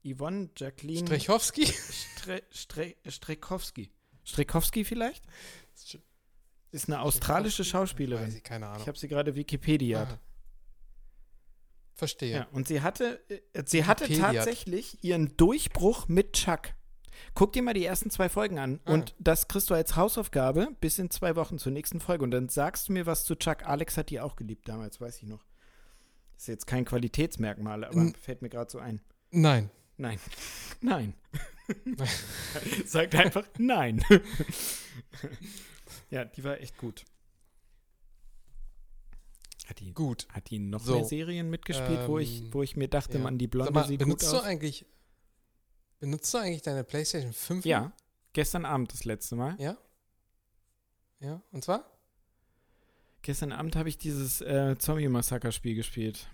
Speaker 2: Yvonne Jacqueline
Speaker 1: Strechowski?
Speaker 2: Stre Stre Strekowski. Strekowski vielleicht? Ist eine australische
Speaker 1: Weiß
Speaker 2: Schauspielerin.
Speaker 1: ich, keine Ahnung.
Speaker 2: Ich habe sie gerade Wikipedia.
Speaker 1: Aha. Verstehe.
Speaker 2: Ja, und sie hatte, äh, sie hatte
Speaker 1: Wikipedia.
Speaker 2: tatsächlich ihren Durchbruch mit Chuck. Guck dir mal die ersten zwei Folgen an
Speaker 1: Ah.
Speaker 2: und das kriegst du als Hausaufgabe bis in zwei Wochen zur nächsten Folge und dann sagst du mir was zu Chuck. Alex hat die auch geliebt damals, weiß ich noch. Ist jetzt kein Qualitätsmerkmal, aber
Speaker 1: N-
Speaker 2: fällt mir gerade so ein.
Speaker 1: Nein.
Speaker 2: Nein. Nein. Sagt einfach nein. ja, die war echt gut. Hat die,
Speaker 1: Gut.
Speaker 2: hat die noch
Speaker 1: So,
Speaker 2: mehr Serien mitgespielt, wo, ich,
Speaker 1: ähm,
Speaker 2: wo ich mir dachte,
Speaker 1: ja.
Speaker 2: man, die Blonde
Speaker 1: mal,
Speaker 2: sieht
Speaker 1: benutzt
Speaker 2: gut
Speaker 1: du
Speaker 2: aus?
Speaker 1: eigentlich Benutzt du eigentlich deine PlayStation 5?
Speaker 2: Ja, gestern Abend das letzte Mal.
Speaker 1: Ja? Ja, und zwar?
Speaker 2: Gestern Abend habe ich dieses äh, Zombie-Massaker-Spiel gespielt.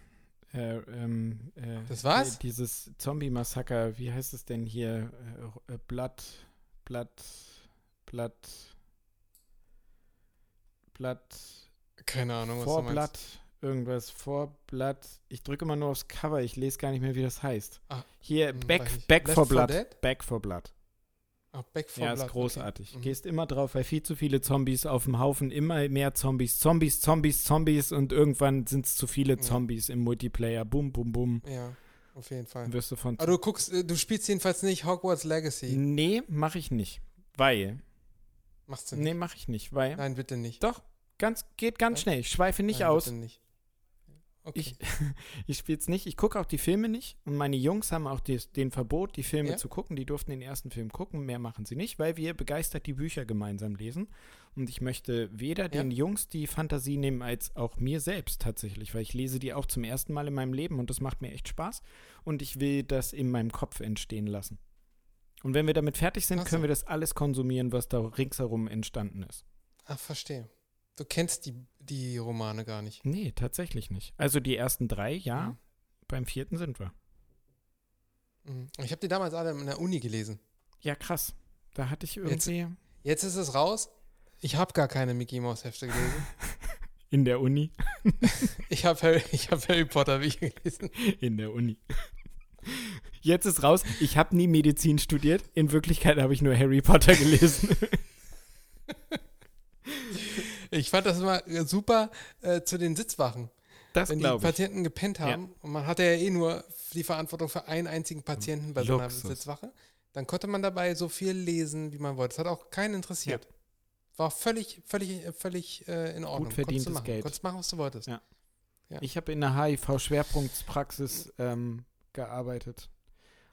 Speaker 2: Äh, ähm, äh,
Speaker 1: Das war's?
Speaker 2: Dieses Zombie-Massaker, wie heißt es denn hier? Äh, äh, Blatt, Blatt, Blatt, Blatt,
Speaker 1: Keine Ahnung, was du meinst.
Speaker 2: Vorblatt, irgendwas, Vorblatt. Ich drücke immer nur aufs Cover, ich lese gar nicht mehr, wie das heißt.
Speaker 1: Ah,
Speaker 2: Hier,
Speaker 1: hm,
Speaker 2: Back. Back for
Speaker 1: 4
Speaker 2: Blood. Back for Blood.
Speaker 1: Ach, Back 4
Speaker 2: Ja,
Speaker 1: Blood.
Speaker 2: ist großartig.
Speaker 1: Okay. Mhm.
Speaker 2: Gehst immer drauf, weil viel zu viele Zombies auf dem Haufen, immer mehr Zombies, Zombies, Zombies, Zombies und irgendwann sind es zu viele
Speaker 1: Ja.
Speaker 2: Zombies im Multiplayer. Bum, bum, bum.
Speaker 1: Ja, auf jeden Fall.
Speaker 2: Wirst du von.
Speaker 1: Aber du guckst, äh, du spielst jedenfalls nicht Hogwarts Legacy.
Speaker 2: Nee, mache ich nicht. Weil.
Speaker 1: Machst du nicht.
Speaker 2: Nee, mache ich nicht. Weil.
Speaker 1: Nein, bitte nicht.
Speaker 2: Doch, ganz, geht ganz
Speaker 1: Ja?
Speaker 2: schnell. Ich schweife nicht
Speaker 1: Nein,
Speaker 2: aus.
Speaker 1: Bitte nicht. Okay.
Speaker 2: Ich, ich spiele es nicht. Ich gucke auch die Filme nicht. Und meine Jungs haben auch die, den Verbot, die Filme
Speaker 1: Ja?
Speaker 2: zu gucken. Die durften den ersten Film gucken. Mehr machen sie nicht, weil wir begeistert die Bücher gemeinsam lesen. Und ich möchte weder den Jungs die Fantasie nehmen, als auch mir selbst tatsächlich. Weil ich lese die auch zum ersten Mal in meinem Leben und das macht mir echt Spaß. Und ich will das in meinem Kopf entstehen lassen. Und wenn wir damit fertig sind,
Speaker 1: so.
Speaker 2: können wir das alles konsumieren, was da ringsherum entstanden ist.
Speaker 1: Ach, verstehe. Du kennst die, die Romane gar nicht.
Speaker 2: Nee, tatsächlich nicht. Also die ersten drei, ja.
Speaker 1: Mhm.
Speaker 2: Beim vierten sind wir.
Speaker 1: Mhm. Ich habe die damals alle in der Uni gelesen.
Speaker 2: Ja, krass. Da hatte ich irgendwie
Speaker 1: Jetzt ist es raus. Ich habe gar keine Mickey Mouse Hefte gelesen.
Speaker 2: in der Uni.
Speaker 1: Ich habe Harry, ich hab Harry Potter Bücher gelesen.
Speaker 2: In der Uni. Jetzt ist raus, ich habe nie Medizin studiert. In Wirklichkeit habe ich nur Harry Potter gelesen.
Speaker 1: Ich fand das immer äh, super äh, zu den Sitzwachen.
Speaker 2: Das
Speaker 1: Wenn die
Speaker 2: ich.
Speaker 1: Patienten gepennt haben und man hatte ja eh nur die Verantwortung für einen einzigen Patienten bei so einer. Sitzwache, dann konnte man dabei so viel lesen, wie man wollte. Das hat auch keinen interessiert. War auch völlig, völlig, äh, völlig äh, in Ordnung. Konntest
Speaker 2: verdientes
Speaker 1: du machen.
Speaker 2: Geld.
Speaker 1: Konntest machen, was du wolltest.
Speaker 2: Ja.
Speaker 1: Ja.
Speaker 2: Ich habe in der HIV-Schwerpunktspraxis ähm, gearbeitet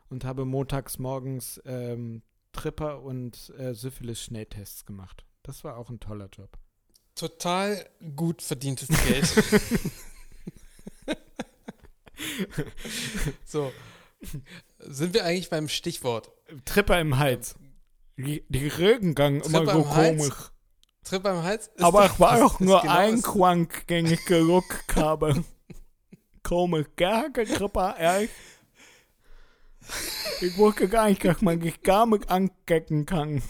Speaker 2: und habe montags morgens ähm, Tripper und äh, Syphilis-Schnelltests gemacht. Das war auch ein toller Job.
Speaker 1: Total gut verdientes Geld. so. Sind wir eigentlich beim Stichwort?
Speaker 2: Tripper im Hals. Die, die Regengang immer
Speaker 1: Tripper
Speaker 2: so
Speaker 1: im Hals?
Speaker 2: komisch.
Speaker 1: Trip beim Hals? Ist
Speaker 2: Aber ich war doch
Speaker 1: ist
Speaker 2: nur
Speaker 1: genau
Speaker 2: ein Quank, den ich geruckt habe. Komisch, gell, Tripper, ehrlich? Ich wusste gar nicht, dass man sich gar mit ankecken kann.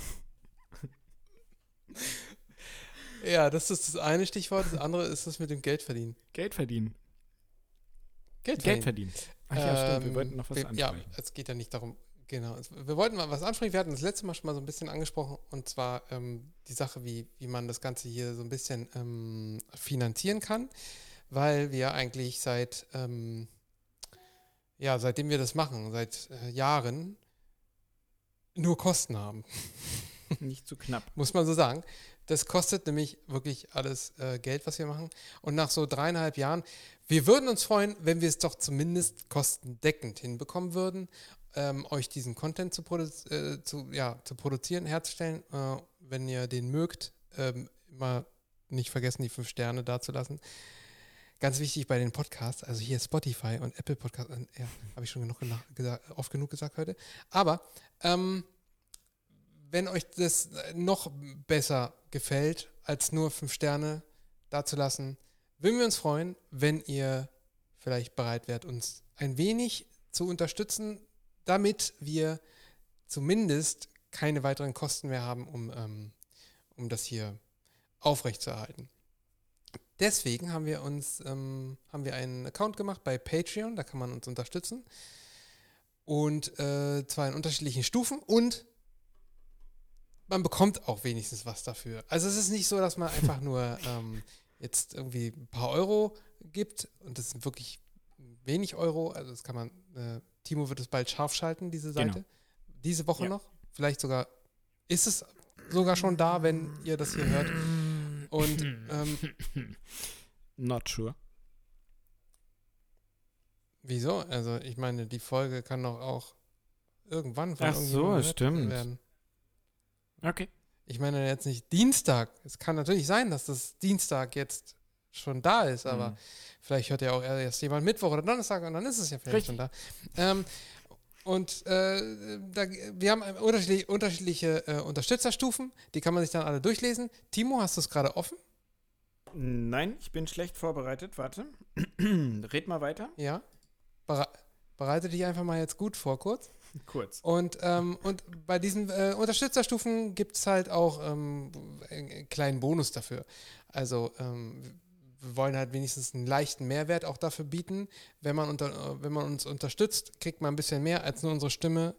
Speaker 1: Ja, das ist das eine Stichwort. Das andere ist das mit dem Geld verdienen.
Speaker 2: Geld verdienen.
Speaker 1: Geld
Speaker 2: Geld verdienen. Ach ja, stimmt, wir
Speaker 1: Ähm,
Speaker 2: wollten noch was ansprechen.
Speaker 1: Ja, es geht ja nicht darum, genau. Wir wollten mal was ansprechen. Wir hatten das letzte Mal schon mal so ein bisschen angesprochen und zwar ähm, die Sache, wie, wie man das Ganze hier so ein bisschen ähm, finanzieren kann, weil wir eigentlich seit, ähm, ja, seitdem wir das machen, seit äh, Jahren, nur Kosten haben,
Speaker 2: Nicht zu knapp.
Speaker 1: muss man so sagen. Das kostet nämlich wirklich alles äh, Geld, was wir machen. Und nach so dreieinhalb Jahren, wir würden uns freuen, wenn wir es doch zumindest kostendeckend hinbekommen würden, ähm, euch diesen Content zu, produ äh, zu, ja, zu produzieren, herzustellen. Äh, wenn ihr den mögt, ähm, immer nicht vergessen, die fünf Sterne dazulassen. Ganz wichtig bei den Podcasts, also hier Spotify und Apple Podcasts, äh, ja, habe ich schon genug gesagt, oft genug gesagt heute. Aber ähm, wenn euch das noch besser gefällt, als nur fünf Sterne dazulassen, würden wir uns freuen, wenn ihr vielleicht bereit wärt, uns ein wenig zu unterstützen, damit wir zumindest keine weiteren Kosten mehr haben, um, ähm, um das hier aufrechtzuerhalten. Deswegen haben wir uns ähm, haben wir einen Account gemacht bei Patreon, da kann man uns unterstützen. Und äh, zwar in unterschiedlichen Stufen und man bekommt auch wenigstens was dafür. Also es ist nicht so, dass man einfach nur ähm, jetzt irgendwie ein paar Euro gibt und das sind wirklich wenig Euro. Also das kann man, äh, Timo wird es bald scharf schalten, diese Seite.
Speaker 2: Genau.
Speaker 1: Diese Woche
Speaker 2: Ja.
Speaker 1: noch. Vielleicht sogar, ist es sogar schon da, wenn ihr das hier hört. Und ähm,
Speaker 2: Not sure.
Speaker 1: wieso? Also ich meine, die Folge kann doch auch irgendwann von
Speaker 2: Ach so, stimmt.
Speaker 1: werden.
Speaker 2: Okay.
Speaker 1: Ich meine jetzt nicht Dienstag. Es kann natürlich sein, dass das Dienstag jetzt schon da ist, aber
Speaker 2: Mhm.
Speaker 1: vielleicht hört ja auch erst jemand Mittwoch oder Donnerstag und dann ist es ja vielleicht
Speaker 2: Richtig.
Speaker 1: schon da. Ähm, und äh, da, wir haben unterschiedliche, unterschiedliche äh, Unterstützerstufen, die kann man sich dann alle durchlesen. Timo, hast du es gerade offen?
Speaker 2: Nein, ich bin schlecht vorbereitet. Warte. Red mal weiter.
Speaker 1: Ja. Bere bereite dich einfach mal jetzt gut vor, kurz.
Speaker 2: Kurz.
Speaker 1: Und, ähm, und bei diesen äh, Unterstützerstufen gibt es halt auch ähm, einen kleinen Bonus dafür. Also ähm, wir wollen halt wenigstens einen leichten Mehrwert auch dafür bieten. Wenn man, unter, wenn man uns unterstützt, kriegt man ein bisschen mehr als nur unsere Stimme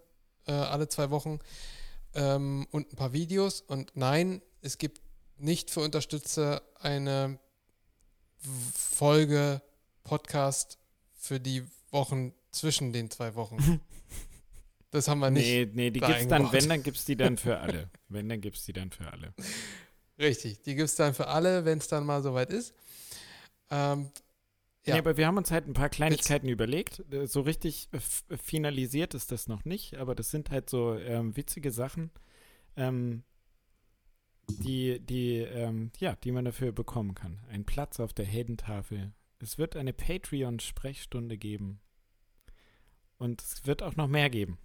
Speaker 1: äh, alle zwei Wochen ähm, und ein paar Videos. Und nein, es gibt nicht für Unterstützer eine Folge Podcast für die Wochen zwischen den zwei Wochen. Das haben wir nicht.
Speaker 2: Nee, nee, die gibt's dann, wenn, dann gibt es die dann für alle. Wenn, dann gibt es die dann für alle.
Speaker 1: Richtig, die gibt es dann für alle, wenn es dann mal soweit ist. Ähm,
Speaker 2: ja. Nee, aber wir haben uns halt ein paar Kleinigkeiten Witz. überlegt. Äh, so richtig finalisiert ist das noch nicht, aber das sind halt so ähm, witzige Sachen, ähm, die, die, ähm, ja, die man dafür bekommen kann. Ein Platz auf der Heldentafel. Es wird eine Patreon-Sprechstunde geben. Und es wird auch noch mehr geben.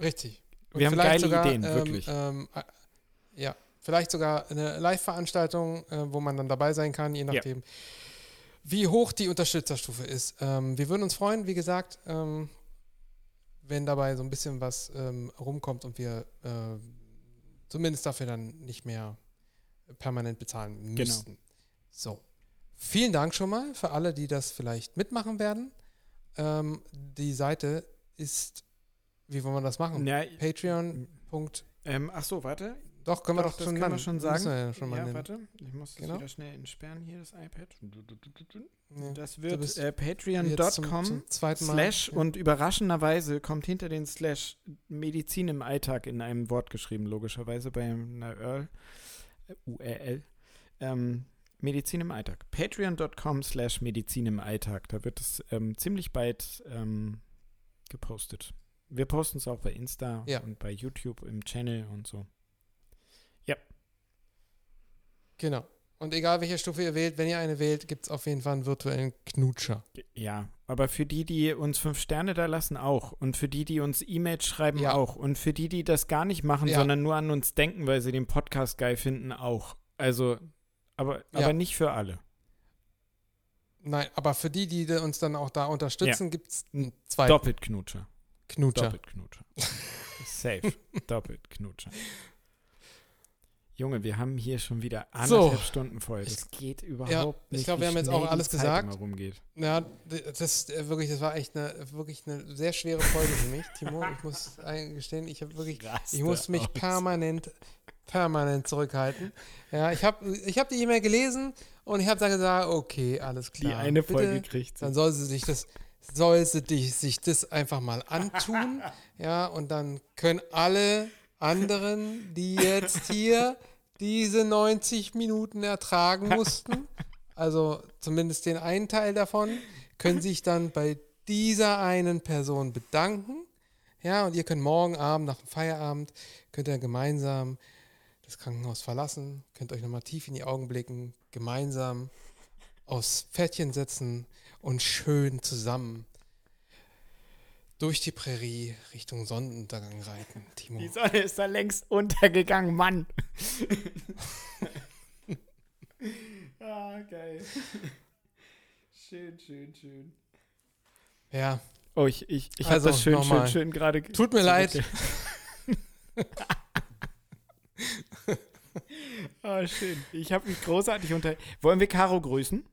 Speaker 1: Richtig.
Speaker 2: Und wir haben geile
Speaker 1: sogar,
Speaker 2: Ideen,
Speaker 1: ähm,
Speaker 2: wirklich.
Speaker 1: Ähm, äh, ja, vielleicht sogar eine Live-Veranstaltung, äh, wo man dann dabei sein kann, je nachdem, ja. wie hoch die Unterstützerstufe ist. Ähm, wir würden uns freuen, wie gesagt, ähm, wenn dabei so ein bisschen was ähm, rumkommt und wir äh, zumindest dafür dann nicht mehr permanent bezahlen genau. müssten. Genau. So. Vielen Dank schon mal für alle, die das vielleicht mitmachen werden. Ähm, die Seite ist, wie wollen wir das machen?
Speaker 2: Ja,
Speaker 1: Patreon.
Speaker 2: Ähm, ach so, warte.
Speaker 1: Doch, können
Speaker 2: doch,
Speaker 1: wir doch
Speaker 2: das schon, können wir schon sagen.
Speaker 1: Ja, schon
Speaker 2: ja warte. Ich muss genau. das wieder schnell entsperren hier, das iPad.
Speaker 1: Ja,
Speaker 2: das wird äh, patreon.com slash ja. und überraschenderweise kommt hinter den slash Medizin im Alltag in einem Wort geschrieben, logischerweise bei einer URL. Äh, URL. Ähm, Medizin im Alltag. Patreon.com slash Medizin im Alltag. Da wird es ähm, ziemlich bald ähm, gepostet. Wir posten es auch bei Insta und bei YouTube im Channel und so. Ja.
Speaker 1: Genau. Und egal welche Stufe ihr wählt, wenn ihr eine wählt, gibt es auf jeden Fall einen virtuellen Knutscher.
Speaker 2: Ja, aber für die, die uns fünf Sterne da lassen, auch. Und für die, die uns E-Mails schreiben, ja. auch. Und für die, die das gar nicht machen, ja. sondern nur an uns denken, weil sie den Podcast geil finden, auch. Also aber, ja. aber nicht für alle.
Speaker 1: Nein, aber für die, die uns dann auch da unterstützen, ja. gibt es zwei.
Speaker 2: Doppelt Knutscher.
Speaker 1: Knutscher.
Speaker 2: Doppelt Knutscher. Safe. Doppelt Knutscher. Junge, wir haben hier schon wieder anderthalb so. Stunden voll. Das geht überhaupt ja, nicht.
Speaker 1: Ich glaube, wir haben jetzt auch alles gesagt.
Speaker 2: Rumgeht.
Speaker 1: Ja, das äh, wirklich, das war echt eine wirklich eine sehr schwere Folge für mich, Timo. Ich muss eingestehen, ich habe wirklich, ich muss mich aus. permanent permanent zurückhalten. Ja, ich habe ich hab die E-Mail gelesen und ich habe dann gesagt, okay, alles klar.
Speaker 2: Die eine Folge kriegt
Speaker 1: sie. Dann soll sie sich das soll sie dich, sich das einfach mal antun, ja, und dann können alle anderen, die jetzt hier diese 90 Minuten ertragen mussten, also zumindest den einen Teil davon, können sich dann bei dieser einen Person bedanken, ja, und ihr könnt morgen Abend nach dem Feierabend, könnt ihr gemeinsam das Krankenhaus verlassen, könnt euch nochmal tief in die Augen blicken, gemeinsam aufs Pferdchen setzen und schön zusammen durch die Prärie Richtung Sonnenuntergang reiten, Timo.
Speaker 2: Die Sonne ist da längst untergegangen, Mann. ah, geil. Schön, schön, schön.
Speaker 1: Ja.
Speaker 2: Oh, ich, ich, ich also, habe das schön, schön, schön gerade.
Speaker 1: Tut mir leid.
Speaker 2: oh, schön. Ich habe mich großartig unter. Wollen wir Caro grüßen?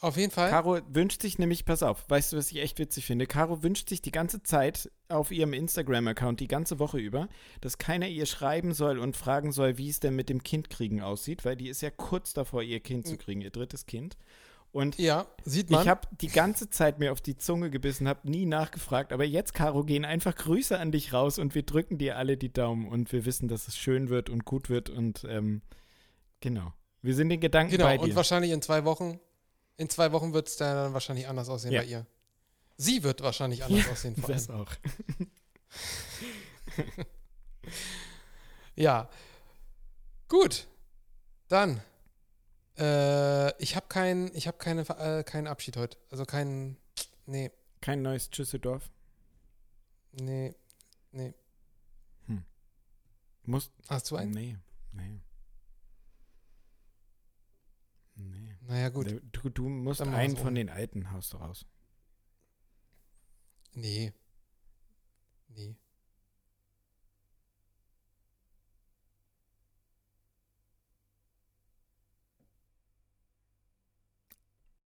Speaker 1: Auf jeden Fall.
Speaker 2: Caro wünscht sich nämlich, pass auf, weißt du, was ich echt witzig finde? Caro wünscht sich die ganze Zeit auf ihrem Instagram-Account, die ganze Woche über, dass keiner ihr schreiben soll und fragen soll, wie es denn mit dem Kindkriegen aussieht, weil die ist ja kurz davor, ihr Kind zu kriegen, ihr drittes Kind. Und
Speaker 1: ja, sieht man.
Speaker 2: Ich habe die ganze Zeit mir auf die Zunge gebissen, habe nie nachgefragt. Aber jetzt, Caro, gehen einfach Grüße an dich raus und wir drücken dir alle die Daumen und wir wissen, dass es schön wird und gut wird und ähm, genau. Wir sind den Gedanken
Speaker 1: genau,
Speaker 2: bei dir.
Speaker 1: und wahrscheinlich in zwei Wochen, in zwei Wochen wird es dann wahrscheinlich anders aussehen ja. bei ihr. Sie wird wahrscheinlich anders ja, aussehen
Speaker 2: vor Das auch.
Speaker 1: ja. Gut. Dann äh, ich habe keinen, ich keine, äh, keinen Abschied heute. Also keinen, nee.
Speaker 2: Kein neues Düsseldorf?
Speaker 1: Nee, nee.
Speaker 2: Muss.
Speaker 1: Hast du einen?
Speaker 2: Nee, nee. Nee.
Speaker 1: Naja, gut.
Speaker 2: Du, du musst
Speaker 1: Dann
Speaker 2: einen von
Speaker 1: um.
Speaker 2: den alten haust du raus.
Speaker 1: Nee. Nee.